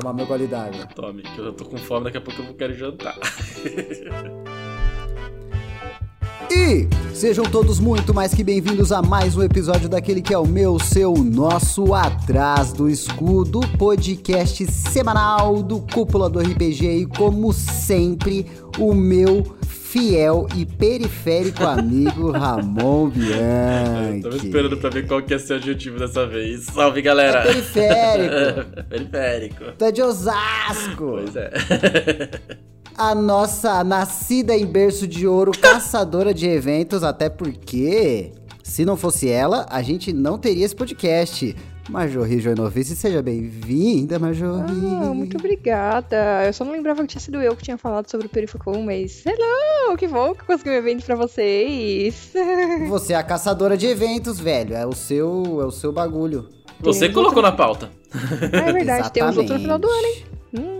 Tomar meu gole d'água. Tome, que eu tô com fome, daqui a pouco eu quero jantar. E sejam todos muito mais que bem-vindos a mais um episódio daquele que é o meu, seu, nosso Atrás do Escudo, podcast semanal do Cúpula do RPG e como sempre, o meu fiel e periférico amigo Ramon Bianchi. Tava esperando pra ver qual que ia ser o objetivo dessa vez. Salve, galera! É periférico. periférico. Tu é de Osasco. Pois é. a nossa nascida em berço de ouro, caçadora de eventos, até porque se não fosse ela, a gente não teria esse podcast. Majorri Joinovice, seja bem-vinda, Majorri. Ah, muito obrigada. Eu só não lembrava que tinha sido eu que tinha falado sobre o Perifacom, mas hello, que bom que eu consegui um evento pra vocês. Você é a caçadora de eventos, velho. É o seu, é o seu bagulho. Você colocou outro- na pauta. Ah, é verdade, tem uns outros no final do ano, hein? Hum,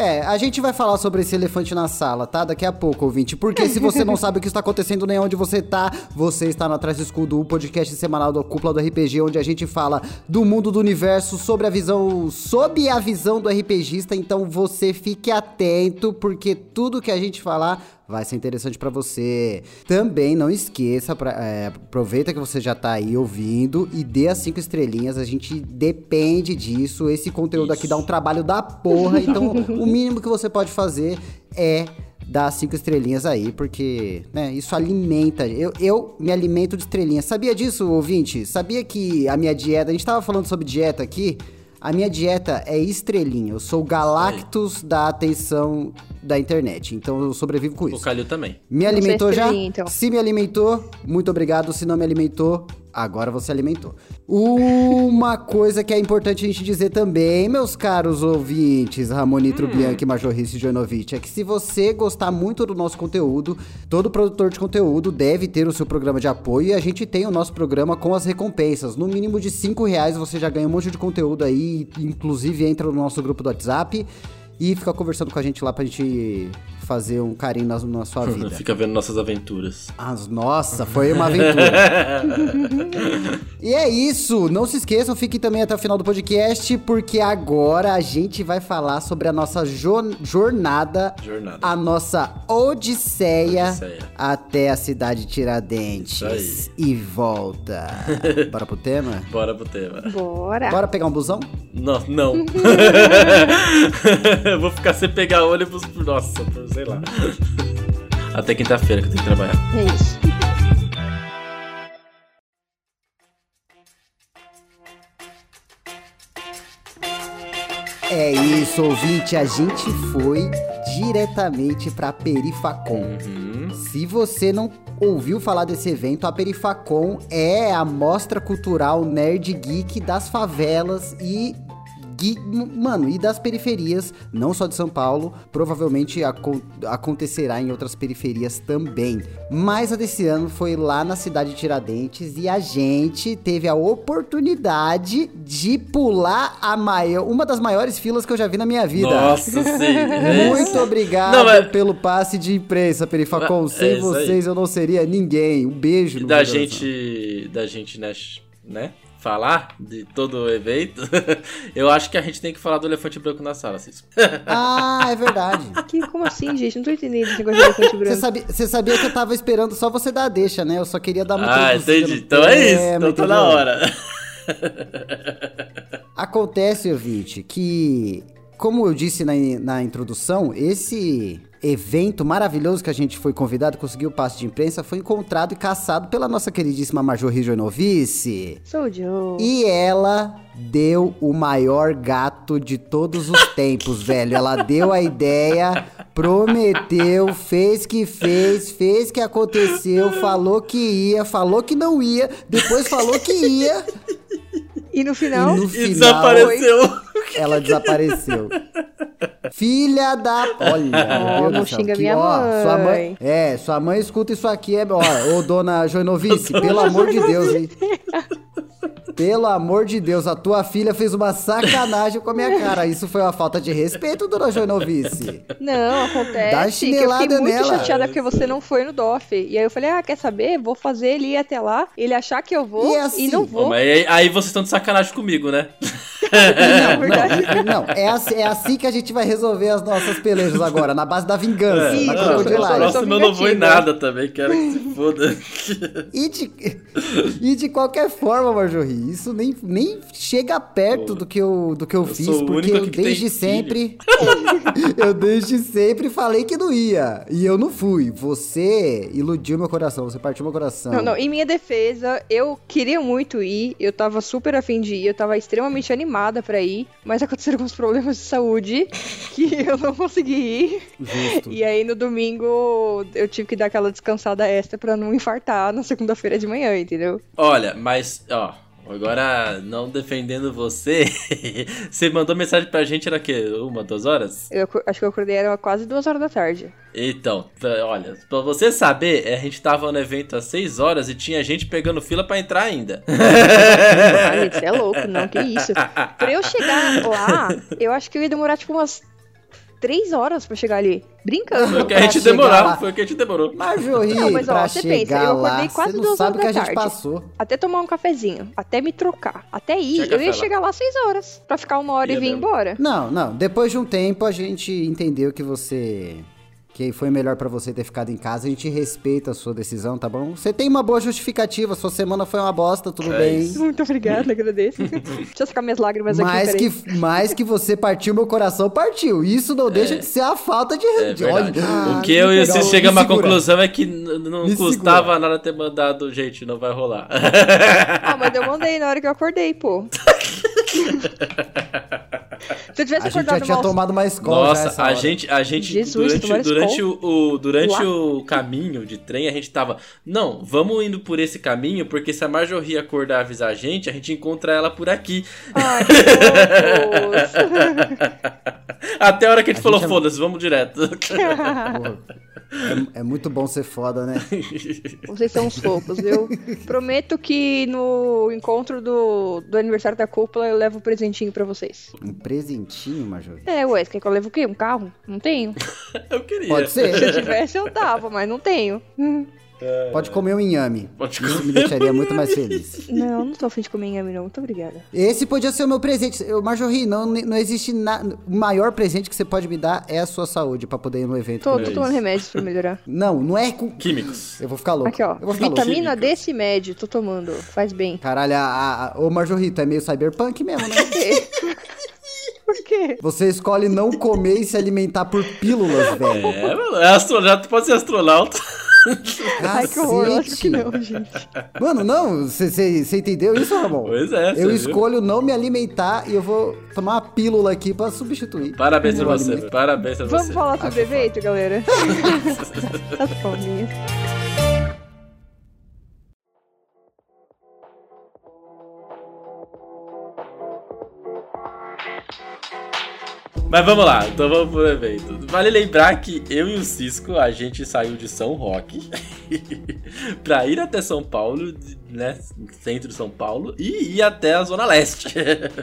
É, a gente vai falar sobre esse elefante na sala, tá? Daqui a pouco, ouvinte. Porque se você não sabe o que está acontecendo nem onde você tá, você está no Atrás do Escudo, o podcast semanal da Cúpula do RPG, onde a gente fala do mundo do universo, sobre a visão, sob a visão do RPGista. Então você fique atento, porque tudo que a gente falar vai ser interessante pra você. Também não esqueça, pra, é, aproveita que você já tá aí ouvindo e dê as cinco estrelinhas. A gente depende disso. Esse conteúdo aqui dá um trabalho da porra. Então, o mínimo que você pode fazer é dar as cinco estrelinhas aí, porque né, isso alimenta. Eu, eu me alimento de estrelinhas. Sabia disso, ouvinte? Sabia que a minha dieta. A gente tava falando sobre dieta aqui. A minha dieta é estrelinha. Eu sou o Galactus da atenção da internet. Então eu sobrevivo com O isso. Calil também. Me alimentou já? então. Se me alimentou, muito obrigado. Se não me alimentou, agora você alimentou. Uma coisa que é importante a gente dizer também, meus caros ouvintes, Ramonitro Hum. Bianchi, Majorrice Janovic, é que se você gostar muito do nosso conteúdo, todo produtor de conteúdo deve ter o seu programa de apoio e a gente tem o nosso programa com as recompensas. No mínimo de 5 reais você já ganha um monte de conteúdo aí, inclusive entra no nosso grupo do WhatsApp e fica conversando com a gente lá pra gente fazer um carinho na, na sua vida. Fica vendo nossas aventuras. As, nossa, foi uma aventura. e é isso. Não se esqueçam, fiquem também até o final do podcast, porque agora a gente vai falar sobre a nossa jo- jornada, Jornada. a nossa odisseia, Odisseia. até a cidade de Tiradentes. Isso E volta. Bora pro tema? Bora pro tema. bora. Bora pegar um busão? Não, não. Eu vou ficar sem pegar ônibus. Nossa, por sei lá. Até quinta-feira que eu tenho que trabalhar. É isso. É isso, ouvinte. A gente foi diretamente pra Perifacom. Uhum. Se você não ouviu falar desse evento, a Perifacom é a mostra cultural nerd geek das favelas e mano, e das periferias, não só de São Paulo, provavelmente acon- acontecerá em outras periferias também. Mas a desse ano foi lá na cidade de Tiradentes e a gente teve a oportunidade de pular a maior, uma das maiores filas que eu já vi na minha vida. Nossa, sim. é Muito obrigado Não, mas- pelo passe de imprensa, Perifacom. É Sem aí. vocês eu não seria ninguém. Um beijo. Da gente, da gente, né, né, falar de todo o evento, eu acho que a gente tem que falar do elefante branco na sala, Cis. Ah, é verdade. Que, como assim, gente? Não tô entendendo esse negócio de elefante Você branco. sabia, você sabia que eu tava esperando só você dar a deixa, né? Eu só queria dar uma Ah, entendi. no Então é isso, tema, então tá na hora. Acontece, ouvinte, que, como eu disse na, na introdução, esse evento maravilhoso que a gente foi convidado, conseguiu o passe de imprensa, foi encontrado e caçado pela nossa queridíssima Major Joinovice. Sou o Joe. E ela deu o maior gato de todos os tempos, velho. Ela deu a ideia, prometeu, fez que fez, fez que aconteceu, falou que ia, falou que não ia, depois falou que ia. E no final, E no E final, desapareceu. ela desapareceu. Filha da. Olha, Ó, meu Deus não xinga que, minha ó, Sua mãe. mãe. É, sua mãe escuta isso aqui, é. Ó, ô dona Joinovice, pelo amor de Deus, hein? Pelo amor de Deus, a tua filha fez uma sacanagem com a minha cara. Isso foi uma falta de respeito, dona Joinovice. Não, acontece. Dá que eu chinelada fiquei muito nela. chateada porque você não foi no DOF. E aí eu falei, ah, quer saber? Vou fazer ele ir até lá, ele achar que eu vou E e, assim, não Ô, vou. mas aí, aí vocês estão de sacanagem comigo, né? Não, verdade. não, não, é assim, é assim que a gente vai resolver as nossas pelejas agora, na base da vingança, Isso, na não, crocodilagem. próximo eu não vou em nada também, quero que se foda. E de, e de qualquer forma, Marjorie, isso nem, nem chega perto do que eu, do que eu, Eu fiz, porque eu desde sempre. eu desde sempre falei que não ia. E eu não fui. Você iludiu meu coração, você partiu meu coração. Não, não, em minha defesa, eu queria muito ir, eu tava super afim de ir, eu tava extremamente pra ir, mas aconteceram alguns problemas de saúde que eu não consegui ir. Justo. E aí no domingo eu tive que dar aquela descansada extra pra não infartar na segunda-feira de manhã, entendeu? Olha, mas, ó, agora não defendendo você, você mandou mensagem pra gente, era o quê? Uma, duas horas? Eu acho que eu acordei era quase duas horas da tarde. Então, olha, pra você saber, a gente tava no evento às 6 horas e tinha gente pegando fila pra entrar ainda. Ah, gente, é louco, não, que isso. Pra eu chegar lá, eu acho que eu ia demorar tipo umas três horas pra chegar ali. Brincando. Foi o que a gente demorou, lá. foi o que a gente demorou. Marjorie, Não, mas, ó, pra você pensa, eu lá, acordei quase duas horas que a da gente tarde. passou. Até tomar um cafezinho, até me trocar, até ir, Tinha eu ia chegar lá seis horas. Pra ficar uma hora Ia e vir mesmo. embora. Não, não. Depois de um tempo a gente entendeu que você. Que foi melhor pra você ter ficado em casa. A gente respeita a sua decisão, tá bom? Você tem uma boa justificativa. Sua semana foi uma bosta, tudo É bem. isso. Muito obrigada, agradeço. Deixa eu sacar minhas lágrimas Mas aqui, que, mais que você partiu, meu coração partiu. Isso não deixa de ser a falta de. É olha- o que eu e Cis chegamos à conclusão é que não Me custava segura. nada ter mandado, gente, não vai rolar. Ah, mas eu mandei na hora que eu acordei, pô. Se eu tivesse A gente já acordado tinha mal... tomado uma escola. já Nossa, essa a hora. gente, a gente Jesus, durante, tomaram durante, o, o- durante Lá. o caminho de trem, a gente tava, não, vamos indo por esse caminho, porque se a Marjorie acordar e avisar a gente, a gente encontra ela por aqui. Ai. Até a hora que a gente A falou, gente é- foda-se, vamos direto. É, é muito bom ser foda, né? Vocês são uns fofos. Eu prometo que no encontro do, do aniversário da cúpula eu levo um presentinho pra vocês. Um presentinho, Major. É, ué, você quer que eu leve o quê? Um carro? Não tenho. Eu queria. Pode Se eu ser. tivesse, eu dava, mas não tenho. Pode comer um inhame. Pode Isso me comer. deixaria muito mais feliz. Não, não tô afim de comer inhame, não. Muito obrigada. Esse podia ser o meu presente. Eu, Marjorie, não, não existe nada. O maior presente que você pode me dar é a sua saúde pra poder ir no evento. Tô, tô É tomando remédios pra melhorar. Não, não é com. Químicos. Eu vou ficar louco. Aqui, ó. Eu vou ficar louco. Vitamina D Químicos. esse médio, tô tomando. Faz bem. Caralho, a, a, a, ô Marjorie, tu é meio cyberpunk mesmo, né? Por quê? Por quê? Você escolhe não comer e se alimentar por pílulas, velho. É, mano, é astronauta, pode ser astronauta. Ai, que horror. Cacete. que não, gente. Mano, não, você entendeu isso, Ramon? Pois é, Eu viu? escolho não me alimentar e eu vou tomar uma pílula aqui pra substituir. Parabéns pra você, alimento. parabéns pra Vamos você. falar sobre o evento, galera? As palminhas. Mas vamos lá, então vamos pro evento. Vale lembrar que eu e o Cisco, a gente saiu de São Roque pra ir até São Paulo, né? Centro de São Paulo, e ir até a Zona Leste.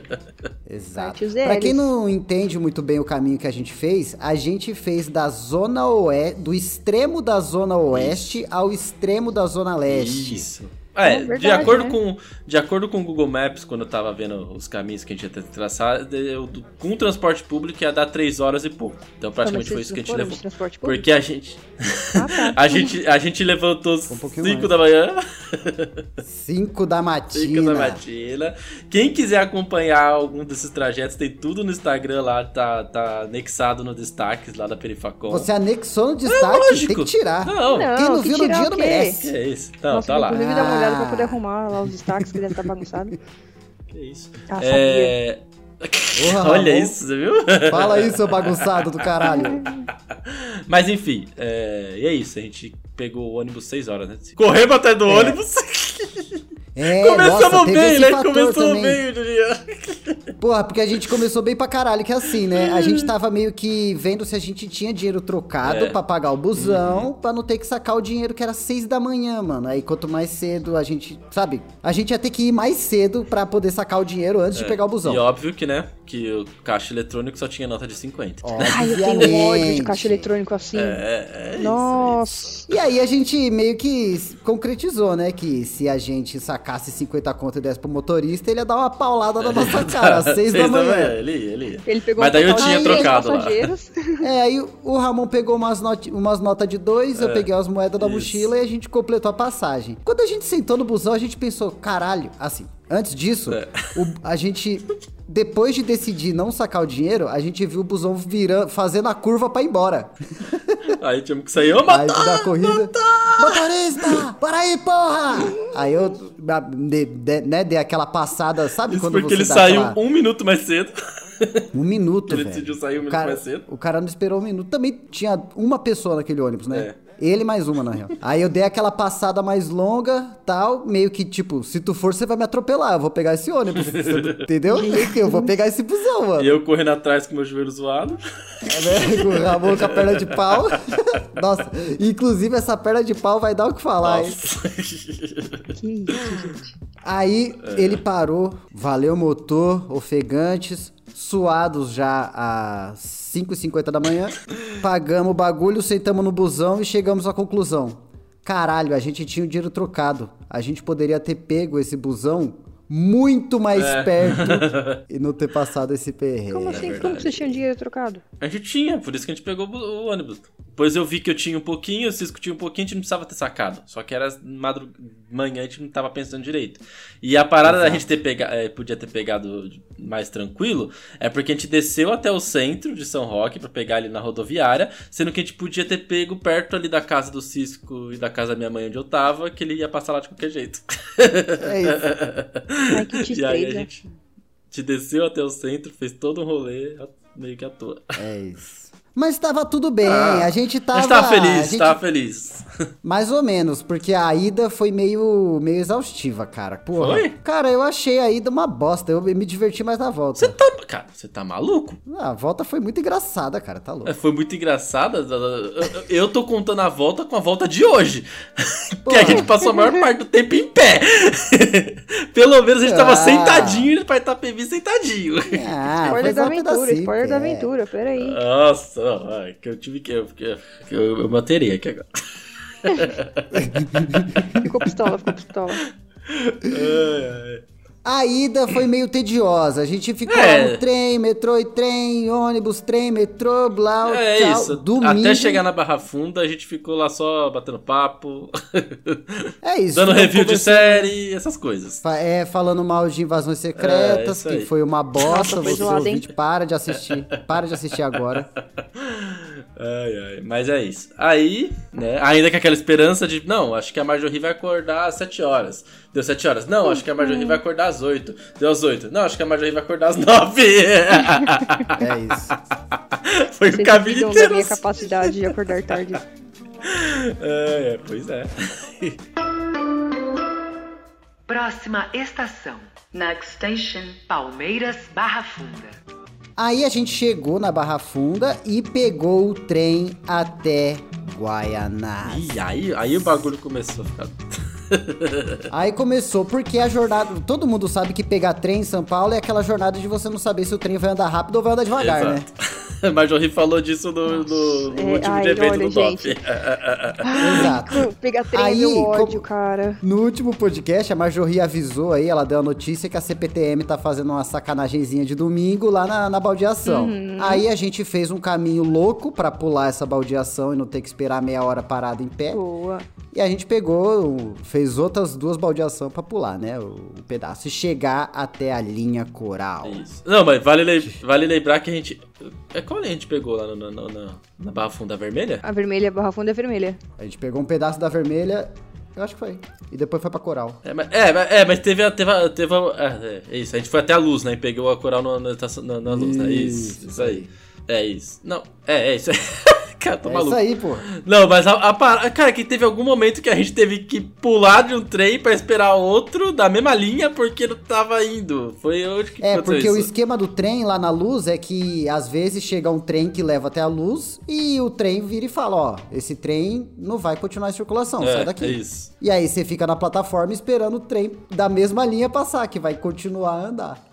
Exato. Pra quem não entende muito bem o caminho que a gente fez, a gente fez da zona oeste, do extremo da zona oeste ao extremo da zona leste. Isso. É, É de, verdade, acordo né? com, de acordo com o Google Maps, quando eu tava vendo os caminhos que a gente ia ter que traçar, eu, com o transporte público ia dar 3 horas e pouco. Então praticamente foi isso que a gente levou. de? Porque a gente. Ah, tá. A gente, a gente levantou Um pouquinho 5 mais. da manhã. 5 da 5 da matina. matina. Quem quiser acompanhar algum desses trajetos, tem tudo no Instagram lá, tá, tá anexado no destaques lá da Perifacom. Você anexou no destaque, lógico. tem que tirar. Não, Não, Quem não que viu no dia não merece. que é isso? Não, Nossa, tá lá. Inclusive, dá uma olhada pra Ah. poder arrumar lá os destaques que deve estar bagunçado. Que isso. Ah, é... Porra, Olha Ramon. isso, você viu? Fala aí, seu bagunçado do caralho. Mas enfim, é... e é isso. A gente pegou o ônibus 6 horas, né? Corremos até do É. ônibus. É, Começamos nossa, bem, né? também. bem o dia. Porra, porque a gente começou bem pra caralho, que é assim, né? A gente tava meio que vendo se a gente tinha dinheiro trocado É. pra pagar o busão, pra não ter que sacar o dinheiro que era seis da manhã, mano. Aí quanto mais cedo a gente, sabe? A gente ia ter que ir mais cedo pra poder sacar o dinheiro antes de pegar o busão. É. E óbvio que, né? Que o caixa eletrônico só tinha nota de 50. Ai, eu tenho ódio de caixa eletrônico assim. É, é isso, é Nossa. E aí a gente meio que concretizou, né? Que se a gente sacasse 50 conto e desse pro motorista, ele ia dar uma paulada na nossa cara, às seis da manhã. Ele ia, ele ia. Ele pegou Mas daí um eu tinha trocado lá. É, aí o Ramon pegou umas, not umas notas de dois, eu peguei as moedas da É, isso. mochila e a gente completou a passagem. Quando a gente sentou no busão, a gente pensou, caralho, assim, antes disso, É. o- a gente, depois de decidir não sacar o dinheiro, a gente viu o busão virando, fazendo a curva pra ir embora. Aí tínhamos que sair, ô, matar! da corrida, motorista, para aí, porra! Aí eu, de- de- né, dei aquela passada, sabe Isso quando porque você ele saiu aquela- um minuto mais cedo. Um minuto, Ele velho. decidiu sair um O minuto cara- mais cedo. O cara não esperou um minuto. Também tinha uma pessoa naquele ônibus, né? É. Ele mais uma, na real. Aí eu dei aquela passada mais longa, tal, meio que tipo, se tu for, você vai me atropelar, eu vou pegar esse ônibus, entendeu? Eu vou pegar esse busão, mano. E eu correndo atrás com meu joelho zoado. É, né? Com o Ramon com a perna de pau. Nossa, inclusive essa perna de pau vai dar o que falar, hein? Nossa. Que isso, gente. Aí ele parou, valeu motor, ofegantes, suados já às 5h50 da manhã. Pagamos o bagulho, sentamos no busão e chegamos à conclusão. Caralho, a gente tinha o dinheiro trocado. A gente poderia ter pego esse busão muito mais É. perto e não ter passado esse perrengue. Como assim? Como que vocês tinham dinheiro trocado? A gente tinha, por isso que a gente pegou o ônibus. Depois eu vi que eu tinha um pouquinho, o Cisco tinha um pouquinho, a gente não precisava ter sacado. Só que era madru... manhã, a gente não tava pensando direito. E a parada da gente ter pegado, podia ter pegado mais tranquilo, é porque a gente desceu até o centro de São Roque pra pegar ali na rodoviária, sendo que a gente podia ter pego perto ali da casa do Cisco e da casa da minha mãe onde eu tava, que ele ia passar lá de qualquer jeito. É isso. Ai, que e aí a gente te desceu até o centro, fez todo um rolê, meio que à toa. É isso. Mas tava tudo bem, Ah, a gente tava. a gente tava a feliz, gente- tava feliz. Mais ou menos, porque a ida foi meio, meio exaustiva, cara. Porra. Foi? Cara, eu achei a ida uma bosta. Eu me diverti mais na volta. Você tá. Cara, você tá maluco? Ah, A volta foi muito engraçada, cara. Tá louco. É, Foi muito engraçada. Eu- tô contando a volta com a volta de hoje. que a gente passou a maior parte do tempo em pé. Pelo menos a gente tava Ah. sentadinho pra Itapevi sentadinho. Ah, Spoiler da aventura, spoiler da é. aventura, peraí. Nossa, que eu tive que. Eu, que eu, eu, eu bateria aqui agora. Ficou pistola, ficou pistola. Ai, ai. A ida foi meio tediosa. A gente ficou É. lá no trem, metrô e trem, ônibus, trem, metrô, blá, É tchau. isso. Domingo. Até chegar na Barra Funda, a gente ficou lá só batendo papo, É isso. dando review de série, essas coisas. É, falando mal de invasões É, secretas, isso que foi uma bosta. Nossa, Você ouvinte, para de assistir. Para de assistir agora. Ai, ai, mas é isso. Aí, né, ainda com aquela esperança de, não, acho que a Marjorie vai acordar às 7 horas. Deu 7 horas. Não, acho que a Marjorie vai acordar às 8. Deu às 8. Não, acho que a Marjorie vai acordar às 9. É isso. Foi o caminho inteiro. minha capacidade de acordar tarde. É, é, pois é. Próxima estação. Next station, Palmeiras Barra Funda. Aí a gente chegou na Barra Funda e pegou o trem até Guaianás. E aí, aí o bagulho começou a ficar. Aí começou, porque a jornada. Todo mundo sabe que pegar trem em São Paulo é aquela jornada de você não saber se o trem vai andar rápido ou vai andar devagar, né? Exato. Marjorie falou disso no, no- no É, último ai, evento olha, do gente. Exato. Pegar trem Aí, como- ódio, cara. No último podcast, a Marjorie avisou aí, ela deu a notícia que a CPTM tá fazendo uma sacanagemzinha de domingo lá na, na baldeação. Aí a gente fez um caminho louco pra pular essa baldeação e não ter que esperar meia hora parado em pé. Boa. E a gente pegou, fez outras duas baldeações pra pular, né? O, o pedaço. E chegar até a linha coral. Isso. Não, mas vale, vale lembrar que a gente. É qual a gente pegou lá na, na, na- na Barra Funda Vermelha? A vermelha, a barra funda é vermelha. A gente pegou um pedaço da vermelha, eu acho que foi. E depois foi pra coral. É, mas, é, mas- é, mas teve a. Teve a, teve a- é, é isso, a gente foi até a luz, né? E pegou a coral na, na, na- na luz, né? Isso, Isso, isso aí. É isso. Não, é, é isso aí. Cara, tô é maluco. isso aí, pô. Não, mas a, a Cara, que teve algum momento que a gente teve que pular de um trem pra esperar outro da mesma linha porque não tava indo. Foi onde que É, porque o isso? esquema do trem lá na luz é que às vezes chega um trem que leva até a luz e o trem vira e fala, ó, esse trem não vai continuar em circulação, É, sai daqui. é isso. E aí você fica na plataforma esperando o trem da mesma linha passar, que vai continuar a andar.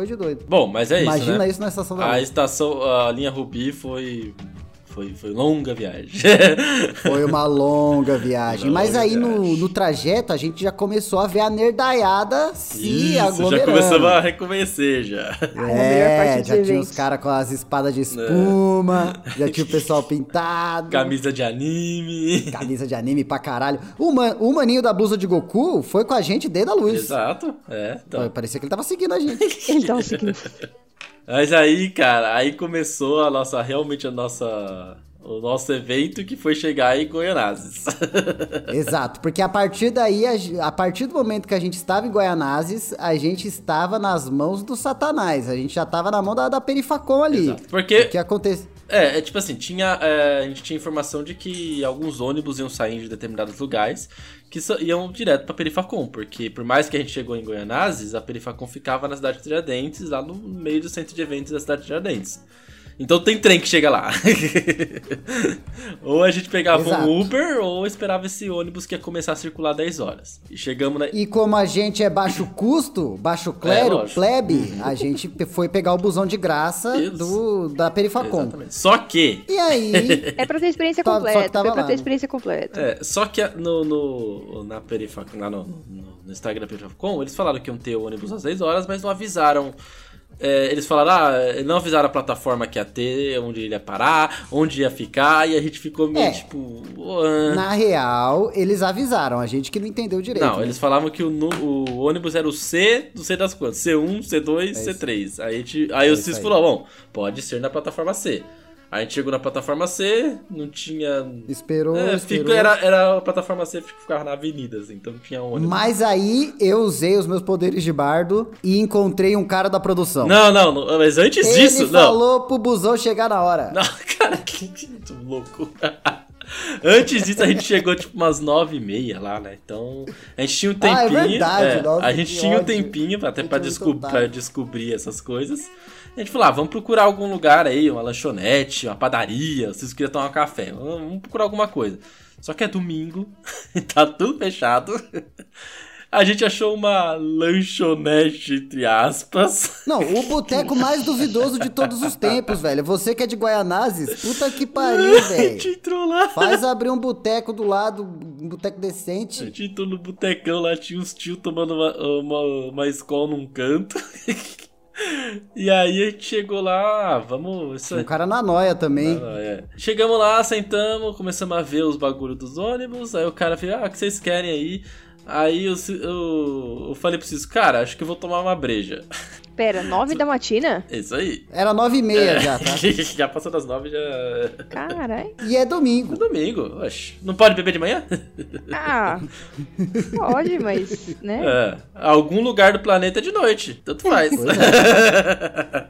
Coisa de doido. Bom, mas é isso. Imagina né? isso na estação da A luz. estação, a linha Rubi foi Foi, foi longa viagem. Foi uma longa viagem. Uma Mas longa aí no, viagem. no trajeto a gente já começou a ver a nerdaiada se Isso, já aglomerando. começamos a reconhecer já. É, já tinha os caras com as espadas de espuma, já tinha o pessoal pintado. Camisa de anime. Camisa de anime pra caralho. O, man, o maninho da blusa de Goku foi com a gente desde a luz. Exato, é. Então. Parecia que ele tava seguindo a gente. Ele tava seguindo. Mas aí, cara, aí começou a nossa, realmente a nossa, o nosso evento que foi chegar em Goianazes. Exato, porque a partir daí, a, a partir do momento que a gente estava em Goianazes, a gente estava nas mãos do Satanás. A gente já estava na mão da, da Perifacom ali. Exato. Porque- O que acontece? É, é tipo assim, tinha, é, a gente tinha informação de que alguns ônibus iam sair de determinados lugares que só- iam direto pra Perifacom, porque por mais que a gente chegou em Goianazes, a Perifacom ficava na cidade de Tiradentes, lá no meio do centro de eventos da cidade de Tiradentes. Então tem trem que chega lá. ou a gente pegava Exato. um Uber, ou esperava esse ônibus que ia começar a circular 10 horas. E chegamos na... E como a gente é baixo custo, baixo clero, lógico. plebe, a gente foi pegar o busão de graça Isso. do, da Perifacom. Exatamente. Só que E aí, É pra ter experiência Só- só que completa. tava é pra ter né? experiência completa. É, só que no, no, na Perifac, lá no, no, no Instagram da Perifacom, eles falaram que iam ter ônibus às 10 horas, mas não avisaram. É, eles falaram, ah, não avisaram a plataforma que ia ter, onde ele ia parar, onde ia ficar, e a gente ficou meio É. tipo. "Ah". na real, eles avisaram, a gente que não entendeu direito. Não, né? eles falavam que o, o ônibus era o C, não sei das quantas, C1, C2, É isso. C3. Aí, a gente, aí É o Cis aí. falou, bom, pode ser na plataforma C. A gente chegou na plataforma C, não tinha. Esperou, É, esperou. era, era a plataforma C que ficava na avenida, assim, então não tinha ônibus. Mas aí eu usei os meus poderes de bardo e encontrei um cara da produção. Não, não, não, mas antes Ele disso, não. falou pro busão chegar na hora. Não, cara, que, que muito louco. Antes disso, a gente chegou tipo umas nove e meia lá, né? Então, a gente tinha um Ah, é tempinho. verdade, nossa, a gente tinha um tempinho até desco pra descobrir essas coisas. A gente falou, ah, vamos procurar algum lugar aí, uma lanchonete, uma padaria, vocês queriam tomar um café, vamos procurar alguma coisa. Só que é domingo, tá tudo fechado. A gente achou uma lanchonete, entre aspas. Não, o boteco mais duvidoso de todos os tempos, velho. Você que é de Guaianazes, puta que pariu, A velho. gente entrou lá. Faz abrir um boteco do lado, um boteco A decente. gente entrou no botecão lá, tinha uns tios tomando uma, uma, uma escola num canto. e aí a gente chegou lá, ah, vamos. Isso um cara na noia também. Ah, é. Chegamos lá, sentamos, começamos a ver os bagulhos dos ônibus. Aí o cara falou: Ah, o que vocês querem aí? Aí eu, eu, eu falei pra vocês, cara, acho que eu vou tomar uma breja. Pera, nove da matina? Isso aí. Era nove e meia É. já, tá? já passou das nove, já. Caralho. E é domingo. É domingo, oxe. Não pode beber de manhã? Ah, pode, mas, né? É. Algum lugar do planeta é de noite. Tanto faz. É.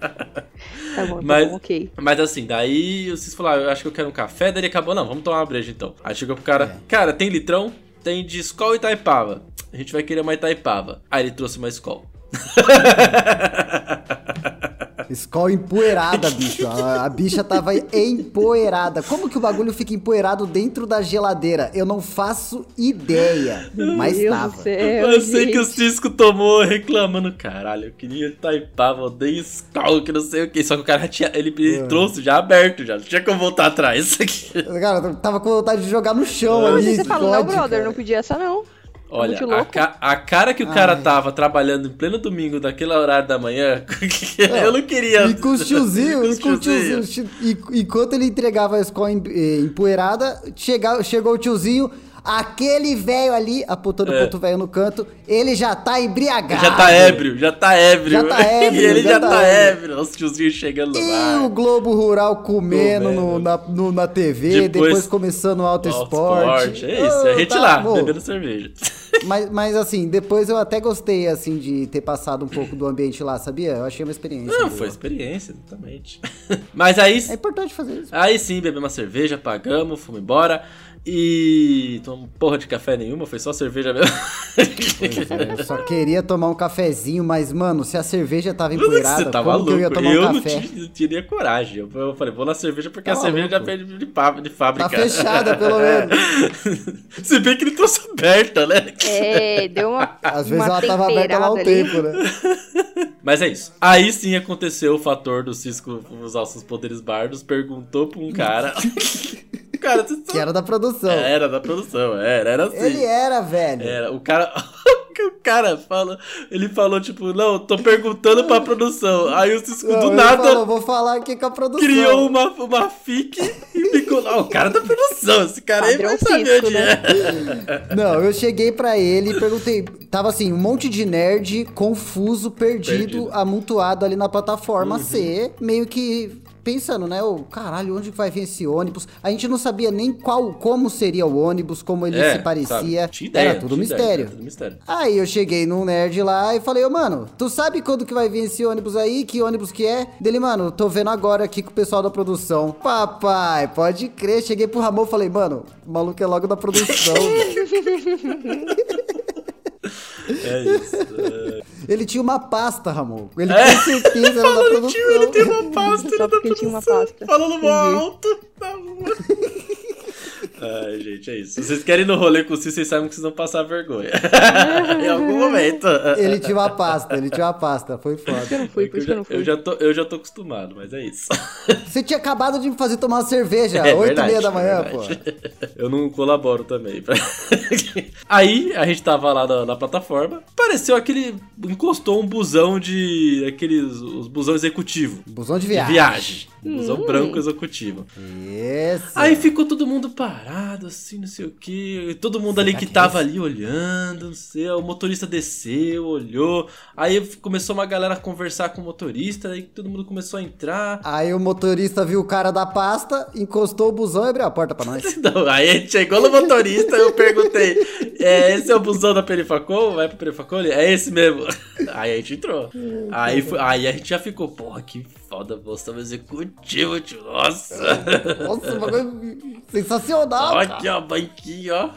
Tá bom, tá Mas- bom, ok. Mas assim, daí vocês falaram, eu acho que eu quero um café, daí ele acabou, não, vamos tomar uma breja então. Aí chegou pro cara, É. cara, tem litrão? Tem de Skol e Itaipava. A gente vai querer uma Itaipava. Aí ele trouxe uma Skol. Skol empoeirada, bicho. A, a bicha tava empoeirada. Como que o bagulho fica empoeirado dentro da geladeira? Eu não faço ideia. Mas Meu tava. céu, eu sei que o gente. Cisco tomou reclamando, caralho, eu queria Itaipava, eu dei Skol, que não sei o que. Só que o cara tinha, ele, ele trouxe já aberto, já. Não tinha como voltar atrás. Cara, eu tava com vontade de jogar no chão ali. Você fala, não, brother, cara. não podia essa não. Olha, muito a, ca- a cara que o cara Ai. tava trabalhando em pleno domingo, daquele horário da manhã, eu não queria. E com os tiozinho, Com e com o tiozinho. tiozinho. E- Enquanto ele entregava a escola em- eh, empoeirada, chegou o tiozinho, aquele velho ali, apontando É. o ponto velho no canto, ele já tá embriagado. Já tá ébrio, já tá ébrio. Já tá ébrio, e ele já, já tá, tá ébrio. Os tiozinhos chegando no E o. Globo Rural comendo, Comendo. no- na, no- na TV, depois, Depois- começando o Auto Esporte. É isso, a Oh, gente tá lá, bom. bebendo cerveja. Mas, mas assim, depois eu até gostei, assim, de ter passado um pouco do ambiente lá, sabia? Eu achei uma experiência. Não, boa. foi experiência, exatamente. Mas aí, É importante fazer isso. aí sim, bebemos uma cerveja, pagamos, fomos embora. E tomamos porra de café nenhuma, foi só cerveja mesmo. Pois é, eu só queria tomar um cafezinho, mas, mano, se a cerveja tava Você empoeirada, tava como que eu ia louco. tomar Eu um não café? tinha- teria coragem. Eu, eu falei, vou na cerveja porque a Tava cerveja já veio de, fábrica. Tá fechada, pelo menos. Se bem que ele trouxe aberta, né? É, deu uma. Às vezes uma ela tava aberta lá um temperada ali. tempo, né? Mas é isso. Aí sim aconteceu o fator do Cisco usar seus poderes bardos, perguntou pra um cara. Cara, tu Que era da produção. Era da produção, era, era assim. Ele era, velho. Era, o cara. o cara fala. Ele falou, tipo, não, tô perguntando pra produção. Aí o Cisco Não, do nada falou, vou falar aqui com a produção. criou uma, uma fic e ficou lá. O cara da produção, esse cara aí vai saber onde né? é. Não, eu cheguei pra ele e perguntei. Tava assim, um monte de nerd confuso, perdido, Perdido. Uhum. amontoado ali na plataforma C, meio que pensando, né? O caralho, onde vai vir esse ônibus? A gente não sabia nem qual, como seria o ônibus, como ele É, se parecia. sabe? Tinha ideia, Era tudo tinha ideia, mistério. era tudo mistério. Aí eu cheguei num nerd lá e falei, ô mano, tu sabe quando que vai vir esse ônibus aí? Que ônibus que é? Dele, mano, tô vendo agora aqui com o pessoal da produção. Papai, pode crer. Cheguei pro Ramon e falei, mano, o maluco é logo da produção. É isso. é. Ele tinha uma pasta, Ramon. Ele É. com certeza era da Falando, tio, ele tem produção. uma pasta, ele Só da ele tinha uma produção. pasta. Falando Entendi. alto. rua. Ai, gente, é isso. Se vocês querem ir no rolê com o Cis, vocês sabem que vocês vão passar vergonha. em algum momento. Ele tinha uma pasta, ele tinha uma pasta. Foi foda. Eu não fui, por isso que eu já, não fui. eu, já tô, eu já tô acostumado, mas é isso. Você tinha acabado de me fazer tomar uma cerveja, É oito e verdade, meia da manhã, é pô. Eu não colaboro também. Aí a gente tava lá na, na plataforma, apareceu aquele. encostou um busão de. aqueles. os busão executivo. Busão de De viagem. Viagem. Busão branco executivo. Isso. Aí ficou todo mundo parado, assim, não sei o que. Todo mundo ali que tava ali olhando, não sei. O motorista desceu, olhou. Aí começou uma galera a conversar com o motorista, aí todo mundo começou a entrar. Aí o motorista viu o cara da pasta, encostou o busão e abriu a porta pra nós. Não, aí a gente chegou no motorista, eu perguntei: é, esse é o busão da Perifacol? Vai pro Perifacol? Ele, É esse mesmo. Aí a gente entrou. Aí, foi- aí a gente já ficou, porra, que foda, postão executivo, tio. Nossa. Nossa, um bagulho sensacional. Cara. aqui, ó, banquinho, ó.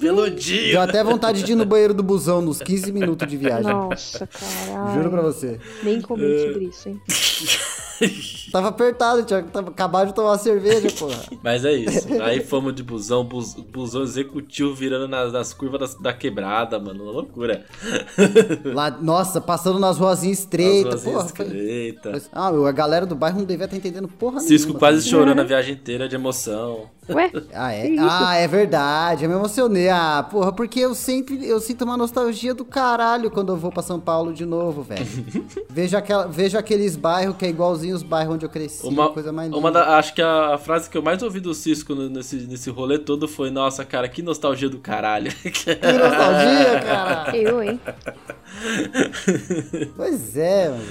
Peludinho. Deu até vontade de ir no banheiro do busão nos 15 minutos de viagem. Nossa, caralho. Juro pra você. Nem comente sobre isso, hein? Tava apertado, tinha tava acabado de tomar uma cerveja, porra. Mas é isso. Aí fomos de busão, bus- busão executivo virando nas, nas curvas das- da, quebrada, mano. Uma loucura. Lá, nossa, passando nas ruazinhas estreitas, porra. foi- estreitas. Ah, a galera do bairro não devia estar entendendo porra Cisco nenhuma. quase chorando a viagem inteira de emoção. Ué? Ah, é? Ah, é verdade. Eu me emocionei. Ah, porra, porque eu sempre eu sinto uma nostalgia do caralho quando eu vou pra São Paulo de novo, velho. vejo, aquela, vejo aqueles bairros que é igualzinho os bairros onde eu cresci. Uma, coisa mais linda. uma da- acho que a, a frase que eu mais ouvi do Cisco no- nesse, nesse rolê todo foi: Nossa, cara, que nostalgia do caralho. Que nostalgia, cara. Eu, hein? Pois é, mano.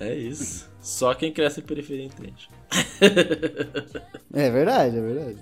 É isso. Só quem cresce em periferia entende. É verdade, é verdade.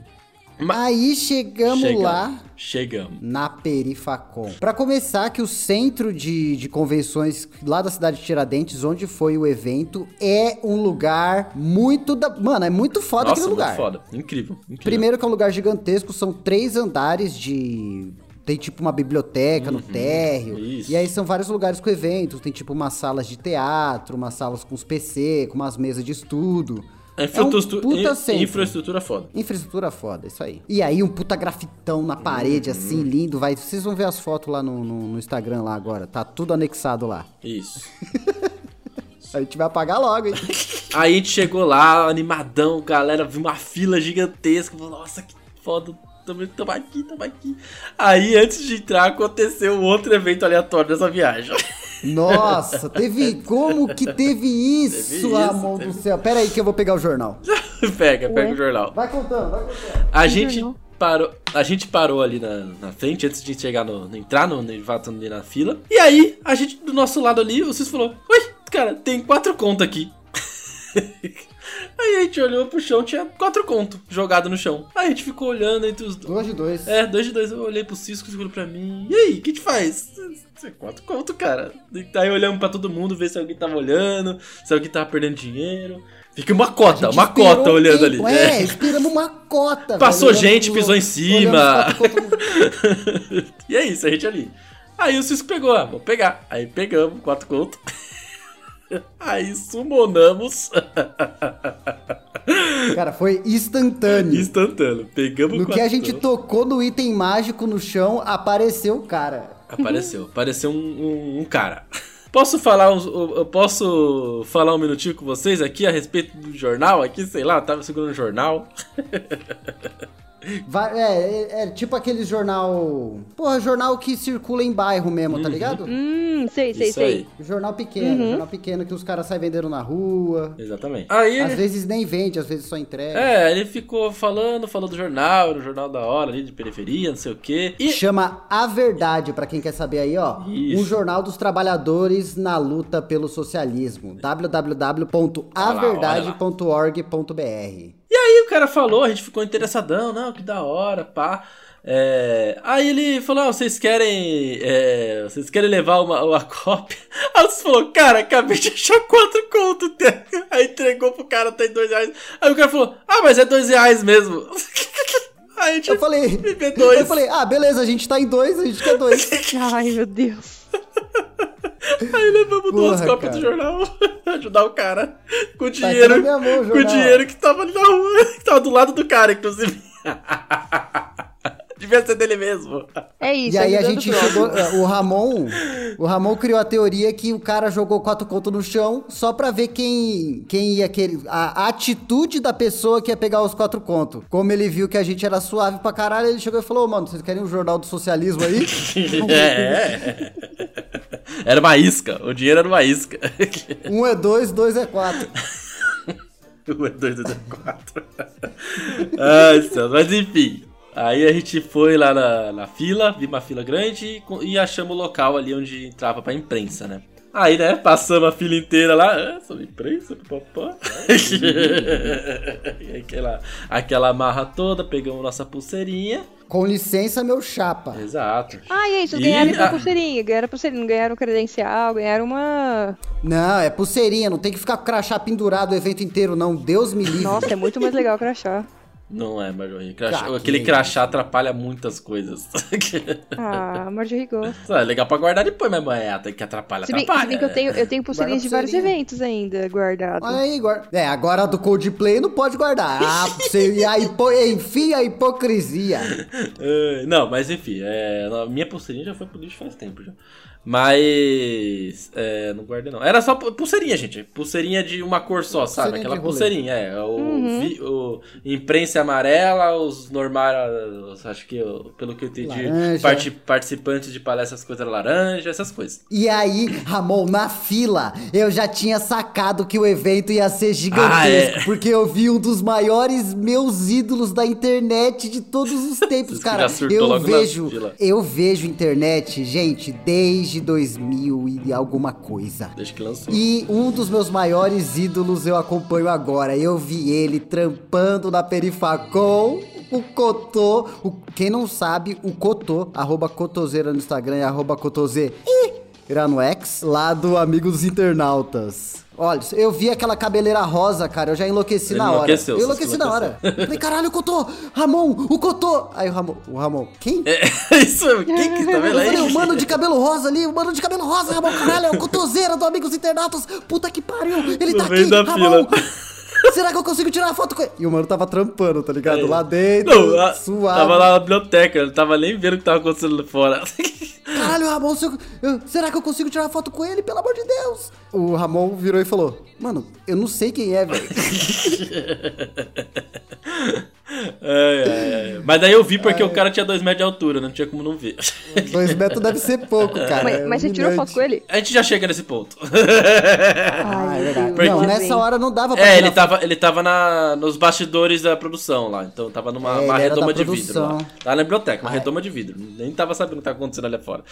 Aí chegamos, Chegamos. lá Chegamos. na Perifacom. Pra começar, que o centro de, de convenções lá da cidade de Tiradentes, onde foi o evento, é um lugar muito da. Mano, é muito foda Nossa, aquele muito lugar. foda. Incrível. incrível. Primeiro que é um lugar gigantesco, são três andares de. Tem tipo uma biblioteca no térreo. Uhum. isso. E aí são vários lugares com eventos. Tem tipo umas salas de teatro, umas salas com os PC, com umas mesas de estudo. A É um infraestrutura, puta centro. infraestrutura foda. Infraestrutura foda, isso aí. E aí um puta grafitão na parede, assim, lindo. Vai, vocês vão ver as fotos lá no, no- no Instagram lá agora. Tá tudo anexado lá. Isso. A gente vai apagar logo, hein? Aí a gente chegou lá, animadão, galera, viu uma fila gigantesca. falou, Nossa, que foda. Tamo, tamo aqui, tamo aqui. Aí, antes de entrar, aconteceu um outro evento aleatório dessa viagem. Nossa, teve. Como que teve isso, Teve isso, Ramon teve. do céu? Pera aí que eu vou pegar o jornal. pega, pega Ué? o jornal. Vai contando, vai contando. A gente jornal? parou, a gente parou ali na, na frente antes de chegar no, no- entrar no, no ali na fila. E aí, a gente do nosso lado ali, o Cis falou: "Oi, cara, tem quatro contos aqui". aí a gente olhou pro chão, tinha quatro contos jogado no chão. Aí a gente ficou olhando entre os dois. Dois de dois. É, dois de dois, eu olhei pro Cisco, Cisco olhou pra mim. E aí, o que te faz? Quatro conto, cara. Aí olhamos pra todo mundo, ver se alguém tava olhando, se alguém tava perdendo dinheiro. Fica uma cota, uma cota um olhando tempo, ali. É, esperamos uma cota. Passou velho, gente, pisou em cima. e é isso, a gente ali. Aí o Cisco pegou, ah, vou pegar. Aí pegamos, quatro contos. Aí sumonamos. Cara, foi instantâneo. Instantâneo. Pegamos No que a gente tocou no item mágico no chão, apareceu o cara. Apareceu. Apareceu um, um- um cara. Posso falar eu posso falar um minutinho com vocês aqui a respeito do jornal aqui, sei lá, eu tava segurando o jornal. Vai- é, é, é tipo aquele jornal. Porra, jornal que circula em bairro mesmo, tá ligado? Hum, sei, sei, Isso sei. aí. Jornal pequeno, jornal pequeno que os caras saem vendendo na rua. Exatamente. Aí Às ele, vezes nem vende, às vezes só entrega. é, ele ficou falando, falou do jornal, do jornal da hora ali de periferia, não sei o quê. E Chama A Verdade, pra quem quer saber aí, ó. Isso. Um jornal dos trabalhadores na luta pelo socialismo. www.averdade.org.br. E aí o cara falou, a gente ficou interessadão, não, que da hora, pá. É, Aí ele falou, ah, vocês querem. é, Vocês querem levar uma, uma cópia? Aí você falou, cara, acabei de achar quatro contos. Aí entregou pro cara, tem dois reais. Aí o cara falou, ah, mas é dois reais mesmo. Aí a gente Eu falei. me vê dois. Eu falei, ah, beleza, a gente tá em dois, a gente quer dois. Ai, meu Deus. Aí levamos duas Porra, cópias do jornal. ajudar o cara. Com o aqui na dinheiro. minha mão o com o dinheiro que tava ali na rua. Que tava do lado do cara, inclusive. Devia ser dele mesmo. É isso. E aí a gente chegou. O Ramon. O Ramon criou a teoria que o cara jogou quatro contos no chão só pra ver quem, quem ia querer. A, atitude da pessoa que ia pegar os quatro contos. Como ele viu que a gente era suave pra caralho, ele chegou e falou: "Ô, mano, vocês querem um jornal do socialismo aí? É. Era uma isca. O dinheiro era uma isca. um é dois, dois é quatro. Um é dois, dois é quatro. Ai, céu. Mas enfim. Aí a gente foi lá na, na fila, vi uma fila grande e, e achamos o local ali onde entrava pra imprensa, né? Aí, né, passamos a fila inteira lá, ah, sobre imprensa, papá. e aquela, aquela marra toda, pegamos nossa pulseirinha. Com licença, meu chapa. Exato. Ah, e aí, vocês E ganharam então a- pulseirinha. Ganharam pulseirinha, não ganharam credencial, ganharam uma. Não, é pulseirinha, não tem que ficar com o crachá pendurado o evento inteiro, não. Deus me livre. Nossa, é muito mais legal crachá. Não é, Marjorie. Crachá- aquele crachá atrapalha muitas coisas. Ah, Marjorie gosta. é legal pra guardar depois, mas é, tem que atrapalha, Se bem, se atrapalha. bem que eu tenho, eu tenho pulseirinhas de vários eventos ainda guardado. Olha aí, guarda. É, agora a do Coldplay não pode guardar. Ah, você, e a hipo... enfim, a hipocrisia. Não, mas enfim, é, a minha pulseirinha já foi pro lixo faz tempo já. Mas. É, não guardei não. Era só pu- pulseirinha, gente. Pulseirinha de uma cor só, sabe? Pulseirinha Aquela pulseirinha, é. O, vi- o imprensa amarela, os normais. Acho que, pelo que eu entendi, parti- participantes de palestras coisas laranja, essas coisas. E aí, Ramon, na fila, eu já tinha sacado que o evento ia ser gigantesco, Ah, é. porque eu vi um dos maiores meus ídolos da internet de todos os tempos, cara. Eu vejo, fila. eu vejo internet, gente, desde 2000 e alguma coisa. Desde que lançou. E um dos meus maiores ídolos eu acompanho agora. Eu vi ele trampando na Perifacom. O Cotô, o, quem não sabe, o Cotô, arroba Cotoseira no Instagram e arroba Cotose irá no X, lá do Amigo dos Internautas. Olha, eu vi aquela cabeleira rosa, cara, eu já enlouqueci Ele na hora. eu enlouqueci na hora. Falei, caralho, o Cotô, Ramon, o Cotô. Aí o Ramon, o Ramon, quem? É, isso, quem que tá vendo Eu aí? falei, o mano de cabelo rosa ali, o mano de cabelo rosa, Ramon, caralho, é o cotoseira do Amigos Internautas. Puta que pariu, ele No tá aqui, Ramon. fila. Será que eu consigo tirar a foto com ele? E o mano tava trampando, tá ligado? Lá dentro, É. Não, a- suave. tava lá na biblioteca, ele tava nem vendo o que tava acontecendo lá fora. Caralho, Ramon, se eu- eu- será que eu consigo tirar a foto com ele? Pelo amor de Deus. O Ramon virou e falou, mano, eu não sei quem é, velho. Ai, ai. Mas daí eu vi porque o cara tinha dois metros de altura, não tinha como não ver. Dois metros deve ser pouco, cara. mas, é mas você tirou foto com ele? A gente já chega nesse ponto. Ah, é verdade. Porque- Não, nessa hora não dava pra É, ele foto. tava, ele tava na, nos bastidores da produção lá. Então tava numa É, redoma de vidro lá. produção. Tava na biblioteca, uma é. redoma de vidro. Nem tava sabendo o que tava acontecendo ali fora.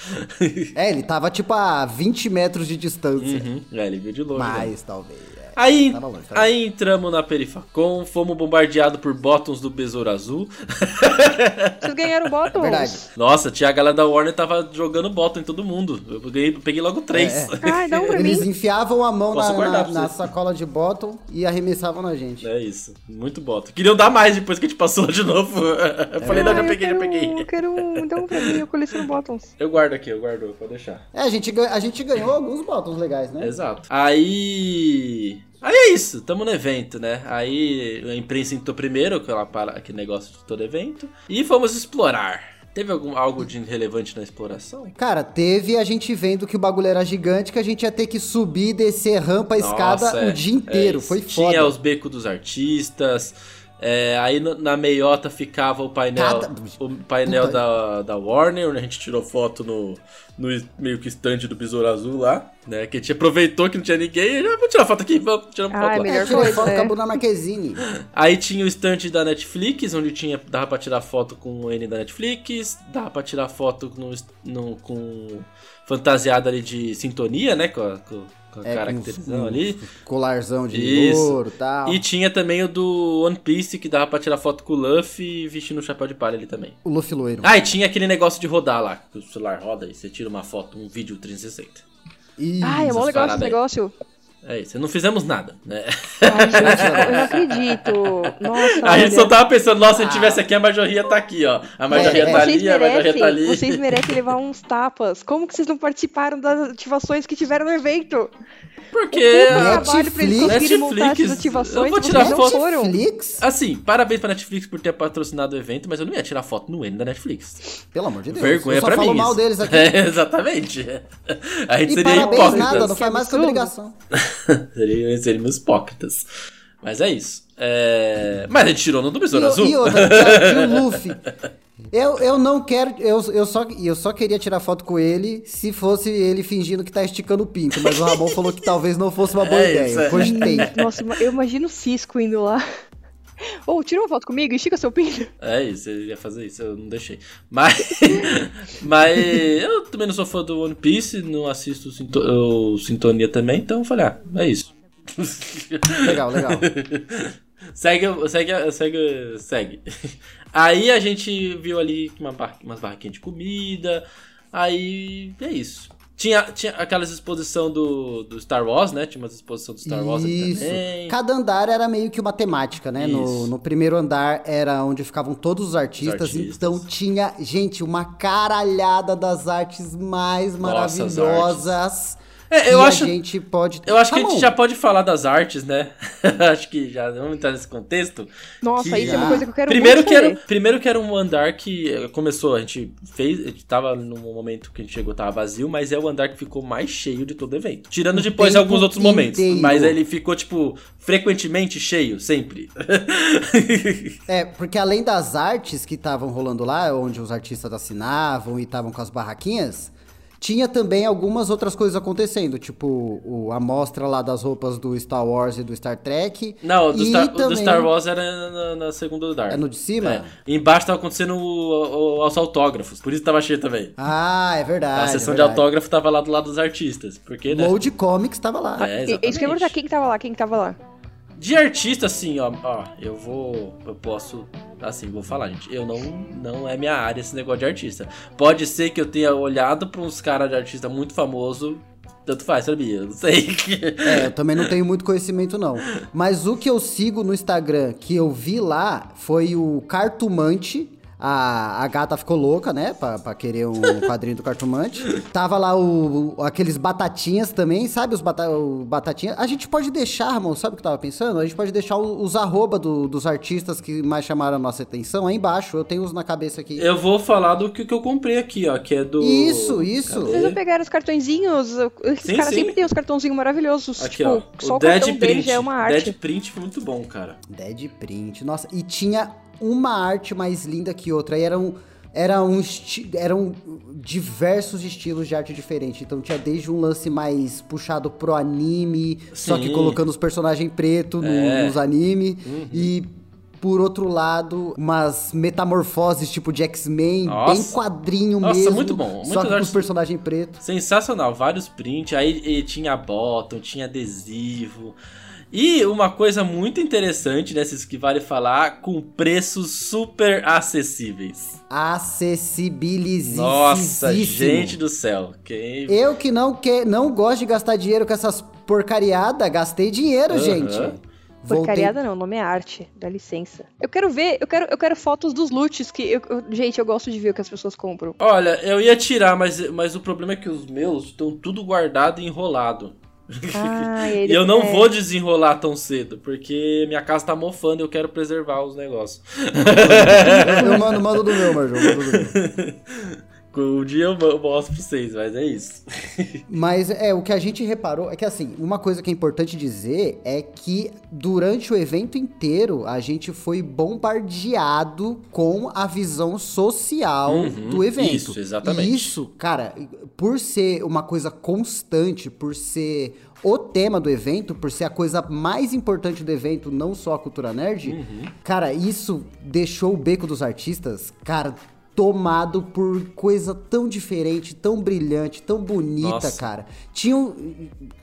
É, ele tava tipo a 20 metros de distância. Uhum. É, ele viu de longe. né? Mais, talvez. É. Aí, Tava longe, tava aí entramos na Perifacom, fomos bombardeados por bottoms do Besouro Azul. Vocês ganharam bottom? É verdade. Nossa, tinha a galera da Warner tava jogando bottom em todo mundo. Eu peguei, peguei logo três. É, Ai, dá um pra Eles mim. enfiavam a mão Posso na, na- na sacola de bottom e arremessavam na gente. É isso, muito bottom. Queriam dar mais depois que a gente passou de novo. Eu falei, não, já eu peguei, já peguei. um- Eu quero um, dá um pra mim, eu coleciono bottoms. Eu guardo aqui, eu guardo, pode deixar. É, a gente, a gente ganhou alguns bottoms legais, né? Exato. Aí. Aí é isso, tamo no evento, né? Aí a imprensa entrou primeiro, aquela aquele negócio de todo evento. E fomos explorar. Teve algum, algo de relevante na exploração? Cara, teve a gente vendo que o bagulho era gigante, que a gente ia ter que subir, descer rampa, escada Nossa, é, o dia inteiro. é. Foi Tinha foda. os becos dos artistas. É, aí no- na meiota ficava o painel, Cada- o painel Puta. da, da Warner, onde a gente tirou foto no, no meio que stand do Besouro Azul lá, né? Que a gente aproveitou que não tinha ninguém. e, "Ah, Vamos tirar foto aqui, vamos tirar uma Ah, foto lá. melhor coisa, foto é. com a Bruna Marquezine. Aí tinha o stand da Netflix, onde tinha, dava pra tirar foto com o N da Netflix, dava pra tirar foto no, no- com fantasiada ali de sintonia, né? Com a, com, com a É, caracterização ali. Colarzão de Isso. ouro e tal. E tinha também o do One Piece, que dava pra tirar foto com o Luffy vestindo o chapéu de palha ali também. O Luffy loiro. Ah, e tinha aquele negócio de rodar lá, que o celular roda e você tira uma foto, um vídeo 360. Ih, Ai, é mó legal esse paradas aí. É isso, não fizemos nada, né? Ai, gente, eu não acredito. Nossa, A gente só tava pensando, nossa, se a gente tivesse aqui, a Majorria tá aqui, ó. A Majorria É, tá ali, a Majorria merecem, tá ali. vocês merecem levar uns tapas. Como que vocês não participaram das ativações que tiveram no evento? Porque. Puta Netflix- Netflix, ativações, eu vou tirar não foto- foram. Netflix? Assim, parabéns pra Netflix por ter patrocinado o evento, mas eu não ia tirar foto no N da Netflix. Pelo amor de Deus. Vergonha eu só pra mim. mal isso. deles aqui. É, exatamente. A gente E seria parabéns hipócritas. nada, não faz mais que obrigação. Seria- Seríamos hipócritas. Mas é isso. É... Mas a gente tirou no do Besouro E, Azul. e outra, e o Luffy. Eu, eu não quero. Eu, eu, só, eu só queria tirar foto com ele se fosse ele fingindo que tá esticando o pinto. Mas o Ramon falou que talvez não fosse uma boa É ideia. isso, é. Eu cogitei. Nossa, eu imagino o Cisco indo lá. Ô, tira uma foto comigo, estica seu pinto. É isso, ele ia fazer isso, eu não deixei. Mas. mas eu também não sou fã do One Piece, não assisto Sinto- o Sintonia também, então eu falei, ah, é isso. Legal, legal. segue, segue, segue, segue. Aí a gente viu ali uma bar, umas barraquinhas de comida. Aí é isso. Tinha, tinha aquelas exposição do, do Star Wars, né? Tinha umas exposição do Star Wars ali Isso. também. Cada andar era meio que uma temática, né? No, Isso. no primeiro andar era onde ficavam todos os artistas, artistas. Então tinha, gente, uma caralhada das artes mais Nossa, as maravilhosas. É, eu que acho- a gente pode. Eu acho que a Ramon, gente já pode falar das artes, né? acho que já vamos entrar nesse contexto. Nossa, Que- isso é uma coisa que eu quero primeiro muito que, era, primeiro que era um andar que eh, começou, a gente fez, a gente tava no momento que a gente chegou, tava vazio, mas é o andar que ficou mais cheio de todo o evento. Tirando O depois alguns outros momentos. inteiro. Mas ele ficou, tipo, frequentemente cheio, sempre. É, porque além das artes que estavam rolando lá, onde os artistas assinavam e estavam com as barraquinhas, tinha também algumas outras coisas acontecendo, tipo o, a mostra lá das roupas do Star Wars e do Star Trek. Não, o do, Star, o do também- Star Wars era na, na segunda andar. É no de cima? É. E embaixo tava acontecendo o- o- os autógrafos, por isso tava cheio também. Ah, é verdade. a sessão é de verdade. autógrafo tava lá do lado dos artistas. Porque, né? Load Comics tava lá. É, E- Isso que eu ia exatamente. perguntar, quem que tava lá? Quem que tava lá? De artista, assim, ó, ó, eu vou. Eu posso. Assim, vou falar, gente. Eu não. Não é minha área esse negócio de artista. Pode ser que eu tenha olhado pra uns caras de artista muito famoso. Tanto faz, sabia? Eu não sei. É, eu também não tenho muito conhecimento, não. Mas o que eu sigo no Instagram, que eu vi lá, foi o Cartumante. A, a gata ficou louca, né? Pra, pra querer um quadrinho do Cartumante. Tava lá o, o- aqueles batatinhas também, sabe? Os bata, o batatinhas. A gente pode deixar, irmão, sabe o que eu tava pensando? A gente pode deixar os arroba do- dos artistas que mais chamaram a nossa atenção aí embaixo. Eu tenho os na cabeça aqui. eu vou falar do que, que eu comprei aqui, ó, que é do. Isso, isso. Vocês não pegaram os cartõezinhos? Esses Sim, caras sim. sempre têm os cartãozinhos maravilhosos. Aqui, tipo, ó. só O o cartão Dead dele Print. já é uma arte. Dead Print foi muito bom, cara. Dead Print. Nossa, e tinha uma arte mais linda que outra. E eram, eram, eram diversos estilos de arte diferente. Então tinha desde um lance mais puxado pro anime, só que Sim. colocando os personagens pretos no- É. nos animes. Uhum. E. Por outro lado, umas metamorfoses tipo de X-Men, bem quadrinho Nossa, mesmo. muito bom. Só que com os personagens pretos. Sensacional, vários prints. Aí tinha bottom, tinha adesivo. E uma coisa muito interessante desses que vale falar, com preços super acessíveis. Acessibilizíssimo. Nossa, gente do céu. Quem... Eu que não, que, não gosto de gastar dinheiro com essas porcariadas, gastei dinheiro, Aham. gente. Voltei- Porcariada não, o nome é arte, dá licença. Eu quero ver, eu quero, eu quero fotos dos loots que. eu- eu- gente, eu gosto de ver o que as pessoas compram. Olha, eu ia tirar, mas, mas o problema é que os meus estão tudo guardado e enrolado. Ah, e eu não é. vou desenrolar tão cedo, porque minha casa tá mofando e eu quero preservar os negócios. Eu mando, mando do meu, Marjão. Mando do meu. Um dia eu mo- mostro pra vocês, mas é isso. Mas é, o que a gente reparou é que assim, uma coisa que é importante dizer é que durante o evento inteiro a gente foi bombardeado com a visão social Uhum, do evento. isso, exatamente. E isso, cara, por ser uma coisa constante, por ser o tema do evento, por ser a coisa mais importante do evento, não só a cultura nerd, Uhum. cara, isso deixou o beco dos artistas, cara, tomado por coisa tão diferente, tão brilhante, tão bonita, Nossa. cara. Tinha o,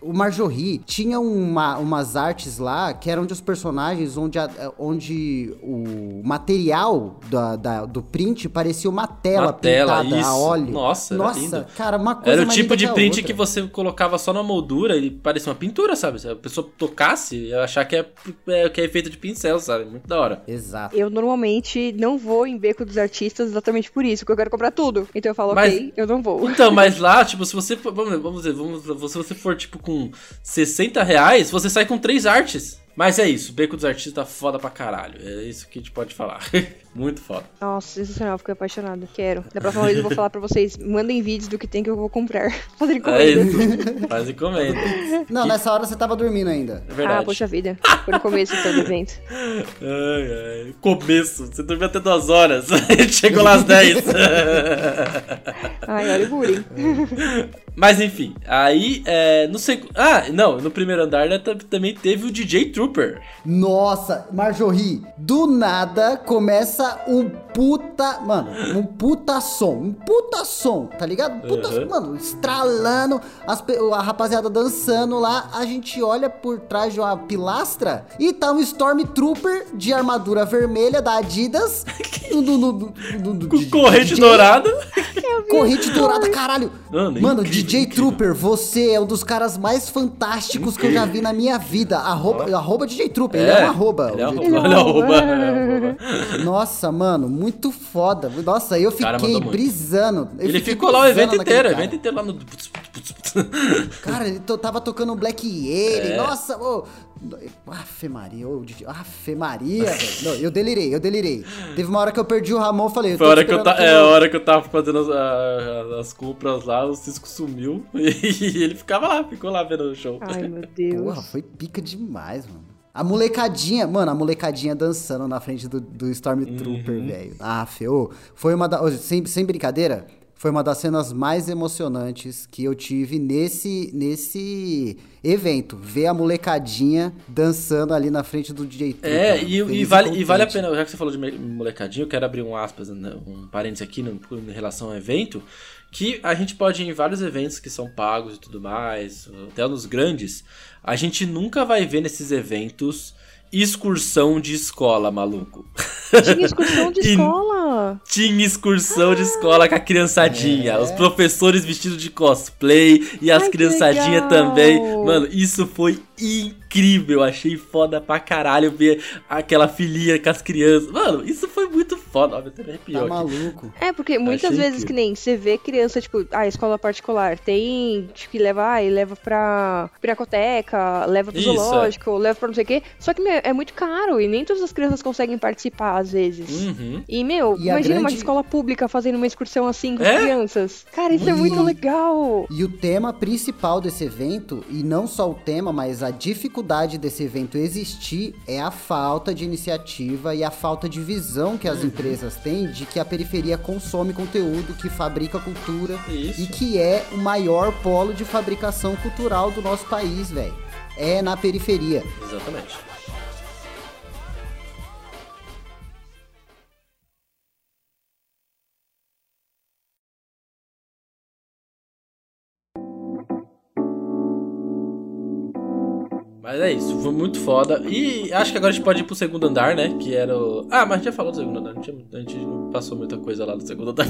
o Marjorie, tinha uma- umas artes lá que eram de os personagens onde, a- onde o material da, da- do print parecia uma tela Uma tela, pintada isso. a óleo. Nossa, era Nossa, lindo. cara, uma coisa Era o tipo de print outra. que você colocava só na moldura e parecia uma pintura, sabe? Se a pessoa tocasse, ia achar que é, é, que é feito de pincel, sabe? Muito da hora. Exato. Eu normalmente não vou em beco dos artistas exatamente por isso, porque eu quero comprar tudo. Então eu falo, Mas- ok, eu não vou. Então, mas lá, tipo, se você for. Vamos, vamos ver, vamos, se você for, tipo, com 60 reais, você sai com três artes. Mas é isso, o Beco dos Artistas tá foda pra caralho. É isso que a gente pode falar. Muito foda. Nossa, sensacional, fiquei apaixonada. Quero. Da próxima vez eu vou falar pra vocês, mandem vídeos do que tem que eu vou comprar. É encomenda. isso. Faz encomenda. Não, nessa hora você tava dormindo ainda. É verdade. ah, poxa vida. Foi no começo então, do evento. Ai, ai. Começo. Você dormiu até duas horas. A gente chegou lá às 10. Ai, olha o bullying. Mas enfim, aí, é, no seg... Ah, não, no primeiro andar né, tam- também teve o DJ Trooper. Nossa, Marjorie, do nada começa um puta. Mano, um puta som. Um puta som, tá ligado? Puta Uhum. Mano, estralando, as a rapaziada dançando lá. A gente olha por trás de uma pilastra e tá um Stormtrooper de armadura vermelha da Adidas. do, do, do, Com de- corrente DJ dourada. Corrente dourada, caralho. Mano, Mano, incrível, DJ incrível. Trooper, você é um dos caras mais fantásticos que eu já vi na minha vida. Arroba, arroba DJ Trooper, ele é um arroba. Ele é um arroba. Ele é um arroba. arroba. Nossa, mano, muito foda. Nossa, eu fiquei brisando. Eu Ele fiquei ficou lá o evento inteiro, o evento inteiro lá no. Cara, ele tava tocando Black Yale. É. Nossa, ô. Afe Maria, ô, DJ. Afe Maria, velho. Não, eu delirei, eu delirei. Teve uma hora que eu perdi o Ramon, falei. Foi hora que eu, ta... é, a hora que eu tava fazendo as, a- as compras lá, o Cisco sumiu e ele ficava lá, ficou lá vendo o show. Ai, meu Deus. Porra, foi pica demais, mano. A molecadinha, mano, a molecadinha dançando na frente do, do Stormtrooper, Uhum. velho. Ah, feu. Foi uma da. Sem, sem brincadeira, foi uma das cenas mais emocionantes que eu tive nesse, nesse evento. Ver a molecadinha dançando ali na frente do DJ. É, e, e vale, e vale a pena, já que você falou de molecadinho, eu quero abrir um aspas, né, um parênteses aqui no, em relação ao evento, que a gente pode ir em vários eventos que são pagos e tudo mais, até nos grandes, a gente nunca vai ver nesses eventos excursão de escola, maluco. Tinha excursão de escola. Tinha excursão de escola com a criançadinha, os professores vestidos de cosplay e as criançadinhas também. Mano, isso foi incrível. Achei foda pra caralho ver aquela filhinha com as crianças. Mano, isso foi muito foda. Ó, até me arrepiou Tá aqui. maluco. É, porque muitas Achei vezes incrível. que nem você vê criança, tipo, ah, escola particular, tem tipo, que levar e leva pra piracoteca, leva pro Isso, é. zoológico, leva pra não sei o quê. Só que, meu, é muito caro e nem todas as crianças conseguem participar às vezes. Uhum. E, meu, E a imagina uma grande- escola pública fazendo uma excursão assim com É? as crianças. Cara, isso é muito legal. E o tema principal desse evento, e não só o tema, mas a dificuldade desse evento existir, é a falta de iniciativa e a falta de visão que as Uhum. empresas têm de que a periferia consome conteúdo, que fabrica cultura Isso. e que é o maior polo de fabricação cultural do nosso país, velho. É na periferia. Exatamente. Mas é isso, foi muito foda. E acho que agora a gente pode ir pro segundo andar, né? Que era o. Ah, mas a gente já falou do segundo andar, a gente não passou muita coisa lá do segundo andar.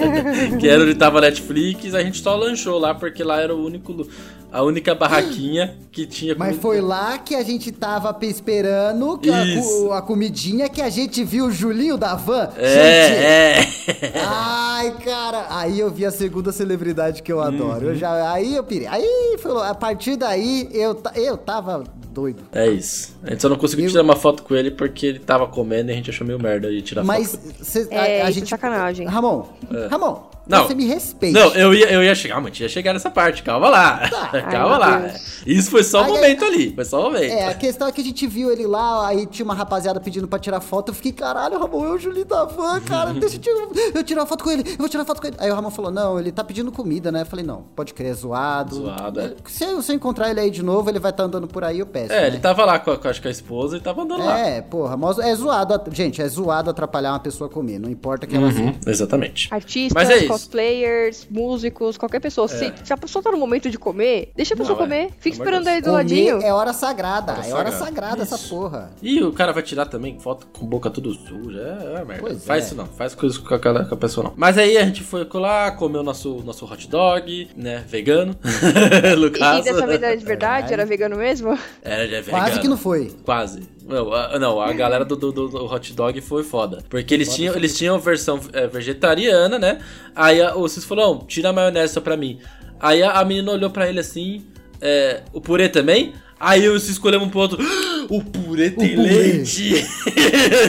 que era onde tava Netflix, a gente só lanchou lá, porque lá era o único. A única barraquinha que tinha Mas foi lá que a gente tava esperando que a, a comidinha que a gente viu o Julinho da van. Gente, É, é. Ai, cara, aí eu vi a segunda celebridade que eu adoro. Uhum. Eu já, aí eu pirei. Aí foi, a partir daí eu, eu tava doido. É isso. A gente só não conseguiu Eu- tirar uma foto com ele porque ele tava comendo e a gente achou meio merda de tirar Mas foto. ele. cê, É, a, a isso é gente sacanagem. Ramon, Ramon, Não. você me respeite. Não, eu ia, eu ia chegar, mas ia chegar nessa parte, calma lá. Ai, calma meu lá. Deus. Isso foi só um Ai, ai, momento ali. Foi só um momento. É, a questão é que a gente viu ele lá, aí tinha uma rapaziada pedindo pra tirar foto. Eu fiquei, caralho, Ramon, eu, Julinho da van, cara, deixa eu tirar, eu tirar foto com ele, eu vou tirar foto com ele. Aí o Ramon falou, não, ele tá pedindo comida, né? Eu falei, não, pode crer, é zoado. Zoado, é. Se eu, se eu encontrar ele aí de novo, ele vai estar andando por aí, eu peço. É, né? ele tava lá com a, com, acho que a esposa e tava andando lá. É, porra, mas é zoado, gente, é zoado atrapalhar uma pessoa comer, não importa que ela seja. Uhum, exatamente. Artistas, Mas é isso. cosplayers, músicos, qualquer pessoa. Se, se a pessoa tá no momento de comer, deixa a pessoa Não, é. comer. Fica esperando aí do Comer ladinho. é hora sagrada, Hora é hora sagrada. sagrada essa Isso. porra. E o cara vai tirar também foto com boca tudo suja. É, é merda. Pois faz é. isso não, faz coisas com aquela com a pessoa não. Mas aí a gente foi lá, comeu nosso, nosso hot dog, né? Vegano. no E caso. dessa vez era de verdade? Era vegano mesmo? Era de vegano. Quase que não foi. Quase. Não, a, não, a galera do, do, do- hot dog foi foda. Porque eles tinham, eles tinham versão é, vegetariana, né? Aí a, o Cis falou: tira a maionese só pra mim. Aí a, a menina olhou pra ele assim: é, o purê também? Aí o Cis olhamos um pro outro: "Ah, o purê tem purê." leite!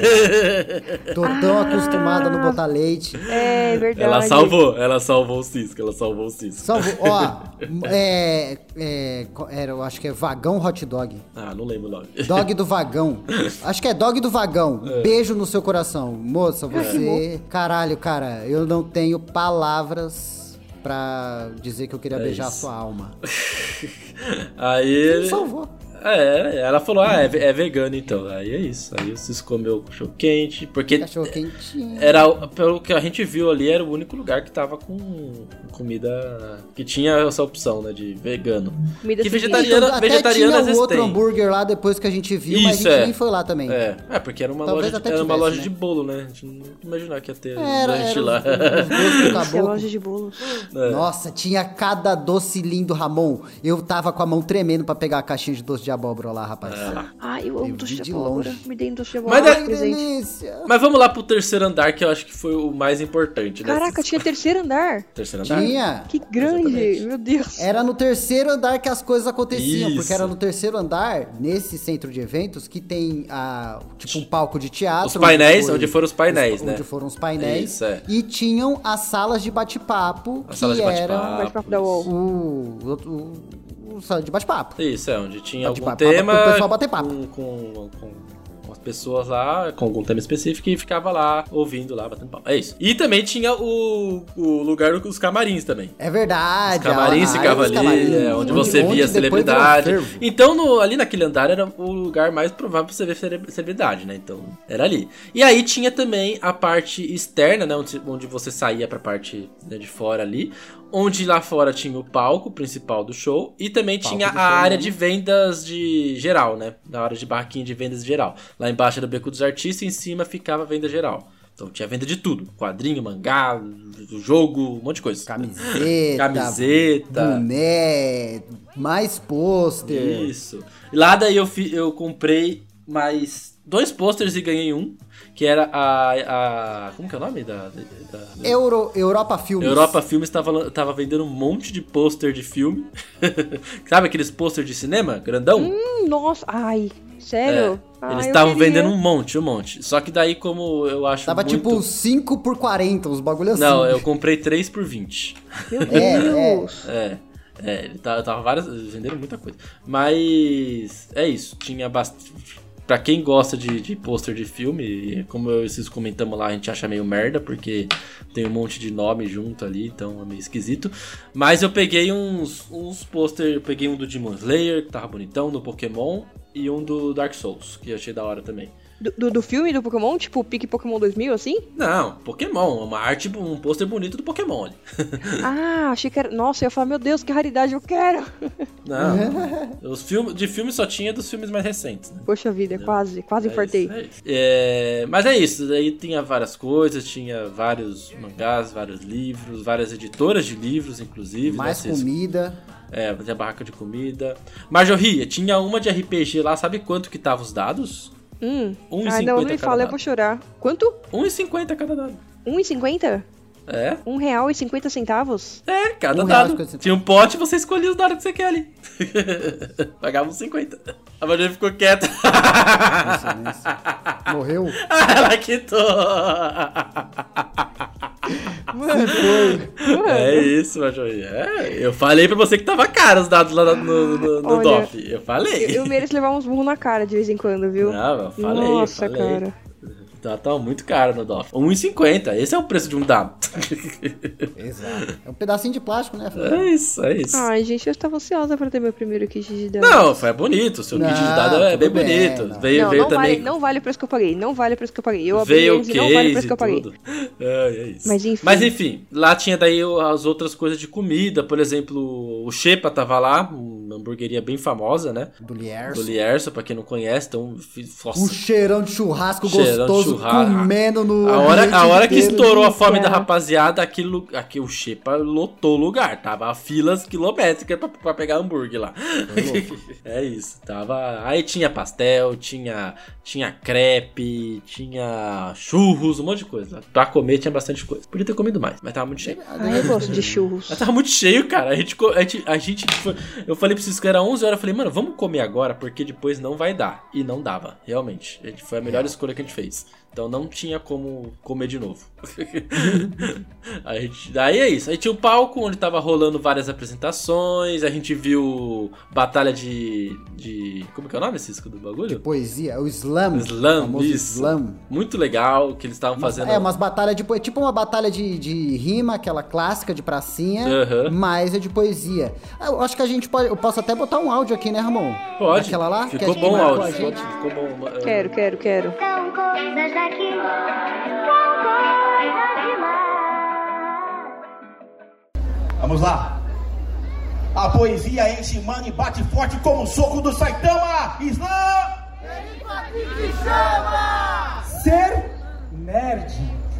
Tô tão acostumada a não botar leite. É verdade. ela salvou, ela salvou o Cisco, ela salvou o Cisco. Salvo, ó, é, é, era, eu acho que é vagão hot dog. Ah, não lembro o nome. Dog do vagão. Acho que é dog do vagão. Beijo no seu coração. Moça, você. Caralho, cara, eu não tenho palavras pra dizer que eu queria É beijar isso. a sua alma. Aí ele. Salvou. É, ela falou, ah, é, é vegano então. Aí é isso. Aí o Cis comeu cachorro quente, porque Cachorro quentinho. Era, pelo que a gente viu ali, era o único lugar que tava com comida que tinha essa opção, né, de vegano. Comida que vegetariana, Então, até vegetarianas tinha o outro tem. hambúrguer lá depois que a gente viu, mas a Isso, gente é. nem foi lá também. É, é, porque era uma Talvez loja, até era uma tivesse, loja né? de bolo, né? A gente não imaginava que ia ter Era, lanche era lá. os, os É loja de bolos. É. Nossa, tinha cada doce lindo, Ramon. Eu tava com a mão tremendo pra pegar a caixinha de doce de abóbora lá, rapaz. É lá. Ai, eu amo Eu doce vi de de abóbora. longe. Me dei doce de Mas abóbora é- de presente. delícia. Mas vamos lá pro terceiro andar, que eu acho que foi o mais importante. né? Caraca, tinha terceiro andar. Terceiro andar? Tinha. Que grande, Exatamente. meu Deus. Era no terceiro andar que as coisas aconteciam, Isso. porque era no terceiro andar, nesse centro de eventos, que tem a, tipo um palco de teatro. Os painéis, foi- onde foram os painéis, os- né? Onde foram os painéis. Isso, é. E tinham as salas de bate-papo, As que salas de eram bate-papo. Bate-papo da UOL. o, o, o, o sala de bate-papo. Isso, é, onde tinha Bate algum tema pro pessoal bater papo. com, com, com, as pessoas lá, com algum tema específico e ficava lá ouvindo lá, batendo papo. É isso. E também tinha o, o lugar dos camarins também. É verdade. Os camarins a- a ficava área dos ali, camarins, é, onde você onde via celebridade. Então, no- ali naquele andar era o lugar mais provável pra você ver cele- celebridade, né? Então, era ali. E aí tinha também a parte externa, né? Onde, onde você saía pra parte né, de fora ali. Onde lá fora tinha o palco principal do show. E também Palco tinha a show, área né? de vendas de geral, né? Na área de barraquinha de vendas geral. Lá embaixo era o Beco dos Artistas e em cima ficava a venda geral. Então tinha venda de tudo: quadrinho, mangá, jogo, um monte de coisa. Camiseta. Camiseta. Boné. Mais pôster. Isso. E lá daí eu, fi- eu comprei mais dois posters e ganhei um. Que era a. a como que é o nome da. da- da- Euro, Europa Filmes. Europa Filmes tava, tava vendendo um monte de pôster de filme. Sabe aqueles pôster de cinema? Grandão? Hum, nossa, ai, É, sério? Ah, eles estavam vendendo um monte, um monte. Só que daí, como eu acho. Tava muito... tipo 5 por 40, uns bagulho assim. Não, eu comprei 3 por 20. Meu É, Deus. É. É, ele tava, tava várias. Venderam muita coisa. Mas. É isso. Tinha bastante. Pra quem gosta de, de pôster de filme, como eu, vocês comentamos lá, a gente acha meio merda, porque tem um monte de nome junto ali, então é meio esquisito. Mas eu peguei uns, uns pôster, peguei um do Demon Slayer, que tava bonitão, do Pokémon, e um do Dark Souls, que eu achei da hora também. Do, do, do filme do Pokémon? Tipo, pique Pokémon 2000, assim? Não, Pokémon, uma arte, um pôster bonito do Pokémon ali. ah, achei que era. Nossa, eu ia falar, meu Deus, que raridade, eu quero! Não. Os filmes, de filme só tinha dos filmes mais recentes, né? Poxa vida, quase, quase É infartei. isso, é isso. É, mas é isso, daí tinha várias coisas, tinha vários mangás, vários livros, várias editoras de livros, inclusive. né? Mais Vocês- comida. É, tinha barraca de comida. Marjorie, tinha uma de RPG lá, sabe quanto que tava os dados? Hum. 1,50 Ah, não, não me fala, eu vou chorar. Quanto? 1,50 cada dado. 1,50? É? Um real e 50 centavos? É, cada Um dado. 50 centavos. Tinha um pote você escolhia os dados que você quer ali. Pagava uns 50. A Marjorie ficou quieta. Morreu? Ela quitou. Mano, É isso, Marjorie. É, eu falei pra você que tava caro os dados lá no, no, no Olha, DOF. Eu falei. eu, eu mereço levar uns burros na cara de vez em quando, viu? Não, eu falei, Nossa, eu falei. cara. Tá, tá muito caro no DOF. 1,50. Esse é o preço de um dado. Exato. É um pedacinho de plástico, né? É isso, é isso. Ai, gente, eu estava ansiosa pra ter meu primeiro kit de dados. Não, foi bonito. O seu kit de Não, dado é bem bem, bonito. não. Veio, não, veio não também. vale, não vale o preço que eu paguei. Não vale o preço que eu paguei. Eu abri veio o eles e não vale o case preço que eu paguei. É, é isso. Mas enfim. Mas enfim, lá tinha daí as outras coisas de comida. Por exemplo, o Shepa tava lá, uma hamburgueria bem famosa, né? Do Lierson. Do Lierso, pra quem não conhece. Então, nossa, Um cheirão de churrasco Cheirão de gostoso churrasco. comendo no. A hora, a hora que estourou a fome da Cara. rapaziada, aquilo, aqui o Shepa lotou o lugar. Tava filas quilométricas pra, pra pegar hambúrguer lá. é isso. Tava. Aí tinha pastel, tinha, tinha crepe, tinha churros, um monte de coisa. Pra comer tinha bastante coisa. Podia ter comido mais, mas tava muito cheio. Ai, eu gosto de churros. Mas tava muito cheio, cara. A gente, a gente, a gente foi- eu falei pra vocês que era 11 horas. Eu falei, mano, vamos comer agora, porque depois não vai dar. E não dava, realmente. A gente, foi a melhor escolha que a gente fez. Então não tinha como comer de novo. a gente, daí é isso. Aí tinha o palco onde tava rolando várias apresentações. A gente viu batalha de. de como que é o nome, Cisco, do bagulho? Poesia, o slam. Slam, o isso. slam. Muito legal que eles estavam fazendo. É, umas batalhas de poesia. Tipo uma batalha de, de rima, aquela clássica de pracinha, Aham. mas é de poesia. Eu acho que a gente pode. Eu posso até botar um áudio aqui, né, Ramon? Pode. Aquela lá? Ficou bom o áudio. Ficou, ficou bom. Quero, quero, quero. São coisas daqui, Vamos lá. A poesia enche mano e bate forte como o soco do Saitama. Islã! Ser nerd.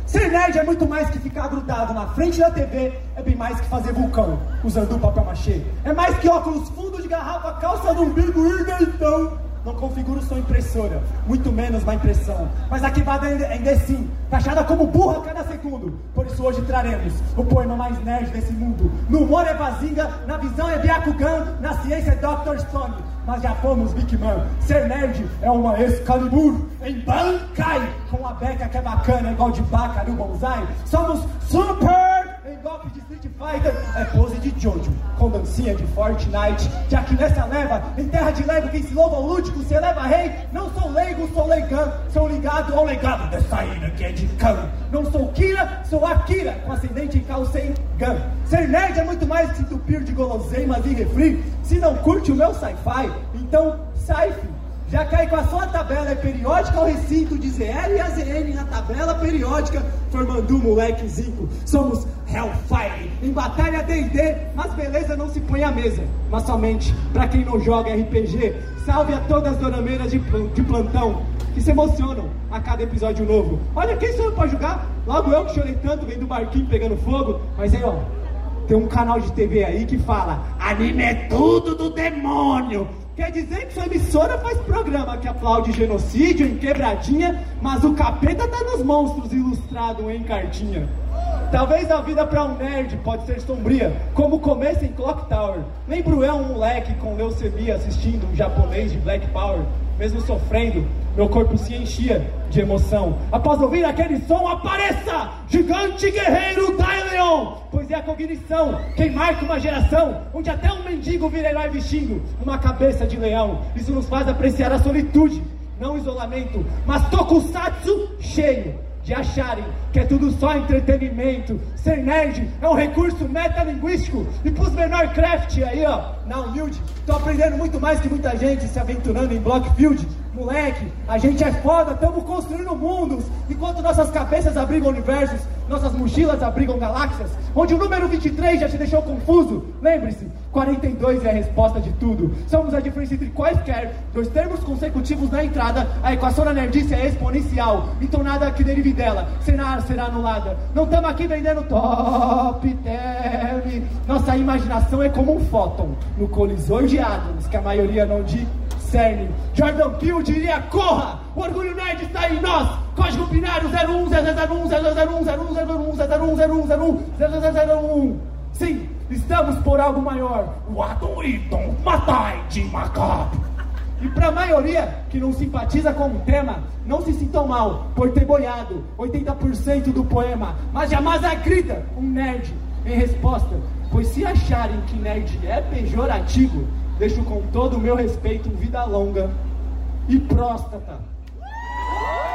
Ser nerd é muito mais que ficar grudado na frente da TV, é bem mais que fazer vulcão usando papel machê. É mais que óculos fundo de garrafa, calça no umbigo e deitão. Não configuro sua impressora, muito menos uma impressão. Mas a quebrada ainda, é sim, taxada como burra a cada segundo. Por isso hoje traremos o poema mais nerd desse mundo. No humor é Bazinga, na visão é Byakugan, na ciência é Dr. Stone. Mas já fomos Big Man. Ser nerd é uma Excalibur em Bankai. Com a beca que é bacana, igual de Bacari o Bonsai. Somos super em golpe de Street Fighter. É pose de Jojo, com dancinha de Fortnite. Já que nessa leva, em terra de Lego, quem se louva ao lúdico, se eleva rei. Não sou leigo, sou leigão. Sou ligado ao legado dessa ilha que é de Khan. Não sou Kira, sou Akira, com ascendente em Kalsengan. Ser nerd é muito mais que se entupir de guloseimas e refri. Se não curte o meu sci-fi, então sai, filho. Já cai com a sua tabela é periódica ao recinto de ZL e AZN na tabela periódica, formando um moleque zinco. Somos Hellfire, em batalha D&D, mas beleza não se põe à mesa, mas somente pra quem não joga RPG. Salve a todas as donameiras de, de plantão, que se emocionam a cada episódio novo. Olha, quem sou eu pra julgar? Logo eu que chorei tanto vendo o barquinho pegando fogo, mas aí ó, tem um canal de TV aí que fala: anime é tudo do demônio. Quer dizer que sua emissora faz programa que aplaude genocídio em quebradinha, mas o capeta tá nos monstros ilustrado em cartinha. Talvez a vida pra um nerd pode ser sombria, como o começo em Clock Tower. Lembro eu, um moleque com leucemia assistindo um japonês de Black Power. Mesmo sofrendo, meu corpo se enchia de emoção. Após ouvir aquele som, apareça! Gigante guerreiro Daileon! Pois é a cognição quem marca uma geração onde até um mendigo vira herói vestindo uma cabeça de leão. Isso nos faz apreciar a solitude, não o isolamento, mas tokusatsu cheio de acharem que é tudo só entretenimento. Ser nerd é um recurso metalinguístico. E pros menor craft aí, ó, na humilde, tô aprendendo muito mais que muita gente se aventurando em Blockfield. Moleque, a gente é foda, estamos construindo mundos. Enquanto nossas cabeças abrigam universos, nossas mochilas abrigam galáxias. Onde o número 23 já te deixou confuso. Lembre-se, 42 é a resposta de tudo. Somos a diferença entre quaisquer, dois termos consecutivos na entrada. A equação da nerdice é exponencial. Então nada que derive dela será, será anulada. Não estamos aqui vendendo top term. Nossa imaginação é como um fóton no colisor de átomos, que a maioria não discerne. Jordan Peele diria: corra! O orgulho nerd está em nós! Código binário 010001000101010101. Sim, estamos por algo maior. O Adoriton Matai de Macabre. E para a maioria que não simpatiza com o tema, não se sintam mal por ter boiado 80% do poema, mas jamais agrida um nerd em resposta, pois se acharem que nerd é pejorativo, deixo com todo o meu respeito vida longa e próstata.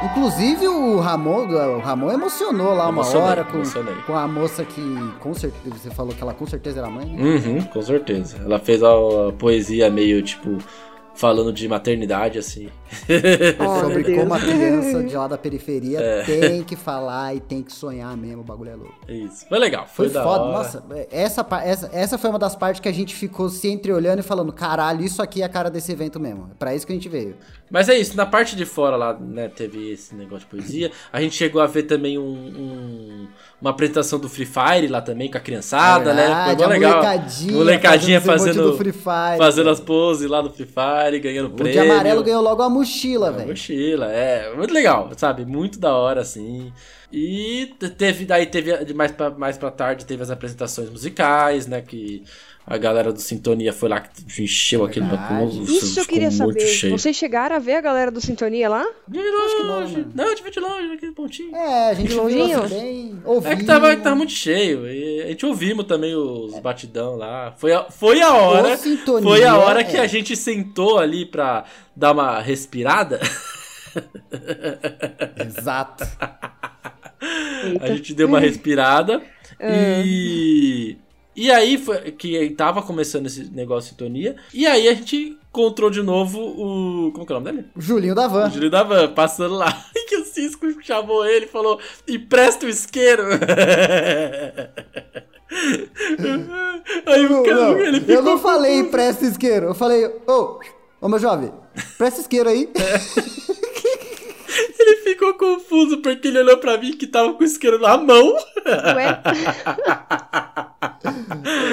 Inclusive o Ramon, o Ramon emocionou lá uma Emocionei, hora com, emocionei. com a moça que com certeza você falou que ela com certeza era mãe. né? Uhum, com certeza. Ela fez a, a poesia meio, tipo, falando de maternidade, assim. Oh, Sobre Deus. como a criança de lá da periferia É. tem que falar e tem que sonhar mesmo, o bagulho é louco. Isso. Foi legal, foi, Foi da foda, hora. nossa, essa, essa, essa foi uma das partes que a gente ficou se entreolhando e falando, caralho, isso aqui é a cara desse evento mesmo. É pra isso que a gente veio. Mas é isso, na parte de fora lá, né, teve esse negócio de poesia. A gente chegou a ver também um, um- uma apresentação do Free Fire lá também com a criançada, né? Foi Verdade, mó a legal. molecadinha Molecadinha fazendo fazendo, Fire, fazendo as poses lá do Free Fire, ganhando O prêmio. de amarelo ganhou logo a mochila, velho. mochila, é, muito legal, sabe? Muito da hora, assim. E te- teve, daí teve, mais pra, mais pra tarde, teve as apresentações musicais, né? Que a galera do Sintonia foi lá que encheu aquele bagulho. Isso eu queria muito saber. cheio. Vocês chegaram a ver a galera do Sintonia lá? De longe, que não, né? não, de de longe, naquele pontinho. É, a gente De longinho? assim bem. É que tava, que tava muito cheio. E a gente ouvimos também os batidão lá. Foi a, foi a hora. O Sintonia, foi a hora que é. a gente sentou ali pra dar uma respirada. Exato. A gente deu uma respirada e. E aí foi que tava começando esse negócio de sintonia. E aí a gente encontrou de novo o. Como que é o nome dele? Julinho da O Van. Júlio da Van, passando lá. E que o Cisco chamou ele e falou: empresta o isqueiro. aí o cara, não, ele ficou. eu não falei presta isqueiro, eu falei, ô, ô meu jovem, presta isqueiro aí. Ele ficou confuso porque ele olhou pra mim que tava com o isqueiro na mão. Ué?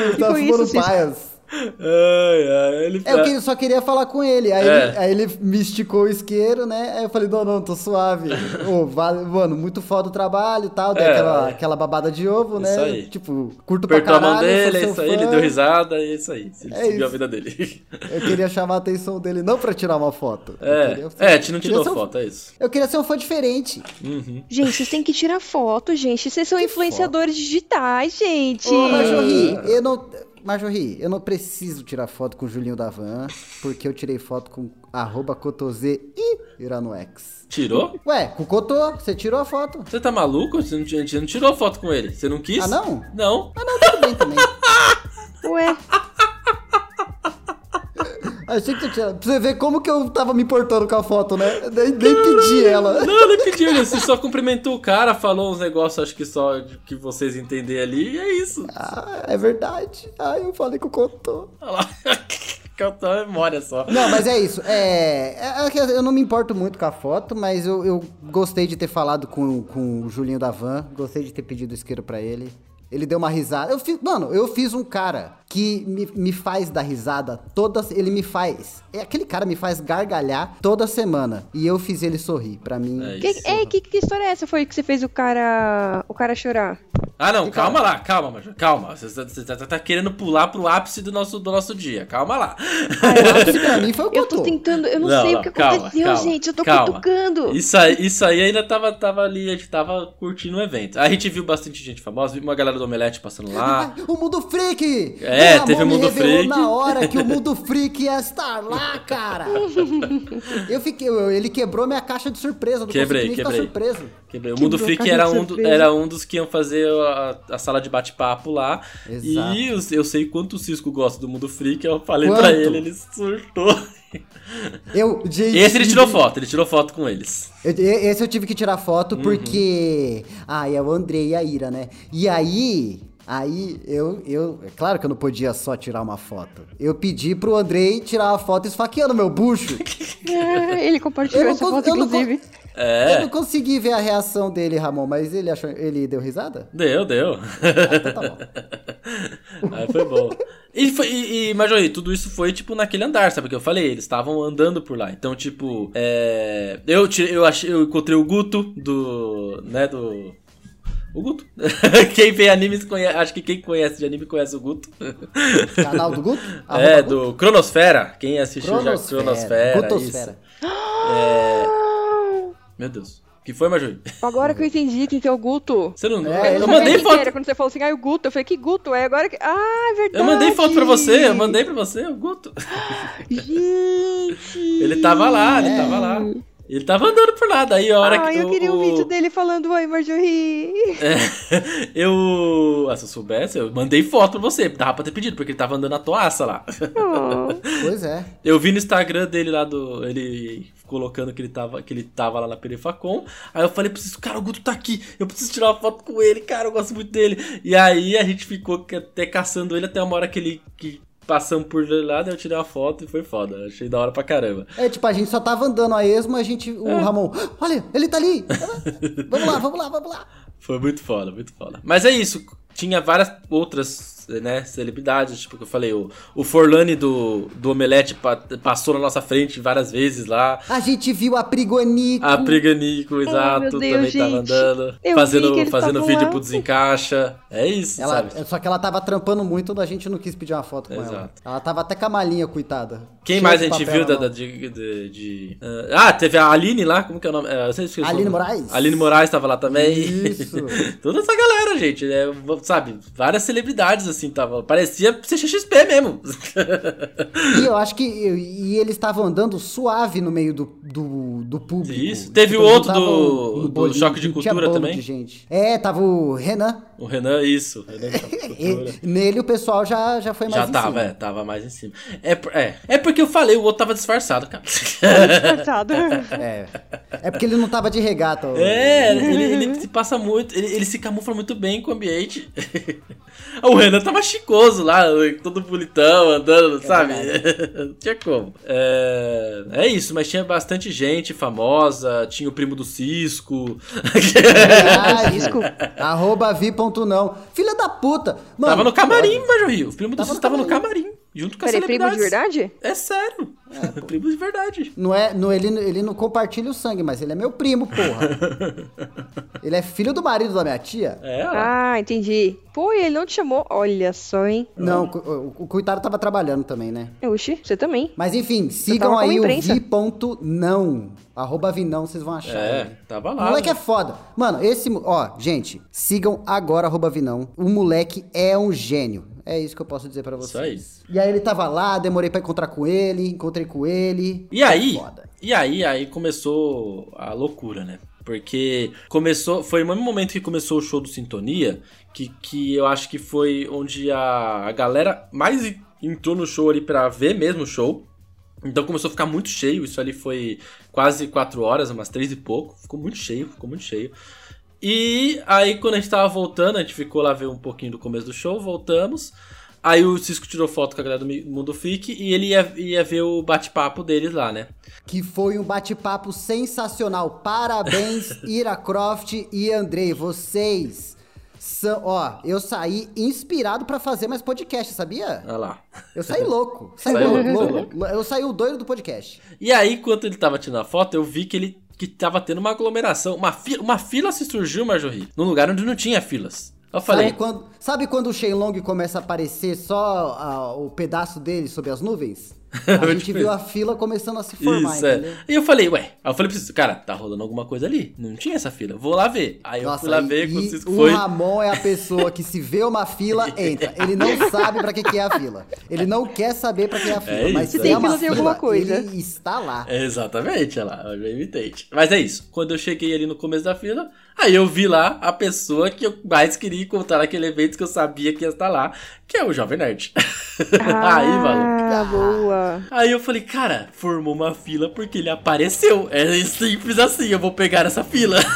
Eu tava fumando paias. Ai, ai, ele É, eu que- só queria falar com ele. Aí, É. ele. aí ele me esticou o isqueiro, né? Aí eu falei, não, não, tô suave. Ô, vale, mano, muito foda o trabalho e tal. Dei É, aquela, é. aquela babada de ovo, né? Isso aí. Tipo, curto pra Apertou a caralho. mão dele, é isso aí, fã. ele deu risada, é isso aí. Ele É seguiu a isso. vida dele. Eu queria chamar a atenção dele, não pra tirar uma foto. É, queria- é, a gente não tirou um- foto, é isso. Eu queria ser um fã diferente. Uhum. Gente, vocês têm que tirar foto, gente. Vocês são influenciadores digitais, gente. Ô, Marjorie, eu não. Marjorie, eu não preciso tirar foto com o Julinho da Van, porque eu tirei foto com arroba Cotozê e Iranoex. Tirou? Ué, com o Cotô, você tirou a foto. Você tá maluco? Você não, a gente não tirou foto com ele. Você não quis? Ah, não? Não. Ah, não, tudo bem também. Ué, Achei que você tinha. Pra você ver como que eu tava me portando com a foto, né? Nem, nem pedi ela. Não, nem pediu. Você só cumprimentou o cara, falou uns negócios, acho que só que vocês entenderem ali, e é isso. Ah, é verdade. Ah, eu falei com o Cotô. Olha lá. Cantou a memória só. Não, mas é isso. É, é que eu não me importo muito com a foto, mas eu, eu gostei de ter falado com, com o Julinho da Van. Gostei de ter pedido isqueiro pra ele. Ele deu uma risada. Eu fiz, mano, eu fiz um cara que me, me faz dar risada toda. Ele me faz. É, aquele cara me faz gargalhar toda semana. E eu fiz ele sorrir. Pra mim. É que, isso. ei, que, que história é essa? Foi que você fez o cara, o cara chorar? Ah, não, calma lá, calma, Major, calma. Você, tá- você tá, tá querendo pular pro ápice do nosso, do nosso dia. Calma lá. O ápice pra mim foi o Eu tô tentando, eu não, Não, sei não, o que calma, aconteceu, calma, gente. Eu tô calma. cutucando. Isso aí, isso aí ainda tava, tava ali, a gente tava curtindo o evento. A gente viu bastante gente famosa, viu uma galera do Omelete passando lá. O Mundo Freak! É, Ramon teve o me Mundo revelou Freak. na hora que o Mundo Freak ia estar lá, cara! eu fiquei, ele quebrou minha caixa de surpresa, não Quebrei, quebrei. surpreso. Quebrei. O Mundo Freak era um, do- era um dos que iam fazer a, a sala de bate-papo lá. Exato. E eu, eu sei quanto o Cisco gosta do Mundo Freak, eu falei Quanto? pra ele, ele surtou. Eu, gente, Esse ele tirou foto, ele tirou foto com eles. Eu- esse eu tive que tirar foto Uhum. porque. Ah, é o Andrei e a Ira, né? E aí. Aí eu, eu. É claro que eu não podia só tirar uma foto. Eu pedi pro Andrei tirar uma foto esfaqueando meu bucho. É, ele compartilhou Eu essa foto, eu não inclusive. Eu É, não consegui ver a reação dele, Ramon, mas ele achou. Ele deu risada? deu, deu. Então tá bom. Aí foi bom. E, foi, e, e Majori, tudo isso foi, tipo, naquele andar, sabe o que eu falei? Eles estavam andando por lá. Então, tipo, é... Eu, tirei- eu, achei, eu encontrei o Guto do... Né, do... O Guto. quem vê animes conhece... Acho que quem conhece de anime conhece o Guto. Canal do Guto? é, Arroba do Cronosfera. Quem assistiu já Cronosfera. Cronosfera. Gutosfera. isso. Meu Deus. que foi, Majori? Agora que eu entendi quem que é o Guto. Você não... É, ele eu não mandei foto... era, quando você falou assim, ah, o Guto. Eu falei, que Guto? É agora que. Ah, é verdade. Eu mandei foto pra você, eu mandei pra você, o Guto. Gente. Ele tava lá, ele É. tava lá. Ele tava andando por lá, daí a hora Ah, que eu o- queria um o- vídeo dele falando, oi, Marjorie. É, eu. Ah, se eu soubesse, eu mandei foto pra você. Dava pra ter pedido, porque ele tava andando na toaça lá. Oh. Pois é. Eu vi no Instagram dele lá do. Ele colocando que ele tava, que ele tava lá na Perifacom. Aí eu falei vocês, cara, o Guto tá aqui. Eu preciso tirar uma foto com ele, cara, eu gosto muito dele. E aí a gente ficou até caçando ele até uma hora que ele. Que passamos por lá, eu tirei uma foto e foi foda. Achei da hora pra caramba. É, tipo, a gente só tava andando a esmo, a gente. O É. Ramon, olha, ele tá ali! Vamos lá, vamos lá, vamos lá! Foi muito foda, muito foda. Mas é isso, tinha várias outras, né, celebridades, tipo que eu falei, o, o Forlani do, do Omelete pa- passou na nossa frente várias vezes lá. A gente viu a Prigonico. A Priganico, exato, meu Deus, também tava gente. andando, Eu fazendo, fazendo vídeo lá. pro Desencaixa. É isso, Ela, sabe? só que ela tava trampando muito, a gente não quis pedir uma foto com ela. Exato. Ela tava até com a malinha, coitada. Quem Cheia mais a gente papel viu da, da- de, de- de- Ah, teve a Aline lá, como que é o nome? É, eu sei se esqueci o Aline nome. Moraes. Aline Moraes tava lá também. Isso. Toda essa galera, gente, né? Sabe, várias celebridades assim tava. Parecia CXP mesmo. E eu acho que. E eles estavam andando suave no meio do, do, do público. Isso. Teve Tipo, o outro do- do bolinho, Choque de Cultura também? de gente. É, tava o Renan. O Renan, isso. Renan de Cultura. E, nele o pessoal já, já foi mais Já em tava, cima. é, tava mais em cima. É, é, é porque eu falei, o outro tava disfarçado, cara. Disfarçado. É. É porque ele não tava de regata. É, ele, ele se passa muito, ele, ele se camufla muito bem com o ambiente. o Renan tava chicoso lá, todo bonitão, andando, sabe? Não tinha como. É, é isso, mas tinha bastante gente famosa, tinha o primo do Cisco. Verdade. Cisco. Arroba vi.não. Filha da puta. Mano, tava no camarim, Major Rio. O primo do no tava no camarim, junto com as Peraí, primo de verdade? É sério. primo de verdade. Não é, não, ele, ele não compartilha o sangue, mas ele é meu primo, porra. ele é filho do marido da minha tia. É, ó. Ah, entendi. Pô, e ele não te chamou? Olha só, hein? Não, o, o, o coitado tava trabalhando também, né? Oxi, você também. Mas enfim, sigam aí o vi.não. Arroba vinão, vocês vão achar. É, ele. tava O lá. moleque né? é foda. Mano, esse. Ó, gente, sigam agora arroba Vinão. O moleque é um gênio. É isso que eu posso dizer pra vocês. E aí ele tava lá, demorei pra encontrar com ele, encontrei com ele. E aí, Foda. e aí, aí começou a loucura, né? Porque começou, foi no mesmo momento que começou o show do Sintonia, que, que eu acho que foi onde a, a galera mais entrou no show ali pra ver mesmo o show. Então começou a ficar muito cheio, isso ali foi quase quatro horas, umas três e pouco. Ficou muito cheio, ficou muito cheio. E aí quando a gente tava voltando, a gente ficou lá ver um pouquinho do começo do show, voltamos. Aí o Cisco tirou foto com a galera do Mundo Freak e ele ia, ia ver o bate-papo deles lá, né? Que foi um bate-papo sensacional. Parabéns, Ira Croft e Andrei. Vocês são. Ó, eu saí inspirado pra fazer mais podcast, sabia? Olha lá. Eu saí louco. Saí louco, louco, louco. Eu saí o doido do podcast. E aí, enquanto ele tava tirando a foto, eu vi que ele que tava tendo uma aglomeração. Uma, fi uma fila se surgiu, Marjorie, num lugar onde não tinha filas. Eu falei, Sabe quando, sabe quando o Shenlong começa a aparecer só ah, o pedaço dele sob as nuvens? A gente viu a fila começando a se formar, Isso, é. E eu falei, ué. Aí eu falei pra vocês, cara, tá rolando alguma coisa ali. Não tinha essa fila. Vou lá ver. Aí eu fui lá e- ver com o e o foi. Ramon é a pessoa que se vê uma fila, entra. Ele não sabe pra que, que é a fila. Ele não quer saber pra que é a fila. É mas isso, se é é isso. uma Tem fila, tem alguma coisa. ele está lá. É, Exatamente, olha lá, eu já imitei. Mas é isso. Quando eu cheguei ali no começo da fila, aí eu vi lá a pessoa que eu mais queria encontrar naquele evento que eu sabia que ia estar lá, que é o Jovem Nerd. aí, maluco. Ah, boa. Aí eu falei, cara, formou uma fila porque ele apareceu. É simples assim, eu vou pegar essa fila.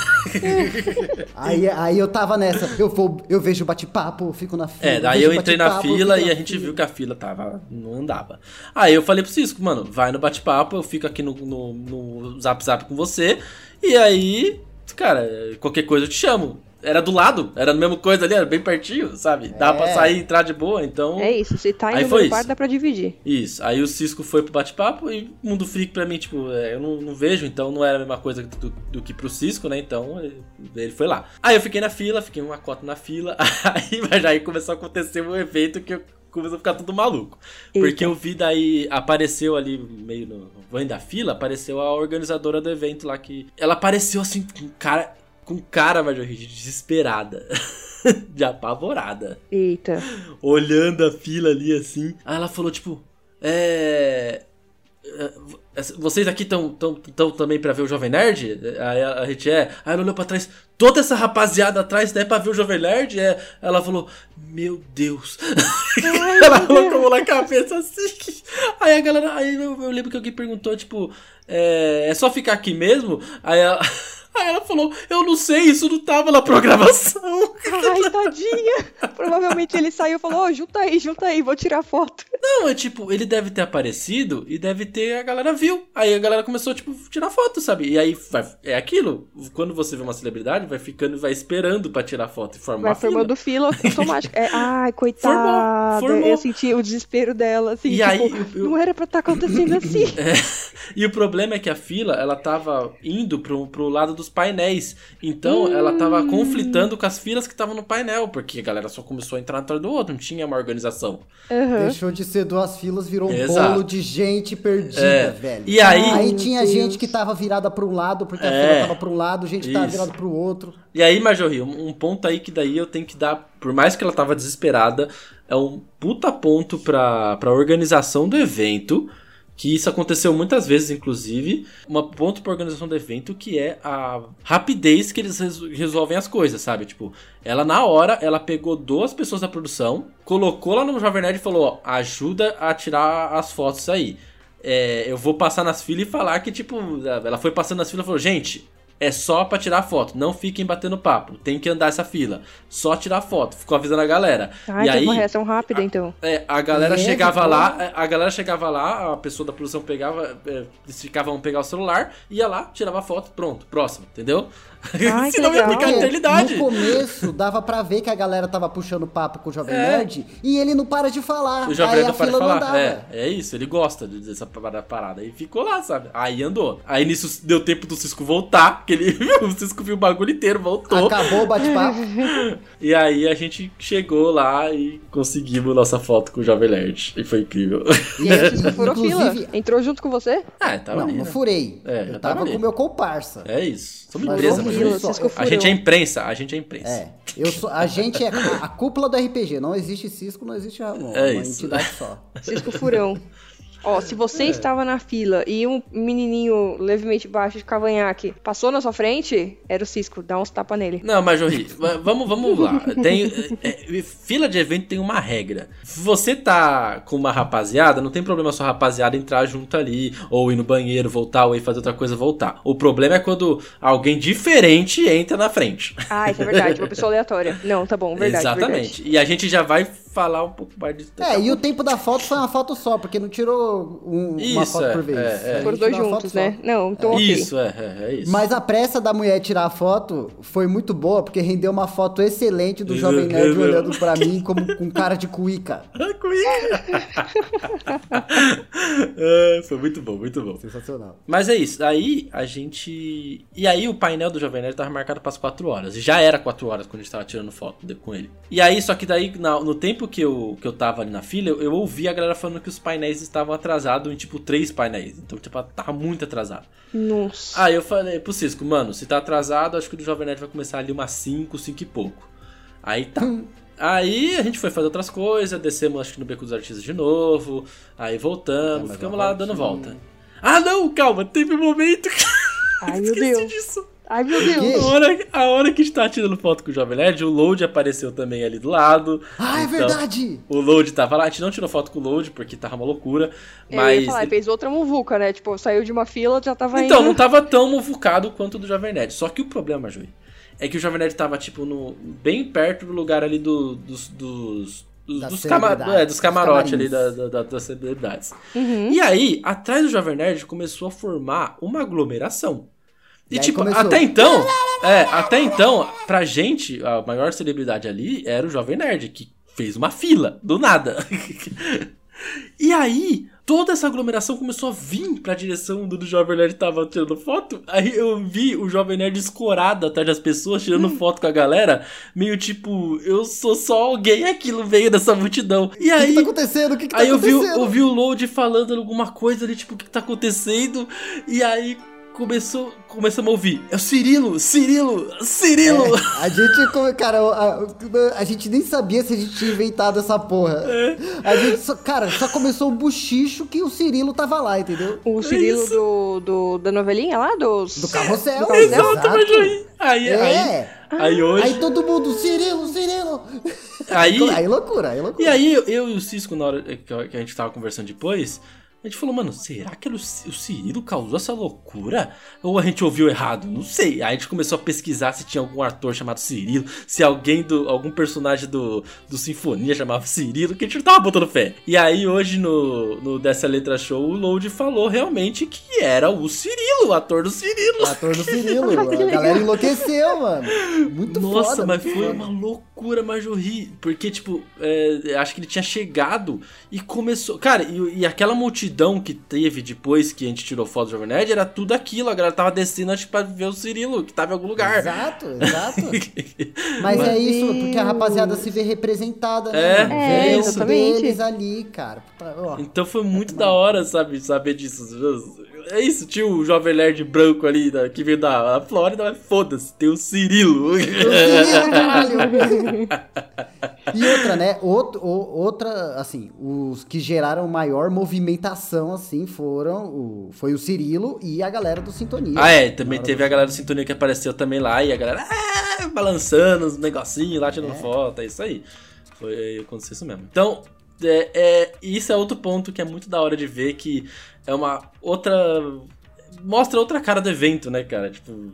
Aí, aí eu tava nessa. Eu vou, eu vejo o bate-papo, fico na fila. É, daí eu o entrei na fila e a gente fila. viu que a fila tava. não andava. Aí eu falei pro Cisco, mano, vai no bate-papo, eu fico aqui no, no, no zap zap com você. E aí, cara, qualquer coisa eu te chamo. Era do lado, era a mesma coisa ali, era bem pertinho, sabe? Dá pra É. sair e entrar de boa, então. É isso, se tá no isso. quarto, dá pra dividir. Isso. Aí o Cisco foi pro bate-papo e Mundo Freak pra mim, tipo, é, eu não, não vejo, então não era a mesma coisa do, do que pro Cisco, né? Então ele, ele foi lá. Aí eu fiquei na fila, fiquei uma cota na fila, aí, mas aí começou a acontecer um evento que eu começou a ficar tudo maluco. Eita. Porque eu vi daí, apareceu ali meio no, vão da fila, apareceu a organizadora do evento lá que. Ela apareceu assim, com cara. Com cara, Marjorie, de desesperada. de apavorada Eita. olhando a fila ali assim. Aí ela falou, tipo, é. Vocês aqui estão tão, tão também pra ver o Jovem Nerd? Aí a a gente é. Aí ela olhou pra trás. Toda essa rapaziada atrás é pra ver o Jovem Nerd? É. Ela falou: Meu Deus. ela colocou na cabeça assim. Aí a galera. Aí eu, eu lembro que alguém perguntou: Tipo, é, é só ficar aqui mesmo? Aí ela. Aí ela falou, eu não sei, isso não tava na programação. Ai, tadinha. Provavelmente ele saiu e falou, ô, junta aí, junta aí, vou tirar foto. Não, é tipo, ele deve ter aparecido e deve ter a galera viu. Aí a galera começou, tipo, tirar foto, sabe? E aí vai- é aquilo. Quando você vê uma celebridade, vai ficando e vai esperando pra tirar foto e formar Vai fila. formando fila automático. É, ai, coitada. formou. Eu senti o desespero dela, assim, E tipo, aí, eu- não era pra estar acontecendo assim. É, e o problema é que a fila, ela tava indo pro, pro lado dos painéis. Então, ela Hum. tava conflitando com as filas que estavam no painel. Porque a galera só começou a entrar atrás do outro, não tinha uma organização. Aham. Deixou de ser duas filas, virou um Exato. bolo de gente perdida, É. velho. E aí- Aí tinha Meu gente Deus. que tava virada pra um lado, porque a É. fila tava pra um lado, gente que tava virada pro outro. E aí, Marjorie, um um ponto aí que daí eu tenho que dar, por mais que ela tava desesperada, é um puta ponto pra, pra organização do evento, que isso aconteceu muitas vezes, inclusive, um ponto pra organização do evento que é a rapidez que eles res- resolvem as coisas, sabe? Tipo, ela na hora, ela pegou duas pessoas da produção, colocou lá no Jovem Nerd e falou, ó, ajuda a tirar as fotos aí. É, eu vou passar nas filas e falar que, tipo, ela foi passando nas filas e falou, gente, é só pra tirar foto, não fiquem batendo papo, tem que andar essa fila, só tirar foto, ficou avisando a galera. Ai, e aí, uma reação rápida, então. é, a galera É, chegava lá, a galera chegava lá, a pessoa da produção pegava, é, eles ficavam pegar o celular, ia lá, tirava foto, pronto, próximo, entendeu? Ai, Senão ia legal. ficar a Porque eternidade. No começo, dava pra ver que a galera tava puxando papo com o Jovem É. Nerd e ele não para de falar. O Jovem aí Nerd a não para de fila não falar. andava. É, é isso, ele gosta de- dessa parada- parada. E ficou lá, sabe? Aí andou. Aí nisso deu tempo do Cisco voltar, que ele o Cisco viu o bagulho inteiro, voltou. Acabou o bate-papo. E aí a gente chegou lá e conseguimos nossa foto com o Jovem Nerd. E foi incrível. E aí Cisco furou fila. Inclusive- Entrou junto com você? ah, tava não, ali, não né? furei. É, eu já tava tava com o meu comparsa. É isso. Somos empresa, só. Cisco A gente é imprensa, a gente é imprensa. É, eu sou, a gente é a, a cúpula do RPG. Não existe Cisco, não existe Ramon. É uma isso. entidade só. Cisco furão. Ó, se você estava na fila e um menininho levemente baixo de cavanhaque passou na sua frente, era o Cisco, dá uns tapas nele. Não, Marjorie, va- vamos, vamos lá. Tem, é, é, fila de evento tem uma regra. Se você tá com uma rapaziada, não tem problema a sua rapaziada entrar junto ali, ou ir no banheiro, voltar, ou ir fazer outra coisa, voltar. O problema é quando alguém diferente entra na frente. Ah, isso é verdade, uma pessoa aleatória. Não, tá bom, verdade. Exatamente. verdade. E a gente já vai falar um pouco mais disso. É, e o tempo da foto foi uma foto só, porque não tirou um- uma Isso, foto é, por vez. é, é. Foram dois uma foto juntos, só. né? Não, então ok. Isso, é, é, é isso. Mas a pressa da mulher tirar a foto foi muito boa, porque rendeu uma foto excelente do Jovem Nerd olhando pra mim como com cara de cuíca. É, foi muito bom, muito bom. Sensacional. Mas é isso, aí a gente. E aí o painel do Jovem Nerd tava marcado pras 4 horas. E já era 4 horas quando a gente tava tirando foto com ele. E aí, só que daí, no tempo tempo que eu, que eu tava ali na fila, eu, eu ouvi a galera falando que os painéis estavam atrasados em, tipo, três painéis. Então, tipo, tava muito atrasado. Nossa. Aí eu falei pro Cisco, mano, se tá atrasado, acho que o do Jovem Nerd vai começar ali umas 5, 5 e pouco. Aí tá. Aí a gente foi fazer outras coisas, descemos acho que no Beco dos Artistas de novo, aí voltamos, mais ficamos lá dando volta. Ah não, calma, teve um momento que... Ai, meu Esqueci Deus. disso. Ai, meu quê? A Deus. hora, a hora que a gente tá tirando foto com o Jovem Nerd, o Load apareceu também ali do lado. Ah, é Então, verdade! O Load tava lá, a gente não tirou foto com o Load porque tava uma loucura, Eu ia mas... falar, ele fez outra muvuca, né? Tipo, saiu de uma fila, já tava Então, indo. não tava tão muvucado quanto o do Jovem Nerd. Só que o problema, Jui, é que o Jovem Nerd tava, tipo, no, bem perto do lugar ali do- dos. dos dos, dos, cama- é, dos camarotes ali da, da- da- das celebridades. Uhum. E aí, atrás do Jovem Nerd começou a formar uma aglomeração. E, E aí tipo, começou. até então, é, até então, pra gente, a maior celebridade ali era o Jovem Nerd, que fez uma fila, do nada. e aí, toda essa aglomeração começou a vir pra direção do, Jovem Nerd tava tirando foto. Aí eu vi o Jovem Nerd escorado atrás das pessoas, tirando Hum. foto com a galera, meio tipo, eu sou só alguém aqui no meio dessa multidão. E O que, aí. que tá acontecendo? O que, que tá Aí eu vi, o- acontecendo? ouvi o Load falando alguma coisa ali, tipo, o que tá acontecendo? E aí começou, começamos a ouvir. É o Cirilo, Cirilo, Cirilo! É, a gente, come- cara, a, a gente nem sabia se a gente tinha inventado essa porra. É. A gente só, cara, só começou o buchicho que o Cirilo tava lá, entendeu? O Cirilo isso. do, do, da novelinha lá, dos... Do carrossel. Do carrossel? Exato, mas aí, aí, aí, É. aí hoje. Aí todo mundo, Cirilo, Cirilo. Aí, Aí loucura, aí loucura. e aí eu, eu e o Cisco, na hora que a gente tava conversando depois, a gente falou, mano, será que o Ci- o Cirilo causou essa loucura? Ou a gente ouviu errado? Não sei. Aí a gente começou a pesquisar se tinha algum ator chamado Cirilo, se alguém do. algum personagem do, do Sinfonia chamava Cirilo, que a gente não tava botando fé. E aí hoje no, no Dessa Letra Show, o Load falou realmente que era o Cirilo, o ator do Cirilo. O ator do Cirilo. A galera enlouqueceu, mano. Muito Nossa, foda. mas foi foda. uma loucura, mas eu ri. Porque, tipo, é, acho que ele tinha chegado e começou. Cara, e, e aquela multidão que teve depois que a gente tirou foto do Jovem Nerd era tudo aquilo. A galera tava descendo, acho que pra ver o Cirilo, que tava em algum lugar. Exato, exato. Mas é isso, porque a rapaziada se vê representada, né? É, é, Vê exatamente. eles ali, cara. Ó. Então foi muito da hora, sabe, saber disso. É isso, tinha o Jovem Nerd branco ali da- que veio da da Flórida, mas foda-se, tem o Cirilo. O Cirilo, caralho. E outra, né? Outro, o- outra, assim, os que geraram maior movimentação, assim, foram o, foi o Cirilo e a galera do Sintonia. Ah, é, também teve a galera do Sintonia que apareceu também lá e a galera ah, balançando os negocinhos lá, tirando foto, é isso aí. Foi aconteceu isso mesmo. Então, é, é, isso é outro ponto que é muito da hora de ver que é uma outra. Mostra outra cara do evento, né, cara? Tipo.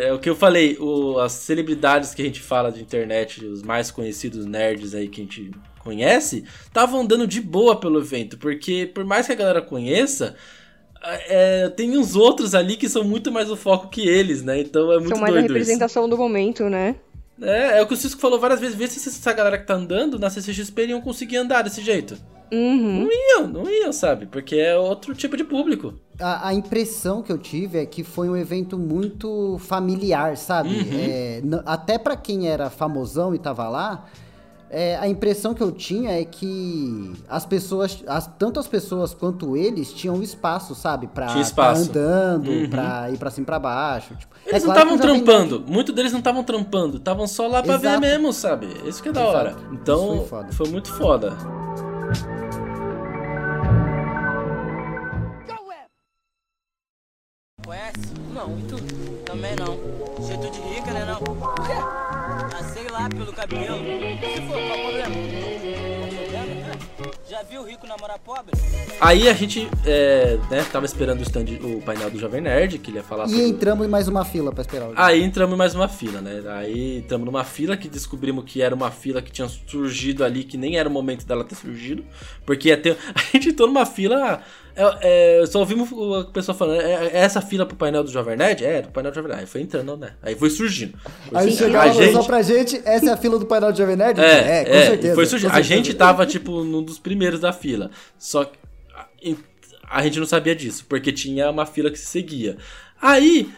É o que eu falei, o- as celebridades que a gente fala de internet, os mais conhecidos nerds aí que a gente conhece, estavam andando de boa pelo evento, porque por mais que a galera conheça, é, tem uns outros ali que são muito mais o foco que eles, né? Então é muito São mais a doido isso. representação do momento, né? É, é o que o Cisco falou várias vezes, vê se essa galera que tá andando na CCXP iriam conseguir andar desse jeito. Uhum. Não iam, não iam, sabe? Porque é outro tipo de público. A, a impressão que eu tive é que foi um evento muito familiar, sabe? Uhum. É, até pra quem era famosão e tava lá, é, a impressão que eu tinha é que as pessoas, as, tanto as pessoas quanto eles tinham espaço, sabe? Pra tá andando, Uhum. pra ir pra cima e pra baixo. Tipo, é Eles não claro que estavam trampando, Nerd- muitos deles não estavam trampando, estavam só lá pra ver Exato. mesmo, sabe? Isso que é da Exato. hora. Então, foi foda. foi muito foda. Conhece? Não, e tu? Também não. Jeito de rica, né não? Por quê? Ah, sei lá, pelo cabelo. Se for, qual o problema? Já viu rico namorar pobre? Aí a gente, é, né, tava esperando o, stand, o painel do Jovem Nerd, que ele ia falar E sobre... entramos em mais uma fila pra esperar o Aí entramos em mais uma fila, né? Aí entramos numa fila que descobrimos que era uma fila que tinha surgido ali, que nem era o momento dela ter surgido. Porque ia ter. A gente entrou numa fila. É, é, só ouvimos a pessoa falando, é, é essa fila pro painel do Jovem Nerd? É, do painel do Jovem Nerd. Aí foi entrando, né? Aí foi surgindo. Foi Aí chegou a gente, pra gente, essa é a fila do painel de Jovem Nerd? é, com é, certeza. Foi surgindo. A gente tava, tipo, num dos primeiros da fila. Só que a, a gente não sabia disso, porque tinha uma fila que se seguia. Aí.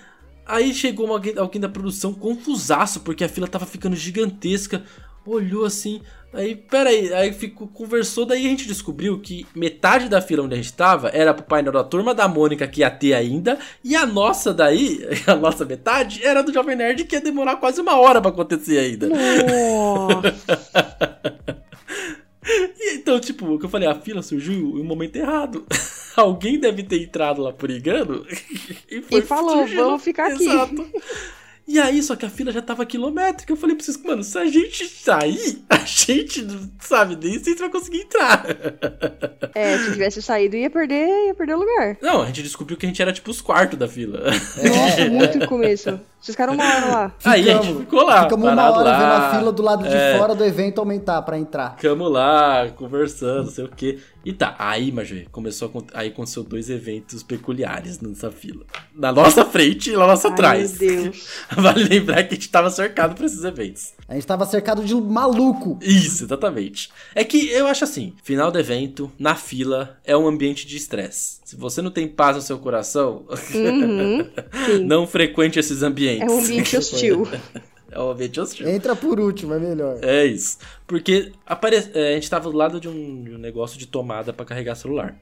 Aí chegou uma- alguém da produção confusaço, porque a fila tava ficando gigantesca. olhou assim. Aí, peraí, aí ficou, conversou, daí a gente descobriu que metade da fila onde a gente tava era pro painel da turma da Mônica que ia ter ainda, e a nossa daí, a nossa metade, era do Jovem Nerd que ia demorar quase uma hora pra acontecer ainda. E então, tipo, o que eu falei, a fila surgiu em um momento errado. Alguém deve ter entrado lá por engano e, foi E falou, surgindo. "Vamos ficar aqui." Exato. E aí, só que a fila já tava quilométrica. Eu falei pra vocês, mano, se a gente sair, a gente, não sabe, nem sei se vai conseguir entrar. É, se tivesse saído, ia perder, ia perder o lugar. Não, a gente descobriu que a gente era tipo os quartos da fila. Nossa, muito no começo. Vocês ficaram uma hora lá. Aí a gente ficou lá, Ficamos uma hora lá. vendo a fila do lado de É. fora do evento aumentar pra entrar. Ficamos lá, conversando, não sei o quê. E tá, aí, Major, começou a, aí aconteceu dois eventos peculiares nessa fila. Na nossa frente e na nossa Ai, atrás. meu Deus. Vale lembrar que a gente tava cercado pra esses eventos. A gente tava cercado de maluco. Isso, exatamente. É que eu acho assim, final do evento, na fila, é um ambiente de estresse. Se você não tem paz no seu coração, Uhum, não frequente esses ambientes. É um ambiente hostil. é um ambiente hostil. Entra por último, é melhor. É isso. Porque apare... é, a gente tava do lado de um, de um negócio de tomada pra carregar celular.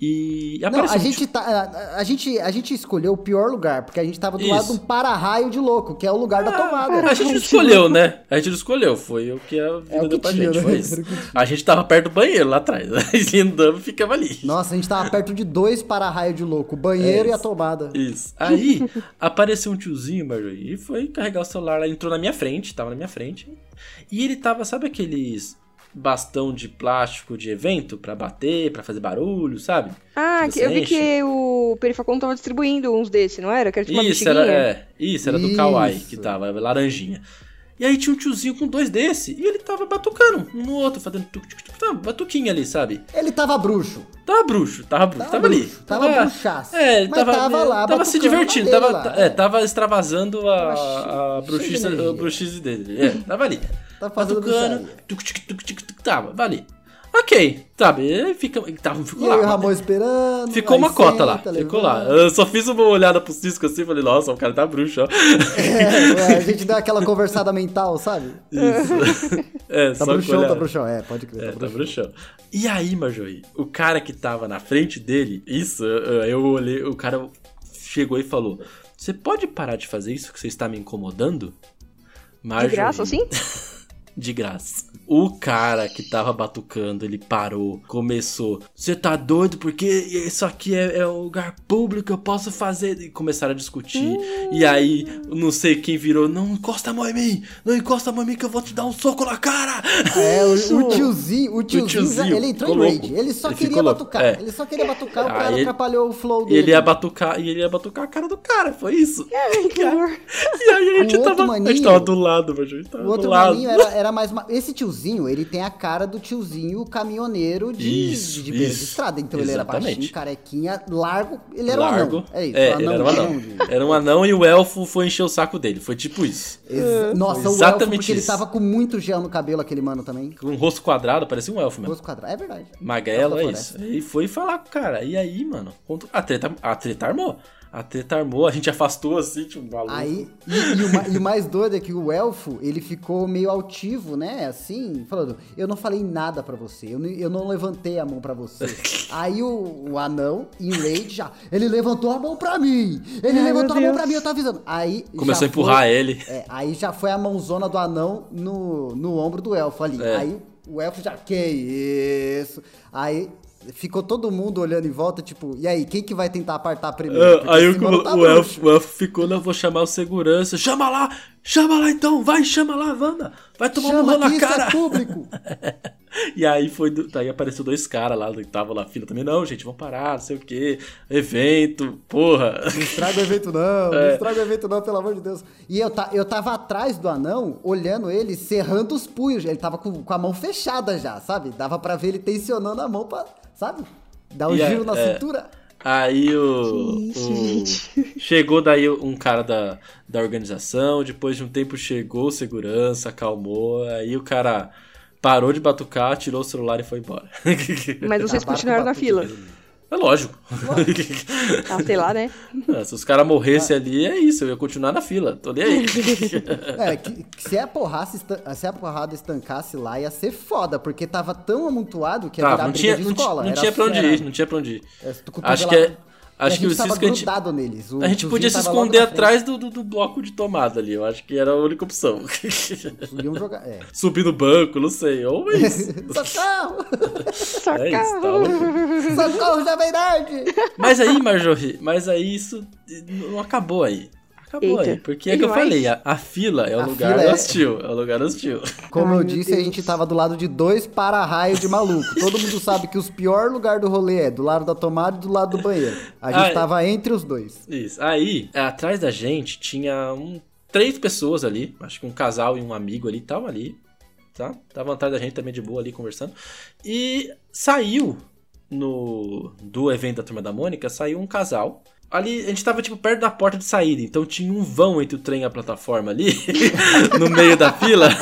E Não, a um gente, tá, a, a gente, a gente escolheu o pior lugar, porque a gente tava do Isso. lado de um para-raio de louco, que é o lugar da tomada. A gente não escolheu, né? A gente não escolheu. Foi o que a vida É deu pra tinha, gente. né? Foi isso. o que tinha. A gente tava perto do banheiro lá atrás. E ficava ali. Nossa, a gente tava perto de dois para-raio de louco, o banheiro É e a tomada. Isso. Aí apareceu um tiozinho, Marjorie, e foi carregar o celular lá. Entrou na minha frente, tava na minha frente. E ele tava, sabe aqueles bastão de plástico de evento pra bater, pra fazer barulho, sabe? Ah, que- eu vi que o Perifacon tava distribuindo uns desses, não era? Que era tipo uma Isso, bexiguinha. era, é, isso, era do. Kawaii que tava, laranjinha. E aí tinha um tiozinho com dois desse e ele tava batucando um no outro, fazendo tuc, tuc, tuc, tava batuquinha ali, sabe? Ele tava bruxo. Tava bruxo, tava bruxo, Tava tava, ali. bruxo, tava bruxaço. É, ele tava, tava lá, tava se divertindo, tava, lá, é, é. tava extravasando a, Tava a de bruxice, a bruxice dele. É, tava ali. Tava fazendo Batucando, tuc, tuc, tuc, tuc, tuc, tava, ali. Ok, sabe, fica, tava, ficou E lá. e o Ramon esperando. Ficou uma cota lá, senta, ficou lá. Eu só fiz uma olhada pro Cisco assim e falei, nossa, o cara tá bruxo, ó. É, a gente deu aquela conversada mental, sabe? Isso. É, Tá só bruxão, olhar. tá bruxão. É, pode crer, É, tá tá bruxão. bruxão. E aí, Marjorie, o cara que tava na frente dele, isso, eu olhei, o cara chegou e falou: Você pode parar de fazer isso que você está me incomodando? De Marjorie, graça, assim? De graça. O cara que tava batucando, ele parou, começou. Você tá doido porque isso aqui é, é um lugar público, eu posso fazer. E começaram a discutir. E aí, não sei quem virou. Não encosta a mão em mim! Não encosta a mão em mim que eu vou te dar um soco na cara! É, o, o tiozinho, o tiozinho, tiozinho já- ele entrou em rage. louco. Ele só Ele queria batucar. é. Ele só queria batucar, o Aí cara ele- atrapalhou o flow dele. ele ia batucar, e ele ia batucar a cara do cara, foi isso. Ai, que horror. E aí a gente, O tava, a gente maninho- tava do lado, mas a gente tava O outro do lado. maninho era, era mais. ma- Esse tiozinho, ele tem a cara do tiozinho caminhoneiro de, Isso, de beira de isso. estrada. Então ele era Exatamente. baixinho, carequinha, largo. Ele era Largo. um anão. É isso, É, ele era um anão. de- Era um anão e o elfo foi encher o saco dele. Foi tipo isso. Ex- Nossa, o elfo, exatamente porque ele isso. tava com muito gel no cabelo, aquele mano também. Com um rosto quadrado, parecia um elfo mesmo. Rosto quadrado. É verdade. Magrelo, é isso. E foi falar com o cara. E aí, mano, a treta, a treta armou. A treta armou, a gente afastou assim, tipo, maluco. Aí, e, e o, e o mais doido é que o elfo, ele ficou meio altivo, né? Assim, falando, eu não falei nada pra você, eu, não- eu não levantei a mão pra você. Aí o, o anão, em rage, já, ele levantou a mão pra mim, ele Ai, levantou a mão pra mim, eu tô avisando. Aí Começou já a empurrar foi- ele. É, aí já foi a mãozona do anão no, no ombro do elfo ali. É. Aí o elfo já, que isso? Aí ficou todo mundo olhando em volta, tipo, e aí, quem que vai tentar apartar primeiro? Porque aí o, tá o, elfo, o elfo ficou, não, vou chamar o segurança. Chama lá! Chama lá então! Vai, chama lá, Wanda! Vai tomar Chama que na isso cara! é público. E aí foi. do- Aí apareceu dois caras lá que estavam na fila também. Não, gente, vamos parar, não sei o que. Evento, porra. Não estraga o evento não, É. não estraga o evento não, pelo amor de Deus. E eu, ta, eu tava atrás do anão, olhando ele, serrando os punhos. Ele tava com, com a mão fechada já, sabe? Dava pra ver ele tensionando a mão pra, sabe? Dar um E giro é- na é. cintura. Aí o. O-. Chegou daí um cara da, da organização. Depois de um tempo chegou o segurança, acalmou. Aí o cara parou de batucar, tirou o celular e foi embora. Mas vocês continuaram na fila. É lógico. Ah, sei lá, né? Ah, Se os caras morressem ali, é isso. Eu ia continuar na fila. Tô nem aí. É, que, que se, a porrada estan- se a porrada estancasse lá, ia ser foda, porque tava tão amontoado que ia Tá, virar não briga tinha, de escola. não Era- tinha pra onde era- ir, não tinha pra onde ir. é, Acho que é. Acho a que o gente tava Cisco a gente, grudado neles. O a gente podia se esconder atrás do, do, do bloco de tomada ali. Eu acho que era a única opção. Iam jogar. É. Subir no banco, não sei. Ou isso. Socorro! É isso, tá. Socorro, Jovem Nerd! Mas aí, Marjorie, mas aí isso não acabou aí. Acabou Eita. aí. Porque é E que eu mais? falei, a, a fila é o A lugar é- hostil. É o lugar hostil. Como Ai, eu disse, a Deus. gente tava do lado de dois para-raios de maluco. Todo mundo sabe que os piores lugares do rolê é do lado da tomada e do lado do banheiro. A gente Ai. tava entre os dois. Isso. Aí, atrás da gente tinha um, três pessoas ali. Acho que um casal e um amigo ali estavam ali. Tá? Estavam atrás da gente também de boa ali conversando. E saiu no do evento da Turma da Mônica, saiu um casal. Ali, a gente tava, tipo, perto da porta de saída, então tinha um vão entre o trem e a plataforma ali, no meio da fila,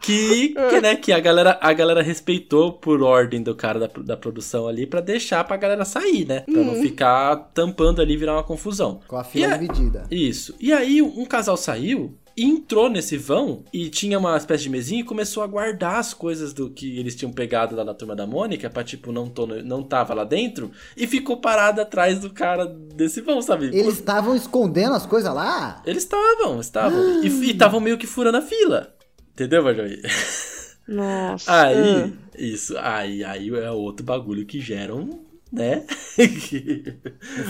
que, que, né, que a galera, a galera respeitou por ordem do cara da, da produção ali pra deixar pra galera sair, né? Pra não ficar tampando ali e virar uma confusão. Com a fila E é- dividida. Isso. E aí um casal saiu entrou nesse vão e tinha uma espécie de mesinha e começou a guardar as coisas do que eles tinham pegado lá na turma da Mônica, pra tipo, não, tô, não tava lá dentro, e ficou parado atrás do cara desse vão, sabe? Eles estavam escondendo as coisas lá? Eles estavam, estavam. E estavam meio que furando a fila. Entendeu, Marjorie? Nossa. Aí, isso, aí, aí é outro bagulho que gera um, né?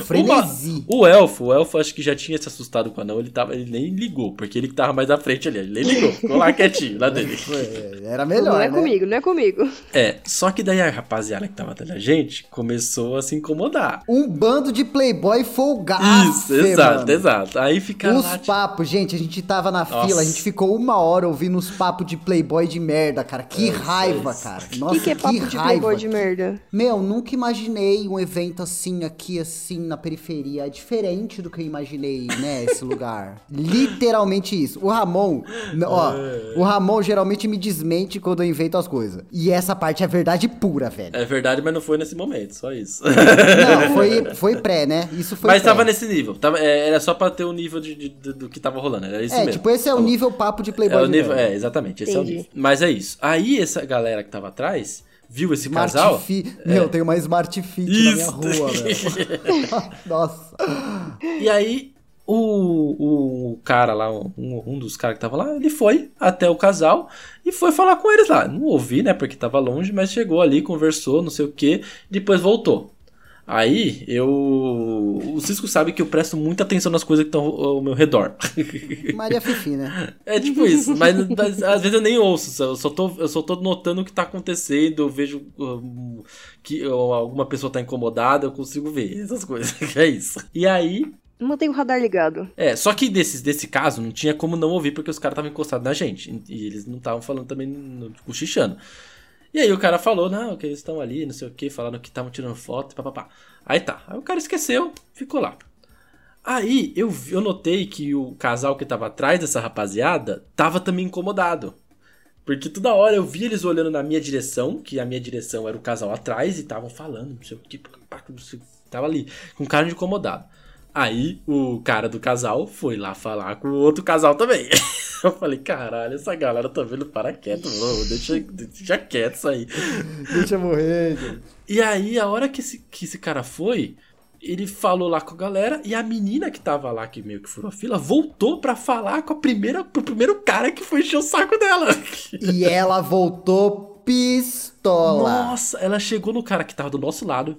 O frenesi. Uma- o elfo, o elfo acho que já tinha se assustado com o anão, ele, tava, ele nem ligou, porque ele que tava mais à frente ali, ele nem ligou, ficou lá quietinho, lá dele. Foi- Era não melhor, é né? comigo, não é comigo. É, só que daí a rapaziada que tava atrás da gente começou a se incomodar. Um bando de playboy folgado. Isso, exato, exato. Aí fica Os lá, tipo, papos, gente, a gente tava na Nossa. fila, a gente ficou uma hora ouvindo os papos de playboy de merda, cara. Que raiva, isso. cara. O Nossa, que, que é papo de raiva. playboy de merda? Meu, nunca imaginei um evento assim, aqui, assim, na periferia. É diferente do que eu imaginei, né, esse lugar. Literalmente isso. O Ramon, ó, o Ramon geralmente me desmente quando eu invento as coisas. E essa parte é verdade pura, velho. é verdade, mas não foi nesse momento, só isso. Não, foi, foi pré, né? Isso foi mas pré. tava nesse nível, tava, é, era só pra ter o nível de, de- do- do que tava rolando, era isso É, mesmo. tipo, esse é o nível papo de playboy É, o de nível, é, exatamente, esse é o Entendi. nível. Mas é isso. Aí essa galera que tava atrás viu esse Smart casal. Fit. Meu, tem uma Smart Fit na minha Isso. rua, velho. Nossa. E aí, o, o cara lá, um, um dos caras que tava lá, ele foi até o casal e foi falar com eles lá. Não ouvi, né, porque tava longe, mas chegou ali, conversou, não sei o que, depois voltou. Aí, eu. O Cisco sabe que eu presto muita atenção nas coisas que estão ao meu redor. Maria Fifi, né? É tipo isso, mas, mas às vezes eu nem ouço, eu só tô, eu só tô notando o que tá acontecendo, eu vejo um, que alguma pessoa tá incomodada, eu consigo ver essas coisas, é isso. E aí, Mantém o radar ligado. é, só que desse, desse caso não tinha como não ouvir porque os caras estavam encostados na gente. E eles não estavam falando também, no- cochichando. E aí o cara falou, não, que eles estão ali, não sei o que, falaram que estavam tirando foto, papapá. Aí tá, aí o cara esqueceu, ficou lá. Aí eu, eu notei que o casal que tava atrás dessa rapaziada tava também incomodado. Porque toda hora eu vi eles olhando na minha direção, que a minha direção era o casal atrás, e estavam falando, não sei o que, não sei tava ali, com cara de incomodado. Aí o cara do casal foi lá falar com o outro casal também. Eu falei, caralho, essa galera tá vendo para quieto, mano, deixa, deixa quieto isso aí. Deixa eu morrer, gente. E aí, a hora que esse, que esse cara foi, ele falou lá com a galera e a menina que tava lá, que meio que furou a fila, voltou pra falar com a primeira, pro primeiro cara que foi encher o saco dela. E ela voltou pistola. Nossa, ela chegou no cara que tava do nosso lado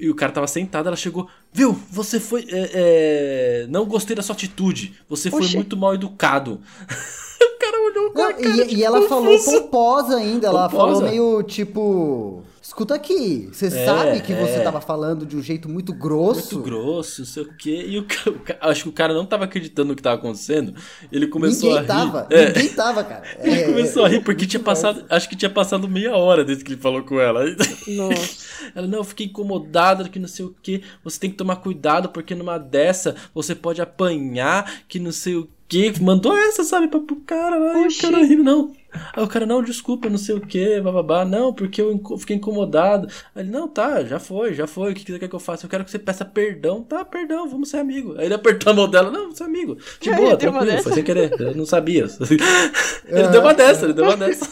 e o cara tava sentado, ela chegou, viu, você foi, é, é, não gostei da sua atitude, você foi Oxê. muito mal educado. o cara olhou com a cara e, de e ela falou pomposa ainda. Ela Pomposa? falou meio tipo. Escuta aqui, você É, sabe que você é. tava falando de um jeito muito grosso. Muito grosso, não sei o quê. E o, o acho que o cara não tava acreditando no que tava acontecendo. Ele começou Ninguém a rir. tava, É. ninguém tava, cara. Ele É, começou a rir porque muito tinha bom. passado. Acho que tinha passado meia hora desde que ele falou com ela. Nossa. Ela, não, eu fiquei incomodada, que não sei o que. Você tem que tomar cuidado, porque numa dessa você pode apanhar, que não sei o que. Mandou essa, sabe, pra, pro cara. E o cara rindo, não. Aí o cara, não, desculpa, não sei o que, bababá. Não, porque eu inco- fiquei incomodado. Aí ele, não, tá, já foi, já foi. O que você quer que eu faça? Eu quero que você peça perdão. Tá, perdão, vamos ser amigo. Aí ele apertou a mão dela, não, vamos ser amigo. De boa, tranquilo, foi sem querer. Eu não sabia. ele deu uma dessa, ele deu uma dessa.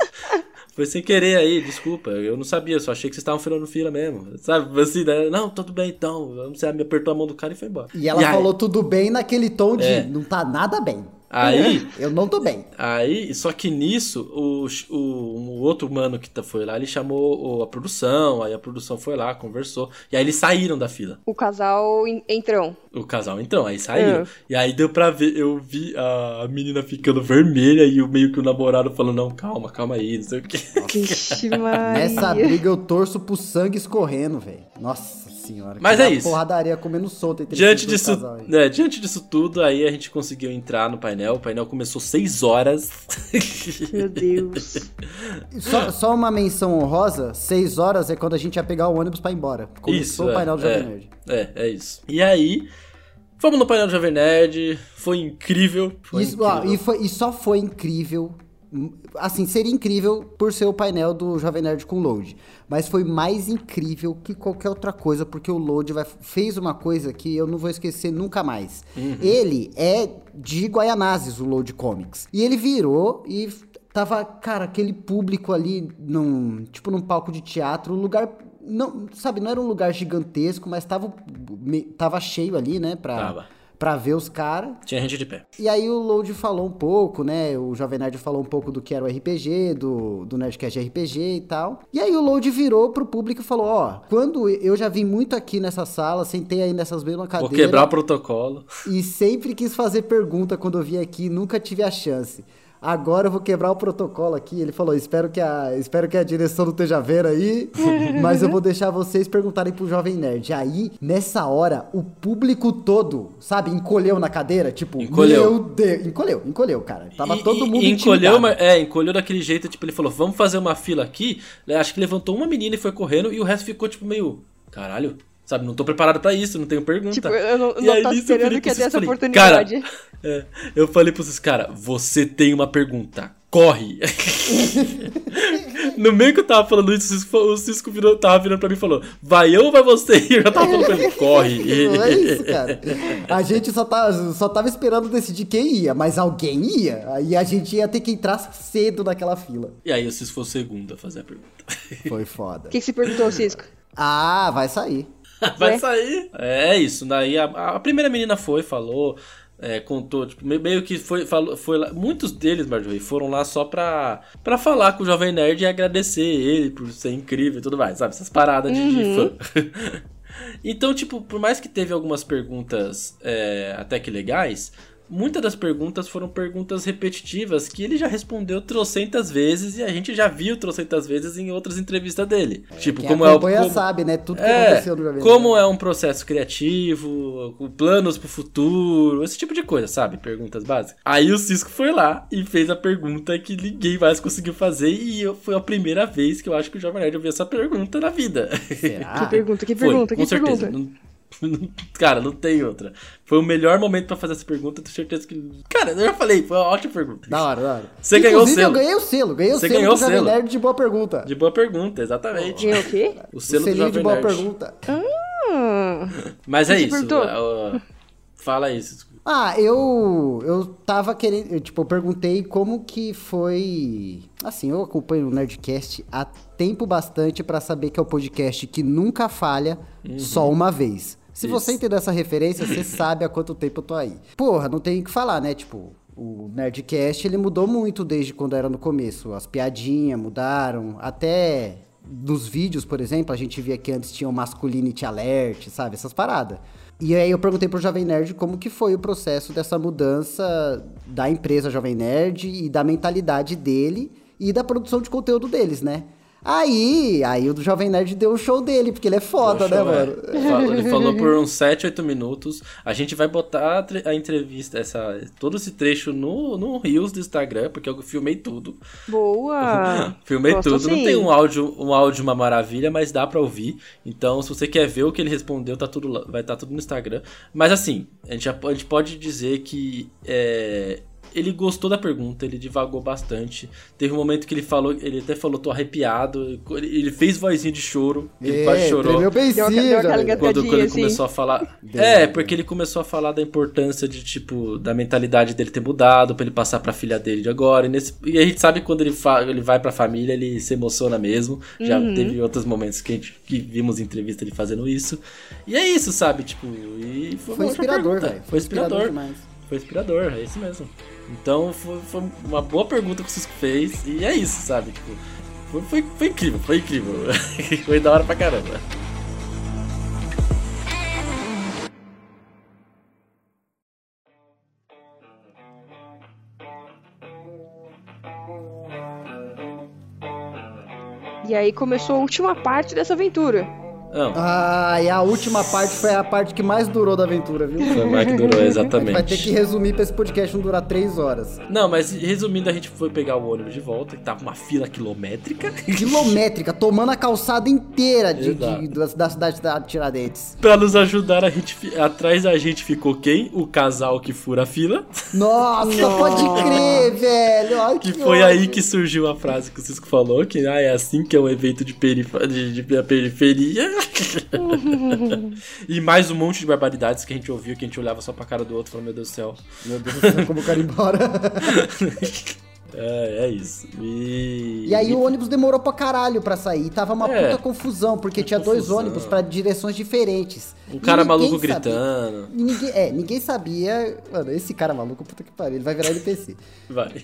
Foi sem querer aí, desculpa. Eu não sabia, só achei que vocês estavam furando fila mesmo. Sabe, assim, né? Não, tudo bem então. Você me apertou a mão do cara e foi embora. E ela aí- falou tudo bem naquele tom de É. não tá nada bem. Aí, Eu não tô bem. Aí, só que nisso, o, o, um outro mano que tá- foi lá, ele chamou o- a produção, aí a produção foi lá, conversou, e aí eles saíram da fila. O casal en- entrão. O casal, então, aí saíram. É. E aí deu pra ver, eu vi a, a menina ficando vermelha e o meio que o namorado falando, não, calma, calma aí, não sei o quê. Nessa briga eu torço pro sangue escorrendo, velho. Nossa senhora. Mas é isso. porradaria comendo solta entre Diante disso, né, diante disso tudo, aí a gente conseguiu entrar no painel. O painel começou 6 horas. Meu Deus. Só, só uma menção honrosa: 6 horas é quando a gente ia pegar o ônibus pra ir embora. Começou Isso, o é, painel do Jovem é, Nerd. É, é isso. E aí, fomos no painel do Jovem Nerd, foi incrível. Foi Isso, ó, incrível. e, foi- e só foi incrível. Assim, seria incrível por ser o painel do Jovem Nerd com load. Mas foi mais incrível que qualquer outra coisa, porque o load vai- fez uma coisa que eu não vou esquecer nunca mais. Ele é de Guaianazes, o load comics. E ele virou e tava, cara, aquele público ali num, tipo num palco de teatro, um lugar não, sabe, não era um lugar gigantesco, mas tava tava cheio ali, né, pra Tava. Para ver os caras. Tinha gente de pé. E aí o Load falou um pouco, né? O Jovem Nerd falou um pouco do que era o RPG, do, do Nerdcast RPG e tal. E aí o Load virou pro público e falou, ó, quando eu já vim muito aqui nessa sala, sentei aí nessas mesmas Vou cadeiras. quebrar o protocolo. E sempre quis fazer pergunta quando eu vim aqui, nunca tive a chance. Agora eu vou quebrar o protocolo aqui. Ele falou: espero que a, espero que a direção não esteja vendo aí, mas eu vou deixar vocês perguntarem pro Jovem Nerd. Aí, nessa hora, o público todo, sabe, encolheu na cadeira, tipo, Encolheu. meu Deus. Encolheu, encolheu, cara. Tava E- todo mundo encolheu, mas- é, encolheu daquele jeito, tipo, ele falou, vamos fazer uma fila aqui. Acho que levantou uma menina e foi correndo, e o resto ficou, tipo, meio, caralho, sabe, não tô preparado pra isso, não tenho pergunta. Tipo, eu não, E não aí, tava nisso, eu esperando que pra ter vocês essa falei, oportunidade. Cara, é, eu falei pra vocês, cara, você tem uma pergunta, corre. no meio que eu tava falando isso, o Cisco, o Cisco virou, tava virando pra mim e falou, vai eu ou vai você? E eu já tava falando pra ele, corre. Não é isso, cara. A gente só, tá, só tava esperando decidir quem ia, mas alguém ia. Aí a gente ia ter que entrar cedo naquela fila. E aí o Cisco foi o segundo a fazer a pergunta. Foi foda. O que, que você perguntou, Cisco? Ah, vai sair. Vai sair. É isso. Daí a, a primeira menina foi, falou, é, contou, tipo, me- meio que foi, falou, foi lá. Muitos deles, Marjorie, foram lá só pra, pra falar com o Jovem Nerd e agradecer ele por ser incrível e tudo mais, sabe? Essas paradas de, de fã. então, tipo, por mais que teve algumas perguntas é, até que legais. Muitas das perguntas foram perguntas repetitivas que ele já respondeu trocentas vezes e a gente já viu trocentas vezes em outras entrevistas dele. tipo, Quem como é o. como- sabe, né? Tudo que é, aconteceu no Jovem como é um processo criativo, com planos pro futuro, esse tipo de coisa, sabe? Perguntas básicas. Aí o Cisco foi lá e fez a pergunta que ninguém mais conseguiu fazer e eu, foi a primeira vez que eu acho que o Jovem Nerd ouviu essa pergunta na vida. Será? Que pergunta, que Foi, pergunta, com que certeza. pergunta? Não- Cara, não tem outra. Foi o melhor momento pra fazer essa pergunta, tenho certeza que. Cara, eu já falei, foi uma ótima pergunta. Da hora, da hora. Você ganhou o selo. eu ganhei o selo. Ganhei o Você selo ganhou do o Jovem selo. Nerd de boa pergunta. De boa pergunta, exatamente. Ganhou o quê? O o selo do selinho de Jovem boa Nerd. pergunta. Hum, Mas é isso. perguntou? ó, Fala isso. Ah, eu eu tava querendo, eu, tipo, eu perguntei como que foi, assim, eu acompanho o Nerdcast há tempo bastante pra saber que é o podcast que nunca falha só uma vez. Se Uhum. Isso. você entender essa referência, você sabe há quanto tempo eu tô aí. Porra, não tem o que falar, né? Tipo, o Nerdcast, ele mudou muito desde quando era no começo. As piadinhas mudaram, até nos vídeos, por exemplo, a gente via que antes tinha o Masculinity Alert, sabe? Essas paradas. E aí eu perguntei pro Jovem Nerd como que foi o processo dessa mudança da empresa Jovem Nerd e da mentalidade dele e da produção de conteúdo deles, né? Aí, aí o do Jovem Nerd deu o show dele, porque ele é foda, né, Show, é. mano? Ele falou por uns 7, 8 minutos. A gente vai botar a, tre- a entrevista, essa, todo esse trecho no, no Reels do Instagram, porque eu filmei tudo. boa. Filmei Gosto tudo. Não sim. tem um áudio, um áudio uma maravilha, mas dá pra ouvir. Então, se você quer ver o que ele respondeu, tá tudo lá- vai estar tudo no Instagram. Mas assim, a gente, já- a gente pode dizer que é, ele gostou da pergunta, ele divagou bastante. Teve um momento que ele falou, ele até falou, tô arrepiado. Ele fez vozinha de choro, ele quase chorou. Deu aquela- deu jovem. engasgadinha. Quando, quando ele assim. começou a falar. É, porque ele começou a falar da importância de, tipo, da mentalidade dele ter mudado, pra ele passar pra filha dele de agora. E, nesse- e a gente sabe que quando ele, fa- ele vai pra família, ele se emociona mesmo. Já Uhum. teve outros momentos que a gente que vimos em entrevista ele fazendo isso. E é isso, sabe? Tipo, e foi, Foi inspirador, velho. Foi inspirador. demais. Foi inspirador, é isso mesmo. Então foi, foi uma boa pergunta que o Cisco fez. E é isso, sabe? Tipo, foi, foi, foi incrível, foi incrível. foi da hora pra caramba. E aí começou a última parte dessa aventura. Ah, e a última parte foi a parte que mais durou da aventura, viu? foi mais que durou, exatamente. Vai ter que resumir pra esse podcast não durar três horas. Não, mas resumindo, a gente foi pegar o ônibus de volta, que tava uma fila quilométrica. Quilométrica, tomando a calçada inteira de, de- da, da cidade da Tiradentes. pra nos ajudar, a gente, atrás da gente ficou quem? O casal que fura a fila. Nossa, pode crer, velho. Ai, Que que foi ódio. aí que surgiu a frase que o Cisco falou, que ah, é assim que é um evento de, perifa- de, de da periferia. E mais um monte de barbaridades que a gente ouvia, que a gente olhava só pra cara do outro e falava, meu Deus do céu. Meu Deus do céu, como eu quero ir embora. É, é isso. E, E aí o ônibus demorou pra caralho pra sair. E tava uma É. puta confusão, porque tinha dois confusão. ônibus pra direções diferentes. Um cara maluco sabia- gritando. Ninguém, é, ninguém sabia. Mano, esse cara maluco, puta que pariu, ele vai virar NPC. Vai.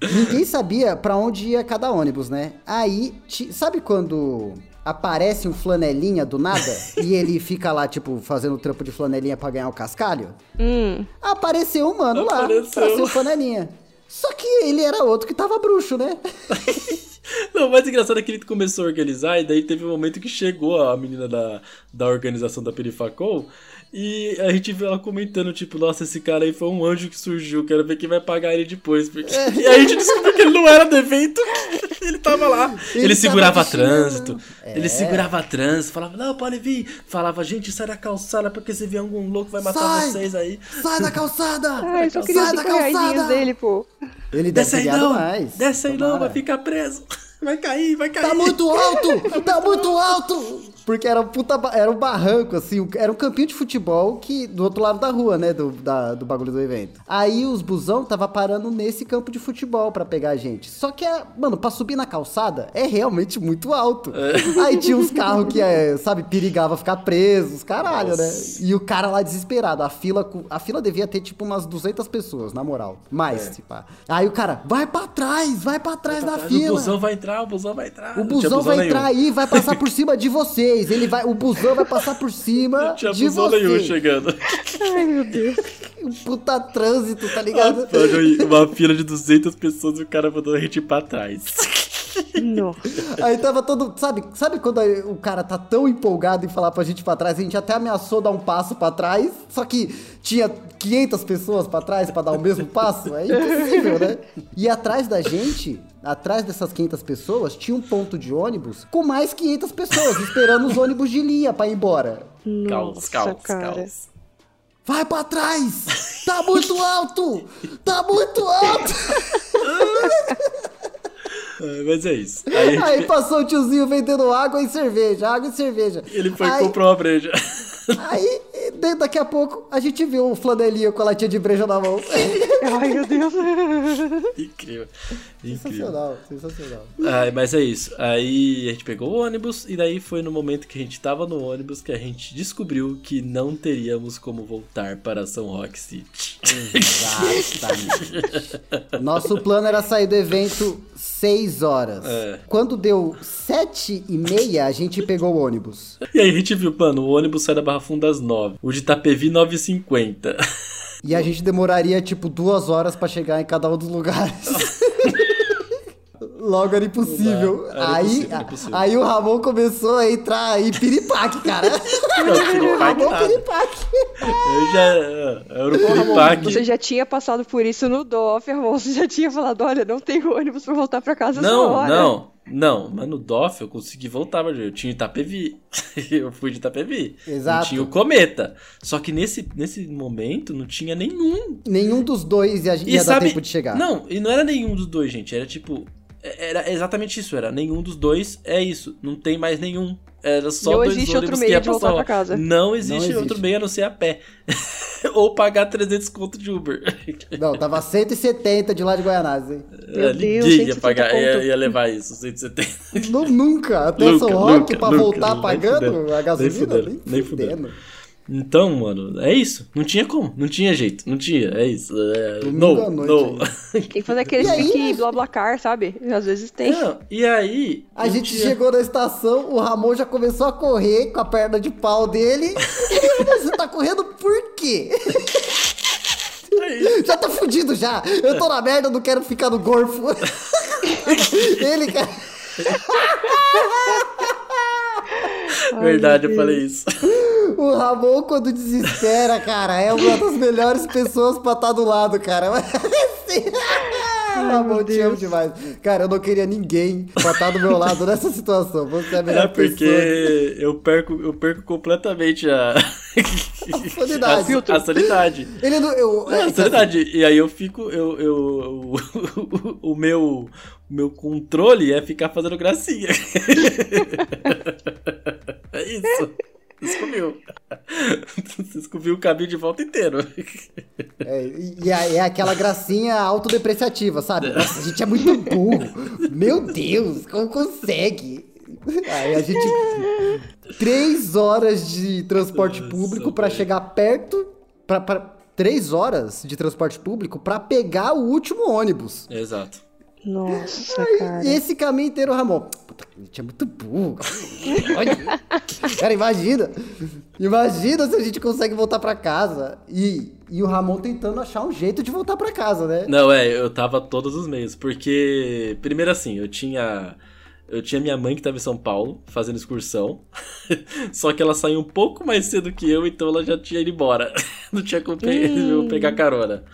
ninguém sabia pra onde ia cada ônibus, né? Aí, sabe quando aparece um flanelinha do nada e ele fica lá, tipo, fazendo trampo de flanelinha pra ganhar o cascalho? Hum. Apareceu um mano lá Apareceu. pra ser o flanelinha. Só que ele era outro que tava bruxo, né? Não, o mais engraçado é que ele começou a organizar e daí teve um momento que chegou a menina da, da organização da Perifacol e a gente viu ela comentando, tipo, nossa, esse cara aí foi um anjo que surgiu, quero ver quem vai pagar ele depois. Porque... É. E aí a gente descobriu que ele não era do evento, ele tava lá. Ele, Ele segurava trânsito, ele segurava trânsito, falava, não, pode vir. Falava, gente, sai da calçada porque se vier algum louco vai matar Sai! vocês aí. Sai da calçada! Ah, eu só queria Sai da 5 reaisinhos calçada! dele, pô. Ele Desce aí não, mais. desce aí não, Tomara. vai ficar preso. Vai cair, vai cair. Tá muito alto! Tá muito alto! Porque era um, puta, era um barranco, assim, era um campinho de futebol que do outro lado da rua, né? Do, da- do bagulho do evento. Aí os busão tava parando nesse campo de futebol pra pegar a gente. Só que, é, mano, pra subir na calçada é realmente muito alto. Aí tinha uns carros que, é, sabe, perigava ficar presos, caralho, né? E o cara lá desesperado. A fila, a fila devia ter tipo umas 200 pessoas, na moral. Mais, tipo. Aí o cara, vai pra trás, vai pra trás da Atrás, fila. O busão vai entrar, o busão vai entrar. O busão vai nenhum. entrar aí, vai passar por cima de vocês. Ele vai, o busão vai passar por cima Não tinha de busão nenhum vocês. chegando. Ai, meu Deus. Um puta trânsito, tá ligado? Mano, Uma fila de 200 pessoas e o cara mandou a gente ir pra trás. Nossa. Aí tava todo, sabe, sabe quando o cara tá tão empolgado em falar pra gente pra trás, a gente até ameaçou dar um passo pra trás, só que tinha 500 pessoas pra trás pra dar o mesmo passo, é impossível, né? E atrás da gente, atrás dessas 500 pessoas, tinha um ponto de ônibus com mais 500 pessoas esperando os ônibus de linha pra ir embora. Caos, Nossa, caos, cara. caos. Vai pra trás! Tá muito alto! Tá muito alto! É, mas é isso. Aí, Aí passou o tiozinho vendendo água e cerveja, água e cerveja. ele foi e aí, comprou uma breja. Aí, daqui a pouco, a gente viu o flanelinha com a latinha de breja na mão. Ai, meu Deus. Incrível. Incrível. sensacional, sensacional. Ah, mas é isso. Aí a gente pegou o ônibus e daí foi no momento que a gente tava no ônibus que a gente descobriu que não teríamos como voltar para São Roque City. Exatamente. Nosso plano era sair do evento 6 horas. É. Quando deu 7 e meia, a gente pegou o ônibus. E aí a gente viu, mano, o ônibus sai da Barra Funda às 9. O de Itapevi 9h50. E a gente demoraria, tipo, duas horas pra chegar em cada um dos lugares. Logo era impossível. Era aí, impossível, era impossível. aí o Ramon começou a entrar em piripaque, cara. Não, Ramon nada. piripaque. Eu já. Era o piripaque. Você já tinha passado por isso no DOF, irmão. Você já tinha falado, olha, não tem ônibus pra voltar pra casa essa Não, hora. não. Não, mas no DOF eu consegui voltar, mas eu tinha Itapevi. eu fui de Itapevi. Exato. Não tinha o Cometa. Só que nesse, nesse momento não tinha nenhum. Nenhum dos dois ia, ia dar tempo de chegar. Não, e não era nenhum dos dois, gente. Era tipo. Era exatamente isso, era nenhum dos dois é isso. Não tem mais nenhum. Era só Não dois existe outro ônibus meio que ia de voltar passar. pra casa. Não existe, Não existe. outro meio a não ser a pé. Ou pagar 300 conto de Uber. Não, tava 170 de lá de Guianazes, hein? Meu É, Deus, Ninguém ia 170 pagar, ia, ia levar isso, 170. Nu- Nunca, até Nunca, São Roque nunca, pra nunca, voltar nem pagando fudendo, a nem gasolina, fudendo, nem, nem fudendo. Então, mano, é isso. Não tinha como, não tinha jeito, não tinha, é isso. É, no. Tem que fazer aqueles E aí, pique né? blablacar, sabe? Às vezes tem. Não, e aí. A não gente tinha- chegou na estação, o Ramon já começou a correr com a perna de pau dele. Você tá correndo por quê? Já tá fudido já. Eu tô na merda, eu não quero ficar no gorfo. Ele quer. Verdade, eu falei isso. O Ramon, quando desespera, cara, é uma das melhores pessoas pra estar do lado, cara. Ramon, te amo demais. Cara, eu não queria ninguém pra estar do meu lado nessa situação. Você é a melhor É porque pessoa. eu perco, eu perco completamente a. A sanidade. A, a sanidade. Ele não. Eu, é, a sanidade. E aí eu fico. Eu, eu, o, o meu. O meu controle é ficar fazendo gracinha. é isso. Descobriu. Você descobriu o caminho de volta inteiro. É, e é, é aquela gracinha autodepreciativa, sabe? Nossa, a gente é muito burro. Meu Deus, como consegue? Aí a gente. Três horas de transporte público pra velho. chegar perto. Pra, pra- três horas de transporte público pra pegar o último ônibus. Exato. Nossa, cara. E esse caminho inteiro, Ramon. Puta, a gente é muito burro. Olha. Cara, imagina. Imagina se a gente consegue voltar pra casa. E, e o Ramon tentando achar um jeito de voltar pra casa, né? Não, é, eu tava todos os meios, porque primeiro assim, eu tinha eu tinha minha mãe que tava em São Paulo fazendo excursão. Só que ela saiu um pouco mais cedo que eu, então ela já tinha ido embora. Não tinha como pe- pegar carona.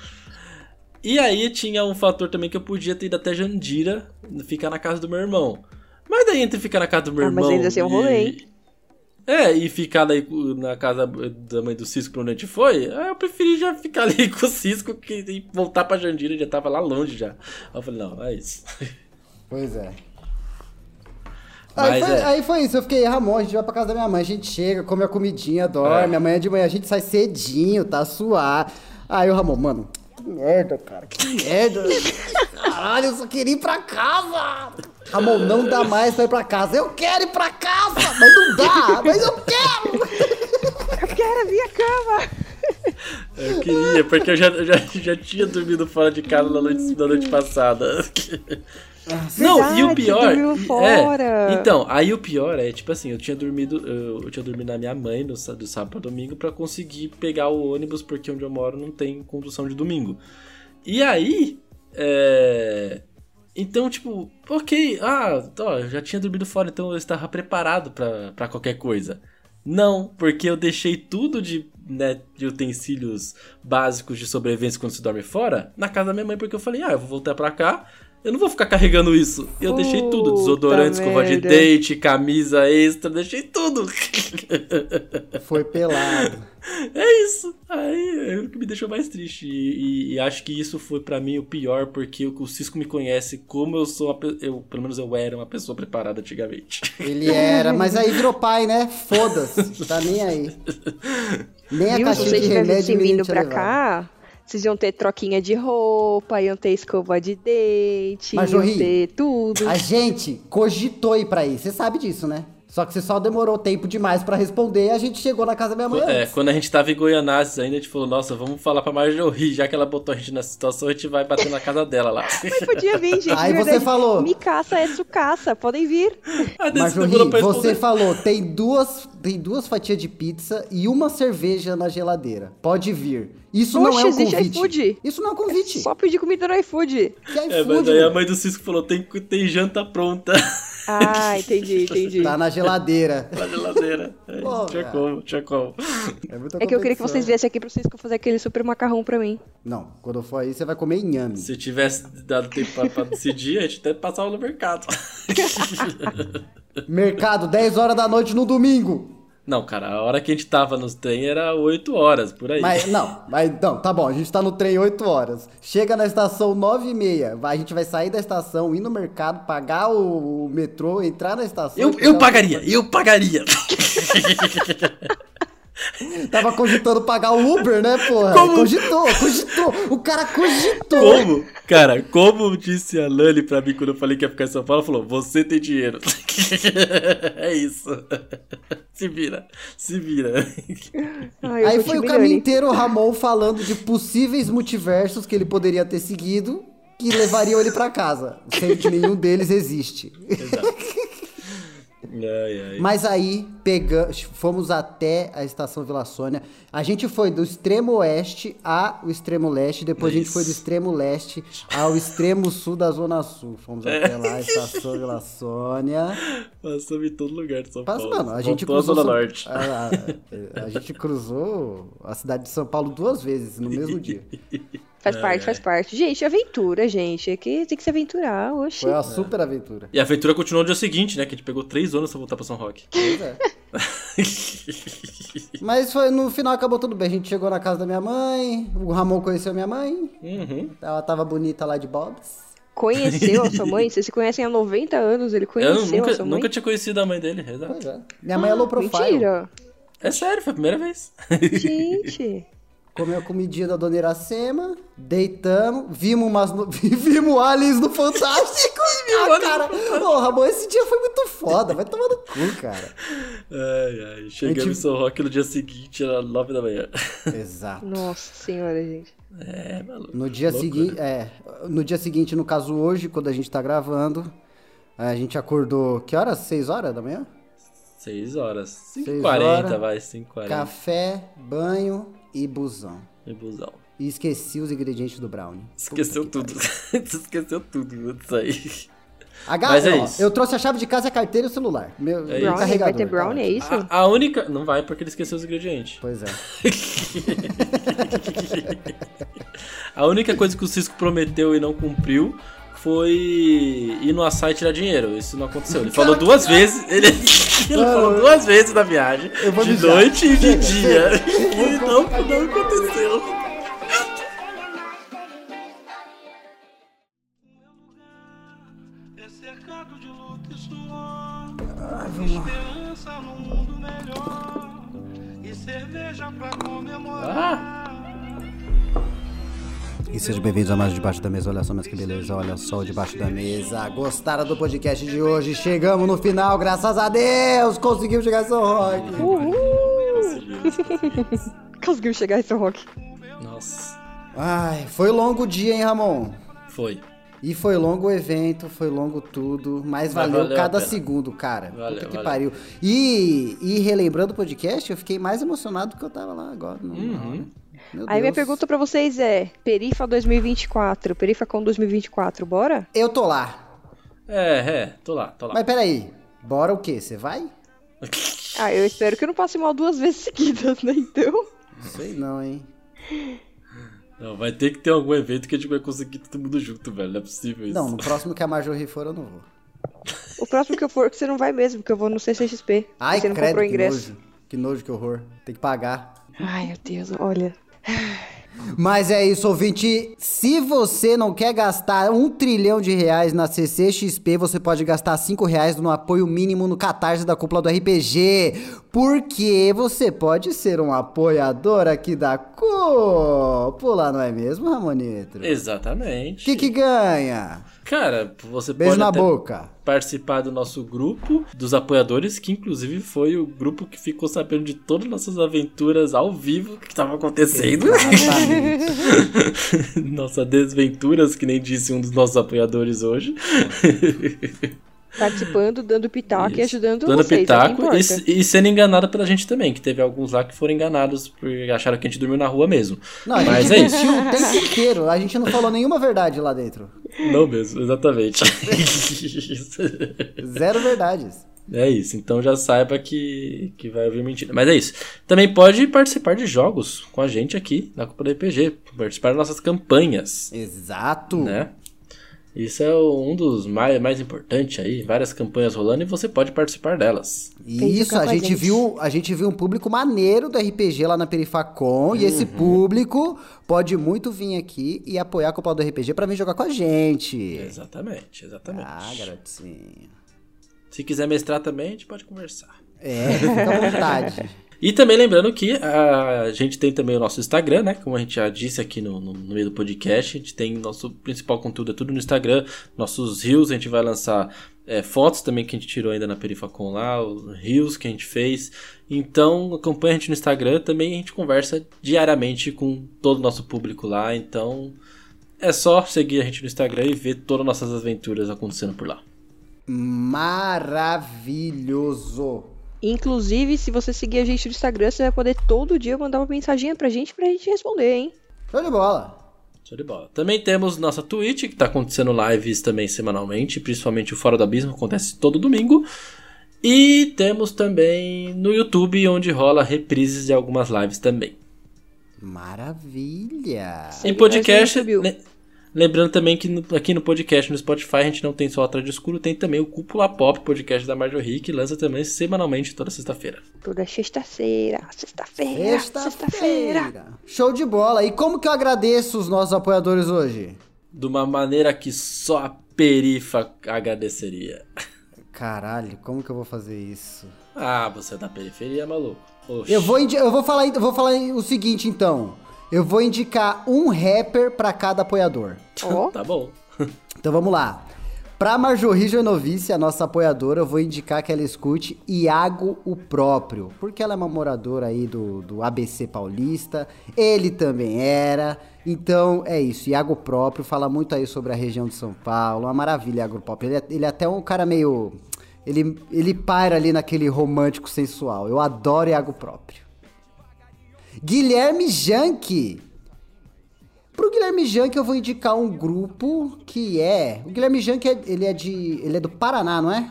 E aí tinha um fator também que eu podia ter ido até Jandira, ficar na casa do meu irmão. Mas daí entre ficar na casa do meu Ah, mas irmão ainda assim é um rolê, hein? É, e ficar daí na casa da mãe do Cisco pra onde a gente foi, aí eu preferi já ficar ali com o Cisco que, e voltar pra Jandira, já tava lá longe já. Aí eu falei, não, é isso. Pois é. Aí Mas foi, é. aí foi isso, eu fiquei, Ramon, a gente vai pra casa da minha mãe, a gente chega, come a comidinha, dorme, É. amanhã de manhã a gente sai cedinho, tá suar. Aí o Ramon, mano, que merda, cara, que merda. Caralho, eu só queria ir pra casa. Ramon, não dá mais pra ir pra casa. Eu quero ir pra casa, mas não dá, mas eu quero. Eu quero a minha cama. Eu queria, porque eu já, já, já tinha dormido fora de casa na noite, na noite passada. Não, e o Verdade, pior. dormiu fora. É, então, aí o pior é, tipo assim, eu tinha dormido. Eu, eu tinha dormido na minha mãe no, do sábado pra domingo pra conseguir pegar o ônibus, porque onde eu moro não tem condução de domingo. E aí. É. Então, tipo, ok, ah, ó, eu já tinha dormido fora, então eu estava preparado pra pra qualquer coisa. Não, porque eu deixei tudo de, né, de utensílios básicos de sobrevivência quando se dorme fora na casa da minha mãe, porque eu falei, ah, eu vou voltar pra cá, eu não vou ficar carregando isso. Eu deixei tudo, Puta desodorante, escova de dente, camisa extra, deixei tudo. Foi pelado. É isso. Aí é o que me deixou mais triste. E, e- e acho que isso foi pra mim o pior, porque o, o Cisco me conhece como eu sou uma, eu Pelo menos eu era uma pessoa preparada antigamente. Ele era, mas aí virou pai, né? Foda-se, tá nem aí. Nem a Viu? Caixinha de remédio vindo pra levado. cá, vocês iam ter troquinha de roupa, iam ter escova de dente, Mas, iam ter tudo. A gente cogitou ir pra aí, você sabe disso, né? Só que você só demorou tempo demais pra responder e a gente chegou na casa da minha mãe É, antes. quando a gente tava em Goianazes ainda, a gente falou, nossa, vamos falar pra Marjorie, já que ela botou a gente nessa situação, a gente vai bater na casa dela lá. Mas podia vir, gente. Aí de você verdade. falou. Micaça é sucaça, podem vir. Jorri, você falou, tem duas, tem duas fatias de pizza e uma cerveja na geladeira. Pode vir. Isso não Oxe, é um existe convite. iFood. Isso não é um convite. Só pedir comida no iFood. Que É, iFood, mas aí a mãe do Cisco falou, tem, tem janta pronta. Ah, entendi, entendi. Tá na geladeira. Na geladeira. É, Pô, tinha cara. como, tinha como. É, muita É que eu queria que vocês viessem aqui pra vocês que eu fazer aquele super macarrão pra mim. Não, quando eu for aí, você vai comer inhame. Se tivesse dado tempo pra, pra decidir, a gente até passava no mercado. Mercado, 10 horas da noite no domingo. Não, cara, a hora que a gente tava nos trem era 8 horas, por aí. Mas, não, mas não, tá bom, a gente tá no trem 8 horas. Chega na estação 9 e meia. A gente vai sair da estação, ir no mercado, pagar o, o metrô, entrar na estação. Eu, eu pagaria, eu pagaria. Tava cogitando pagar o Uber, né, porra? Como? Cogitou, cogitou. O cara cogitou. Como? Cara, como disse a Lani pra mim quando eu falei que ia ficar em São Paulo, ela falou: Você tem dinheiro. é isso. Se vira, se vira. Ai, Aí foi o caminho Milani. inteiro o Ramon falando de possíveis multiversos que ele poderia ter seguido que levariam ele pra casa, sendo que nenhum deles existe. Ai, ai. Mas aí pega, fomos até a estação Vila Sônia. A gente foi do extremo oeste ao extremo leste, depois a gente Isso. foi do extremo leste ao extremo sul da Zona Sul. Fomos até lá, a estação Vila Sônia. Passamos em todo lugar de São Mas, Paulo. mano, a gente Voltou cruzou. Zona São- Norte. A, a- a gente cruzou a cidade de São Paulo duas vezes no mesmo dia. Faz Ai, parte, ai. faz parte. Gente, aventura, gente. É que tem que se aventurar, oxi. Foi uma super aventura. E a aventura continuou no dia seguinte, né? Que a gente pegou três anos pra voltar pra São Roque. Pois é. Mas foi, no final acabou tudo bem. A gente chegou na casa da minha mãe, o Ramon conheceu minha mãe, Uhum. ela tava bonita lá de Bobs. Conheceu a sua mãe? Vocês se conhecem há 90 anos, ele Eu conheceu a nunca, sua mãe? nunca tinha conhecido a mãe dele, exato. Pois é. Minha mãe é low profile. Mentira. É sério, foi a primeira vez. Gente. Comeu a comidinha da dona Iracema, deitamos, vimos umas. no- vimos aliens no Fantástico. ah, cara, ô, Ramon, esse dia foi muito foda. Vai tomar no cu, cara. Ai, ai. Chegamos gente- em São Roque no dia seguinte, era nove da manhã. Exato. Nossa senhora, gente. É, maluco. No dia seguinte, é, no dia seguinte, no caso hoje, quando a gente tá gravando, a gente acordou, que horas? 6 horas da manhã? Seis horas. Seis 5h40, horas. vai, 5h40. Café, banho e busão. E busão. E esqueci os ingredientes do brownie. Esqueceu tudo. Esqueceu tudo disso aí. A ga- Mas é ó, isso. Eu trouxe a chave de casa, a carteira e o celular. Meu É. Brownie? Vai carregador, ter brownie, é isso? A, a única. Não vai porque ele esqueceu os ingredientes. Pois é. A única coisa que o Cisco prometeu e não cumpriu foi ir no açaí tirar dinheiro. Isso não aconteceu. Ele falou duas vezes. Ele, ele falou duas vezes na viagem. Eu vou De mijar. noite e de dia. E não, não aconteceu. É cercado de luta E sejam bem-vindos a mais Debaixo da Mesa. Olha só, mas que beleza. Olha só o Debaixo da Mesa. Gostaram do podcast de hoje? Chegamos no final, graças a Deus! Conseguimos chegar em São Roque. Uhul! Conseguiu chegar em São Roque. Nossa. Ai, foi longo o dia, hein, Ramon? Foi. E foi longo o evento, foi longo tudo, mas valeu, valeu cada segundo, cara. Valeu, Puta que valeu. pariu. E, e relembrando o podcast, eu fiquei mais emocionado do que eu tava lá agora. Não, Uhum. Meu Aí minha Deus. pergunta pra vocês é: Perifa 2024, Perifacon 2024, bora? Eu tô lá. É, é, tô lá, tô lá. Mas peraí, bora o quê? Você vai? Ah, eu espero que eu não passe mal duas vezes seguidas, né? Então. Sei não, hein. Não, vai ter que ter algum evento que a gente vai conseguir todo mundo junto, velho. Não é possível isso. Não, no próximo que a Marjorie for, eu não vou. O próximo que eu for, que você não vai mesmo, porque eu vou no CCXP. Ai, você não credo, comprou que ingresso. nojo. Que nojo, que horror. Tem que pagar. Ai, meu Deus, olha. Mas é isso, ouvinte. Se você não quer gastar um trilhão de reais na CCXP, você pode gastar cinco reais no apoio mínimo no Catarse da Cúpula do RPG. Porque você pode ser um apoiador aqui da Cúpula, não é mesmo, Ramonito? O Exatamente. que que ganha? Cara, você Beijo pode na boca. participar do nosso grupo dos apoiadores, que inclusive foi o grupo que ficou sabendo de todas as nossas aventuras ao vivo que estavam acontecendo. Nossa desventuras, que nem disse um dos nossos apoiadores hoje. Participando, dando pitaco e Isso. ajudando Dando vocês, pitaco é o que e, e sendo enganado pela gente também, que teve alguns lá que foram enganados porque acharam que a gente dormiu na rua mesmo. Não, a Mas gente é isso. mentiu o tempo inteiro. A gente não falou nenhuma verdade lá dentro. Não mesmo, exatamente. Zero verdades. É isso, então já saiba que, que vai ouvir mentira. Mas é isso. Também pode participar de jogos com a gente aqui na Copa do RPG, participar das nossas campanhas, Exato. né? Isso é um dos mais, mais importantes aí, várias campanhas rolando e você pode participar delas. Isso, a gente, gente. viu, a gente viu um público maneiro do RPG lá na Perifacon e Uhum. esse público pode muito vir aqui e apoiar a Copa do RPG pra vir jogar com a gente. Exatamente, exatamente. Ah, garotinho. Se quiser mestrar também, a gente pode conversar. É, fica à vontade. E também lembrando que a gente tem também o nosso Instagram, né? Como a gente já disse aqui no, no, no meio do podcast, a gente tem nosso principal conteúdo, é tudo no Instagram. Nossos rios, a gente vai lançar é, fotos também que a gente tirou ainda na Perifacon lá, os rios que a gente fez. Então acompanha a gente no Instagram, também a gente conversa diariamente com todo o nosso público lá. Então é só seguir a gente no Instagram e ver todas as nossas aventuras acontecendo por lá. Maravilhoso. Inclusive, se você seguir a gente no Instagram, você vai poder todo dia mandar uma mensaginha pra gente pra gente responder, hein? Show de bola. Show de bola. Também temos nossa Twitch, que tá acontecendo lives também semanalmente, principalmente o Fora do Abismo, acontece todo domingo. E temos também no YouTube, onde rola reprises de algumas lives também. Maravilha. Em podcast, lembrando também que no- aqui no podcast, no Spotify, a gente não tem só a Trade Escuro, tem também o Cúpula Pop, podcast da Marjorie, que lança também semanalmente toda sexta-feira. Toda sexta-feira, sexta-feira, sexta-feira. Sexta-feira. Show de bola. E como que eu agradeço os nossos apoiadores hoje? De uma maneira que só a perifa agradeceria. Caralho, como que eu vou fazer isso? Ah, você é da periferia, maluco. Oxi. Eu vou, eu vou falar, eu vou falar o seguinte então. Eu vou indicar um rapper pra cada apoiador. Ó, Tá bom. Então vamos lá. Pra Marjorie Jornovice, a nossa apoiadora, eu vou indicar que ela escute Iago o próprio. Porque ela é uma moradora aí do, do ABC Paulista. Ele também era. Então é isso. Iago próprio fala muito aí sobre a região de São Paulo. Uma maravilha, Iago próprio. Ele é, ele é até um cara meio. Ele, ele paira ali naquele romântico sensual. Eu adoro Iago próprio. Guilherme Janke. Pro Guilherme Janke eu vou indicar um grupo que é... O Guilherme Janke, é- ele é de... Ele é do Paraná, não é?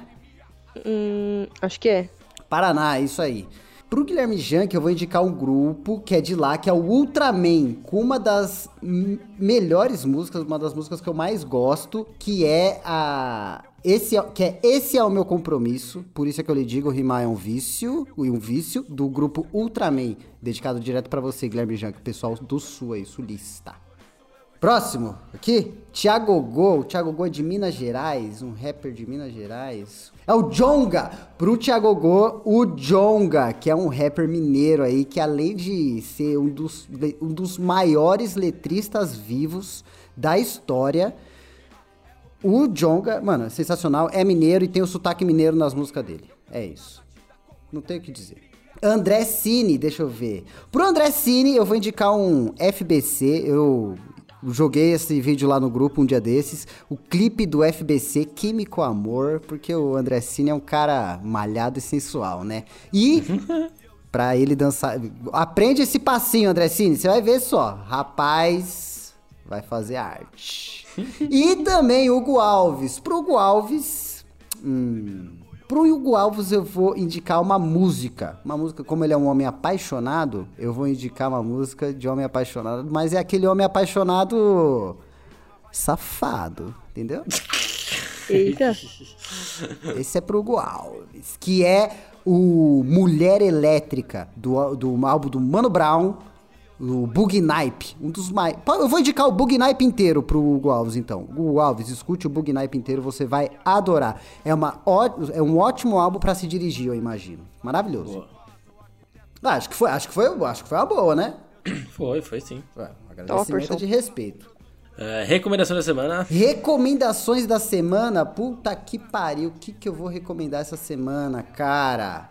hum, acho que é. Paraná, isso aí. Pro Guilherme Janke eu vou indicar um grupo que é de lá, que é o Ultraman, com uma das melhores músicas, uma das músicas que eu mais gosto, que é a... Esse é, que é Esse é o meu compromisso, por isso é que eu lhe digo, rimar é um vício, e um vício, do grupo Ultraman, dedicado direto pra você, Guilherme Janke, pessoal do Sul aí, sulista. Próximo, aqui, Thiago Go. O Thiago Go é de Minas Gerais, um rapper de Minas Gerais. É o Jonga. Pro Thiago Go, o Jonga, que é um rapper mineiro aí, que além de ser um dos, um dos maiores letristas vivos da história, o Jonga, mano, é sensacional, é mineiro e tem o sotaque mineiro nas músicas dele. É isso. Não tenho o que dizer. André Cine, deixa eu ver. Pro André Cine, eu vou indicar um FBC. Eu joguei esse vídeo lá no grupo um dia desses. O clipe do FBC, Químico Amor, porque o André Cine é um cara malhado e sensual, né? E pra ele dançar. Aprende esse passinho, André Cine. Você vai ver só. Rapaz, vai fazer arte. E também Hugo Alves. Pro Hugo Alves. Hum, pro Hugo Alves eu vou indicar uma música. Uma música, como ele é um homem apaixonado, eu vou indicar uma música de homem apaixonado, mas é aquele homem apaixonado safado, entendeu? Eita. Esse é pro Hugo Alves, que é o Mulher Elétrica do, do álbum do Mano Brown, o Bug Nipe, um dos mais... Eu vou indicar o Bug Nipe inteiro pro Hugo Alves, então. Hugo Alves, escute o Bug Nipe inteiro, você vai adorar. É, uma, ó- é um ótimo álbum pra se dirigir, eu imagino. Maravilhoso. Boa. Ah, acho que foi, acho que foi, acho que foi uma boa, né? Foi, foi sim. Ué, um agradecimento de respeito. É, recomendação da semana. Recomendações da semana? Puta que pariu. O que, que eu vou recomendar essa semana, cara?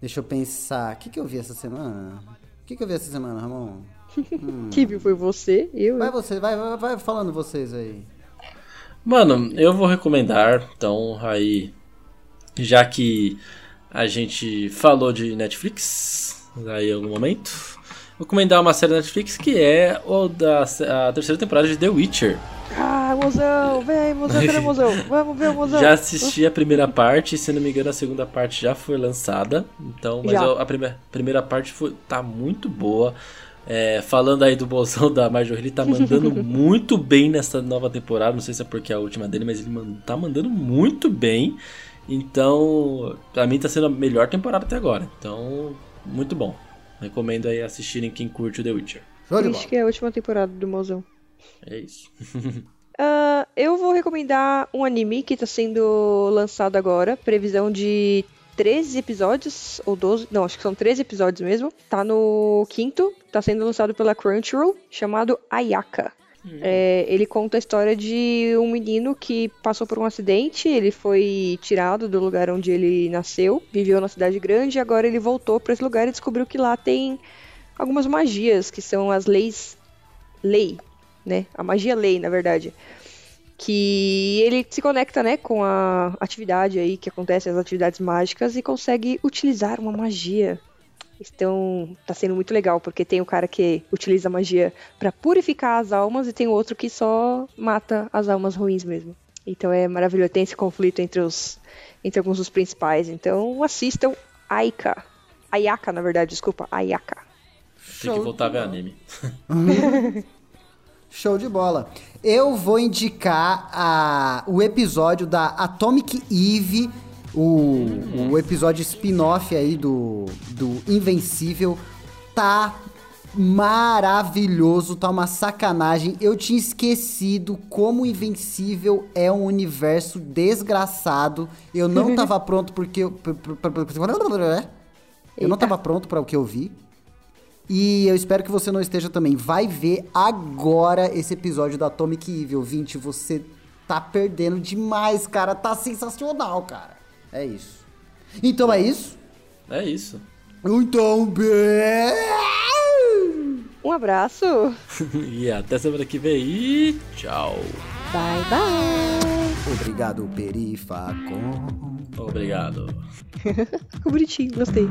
Deixa eu pensar. O que, que eu vi essa semana? O que, que eu vi essa semana, Ramon? Que viu foi você, eu. Vai você, vai, vai, vai falando vocês aí. Mano, eu vou recomendar, então, aí. Já que a gente falou de Netflix, aí em algum momento, vou recomendar uma série da Netflix que é o da a terceira temporada de The Witcher. Ah, mozão, vem, mozão, cadê o mozão? Vamos ver o mozão. Já assisti a primeira parte, se não me engano, a segunda parte já foi lançada. Então, mas Já. a, primeira, primeira parte foi, tá muito boa. É, falando aí do bolsão da Marjorie, ele tá mandando muito bem nessa nova temporada. Não sei se é porque é a última dele, mas ele man- tá mandando muito bem. Então, pra mim tá sendo a melhor temporada até agora. Então, muito bom. Recomendo aí assistirem quem curte o The Witcher. Acho que é a última temporada do mozão. É isso. Ah, eu vou recomendar um anime que tá sendo lançado agora. Previsão de 13 episódios, ou 12, não, acho que são 13 episódios mesmo. Tá no quinto, tá sendo lançado pela Crunchyroll, chamado Ayaka. É, ele conta a história de um menino que passou por um acidente, ele foi tirado do lugar onde ele nasceu, viveu na cidade grande e agora ele voltou para esse lugar e descobriu que lá tem algumas magias, que são as leis lei, né? A magia lei, na verdade. Que ele se conecta, né, com a atividade aí que acontece, as atividades mágicas, e consegue utilizar uma magia. Então, tá sendo muito legal, porque tem o cara que utiliza a magia pra purificar as almas e tem o outro que só mata as almas ruins mesmo. Então é maravilhoso, tem esse conflito entre os entre alguns dos principais. Então, assistam Aika. Ayaka, na verdade, desculpa, Ayaka. Tem que voltar a ver anime. Show de bola. Eu vou indicar a, o episódio da Atomic Eve, o, o episódio spin-off aí do, do Invencível. Tá maravilhoso, tá uma sacanagem. Eu tinha esquecido como Invencível é um universo desgraçado. Eu não tava pronto porque eu, eu não tava pronto para o que eu vi. E eu espero que você não esteja também. Vai ver agora esse episódio da Atomic Evil 20. Você tá perdendo demais, cara. Tá sensacional, cara. É isso. Então é isso? É isso. Então, beijo! Um abraço. e até semana que vem. E tchau. Bye, bye. Obrigado, Perifacon. Obrigado. Ficou bonitinho, gostei.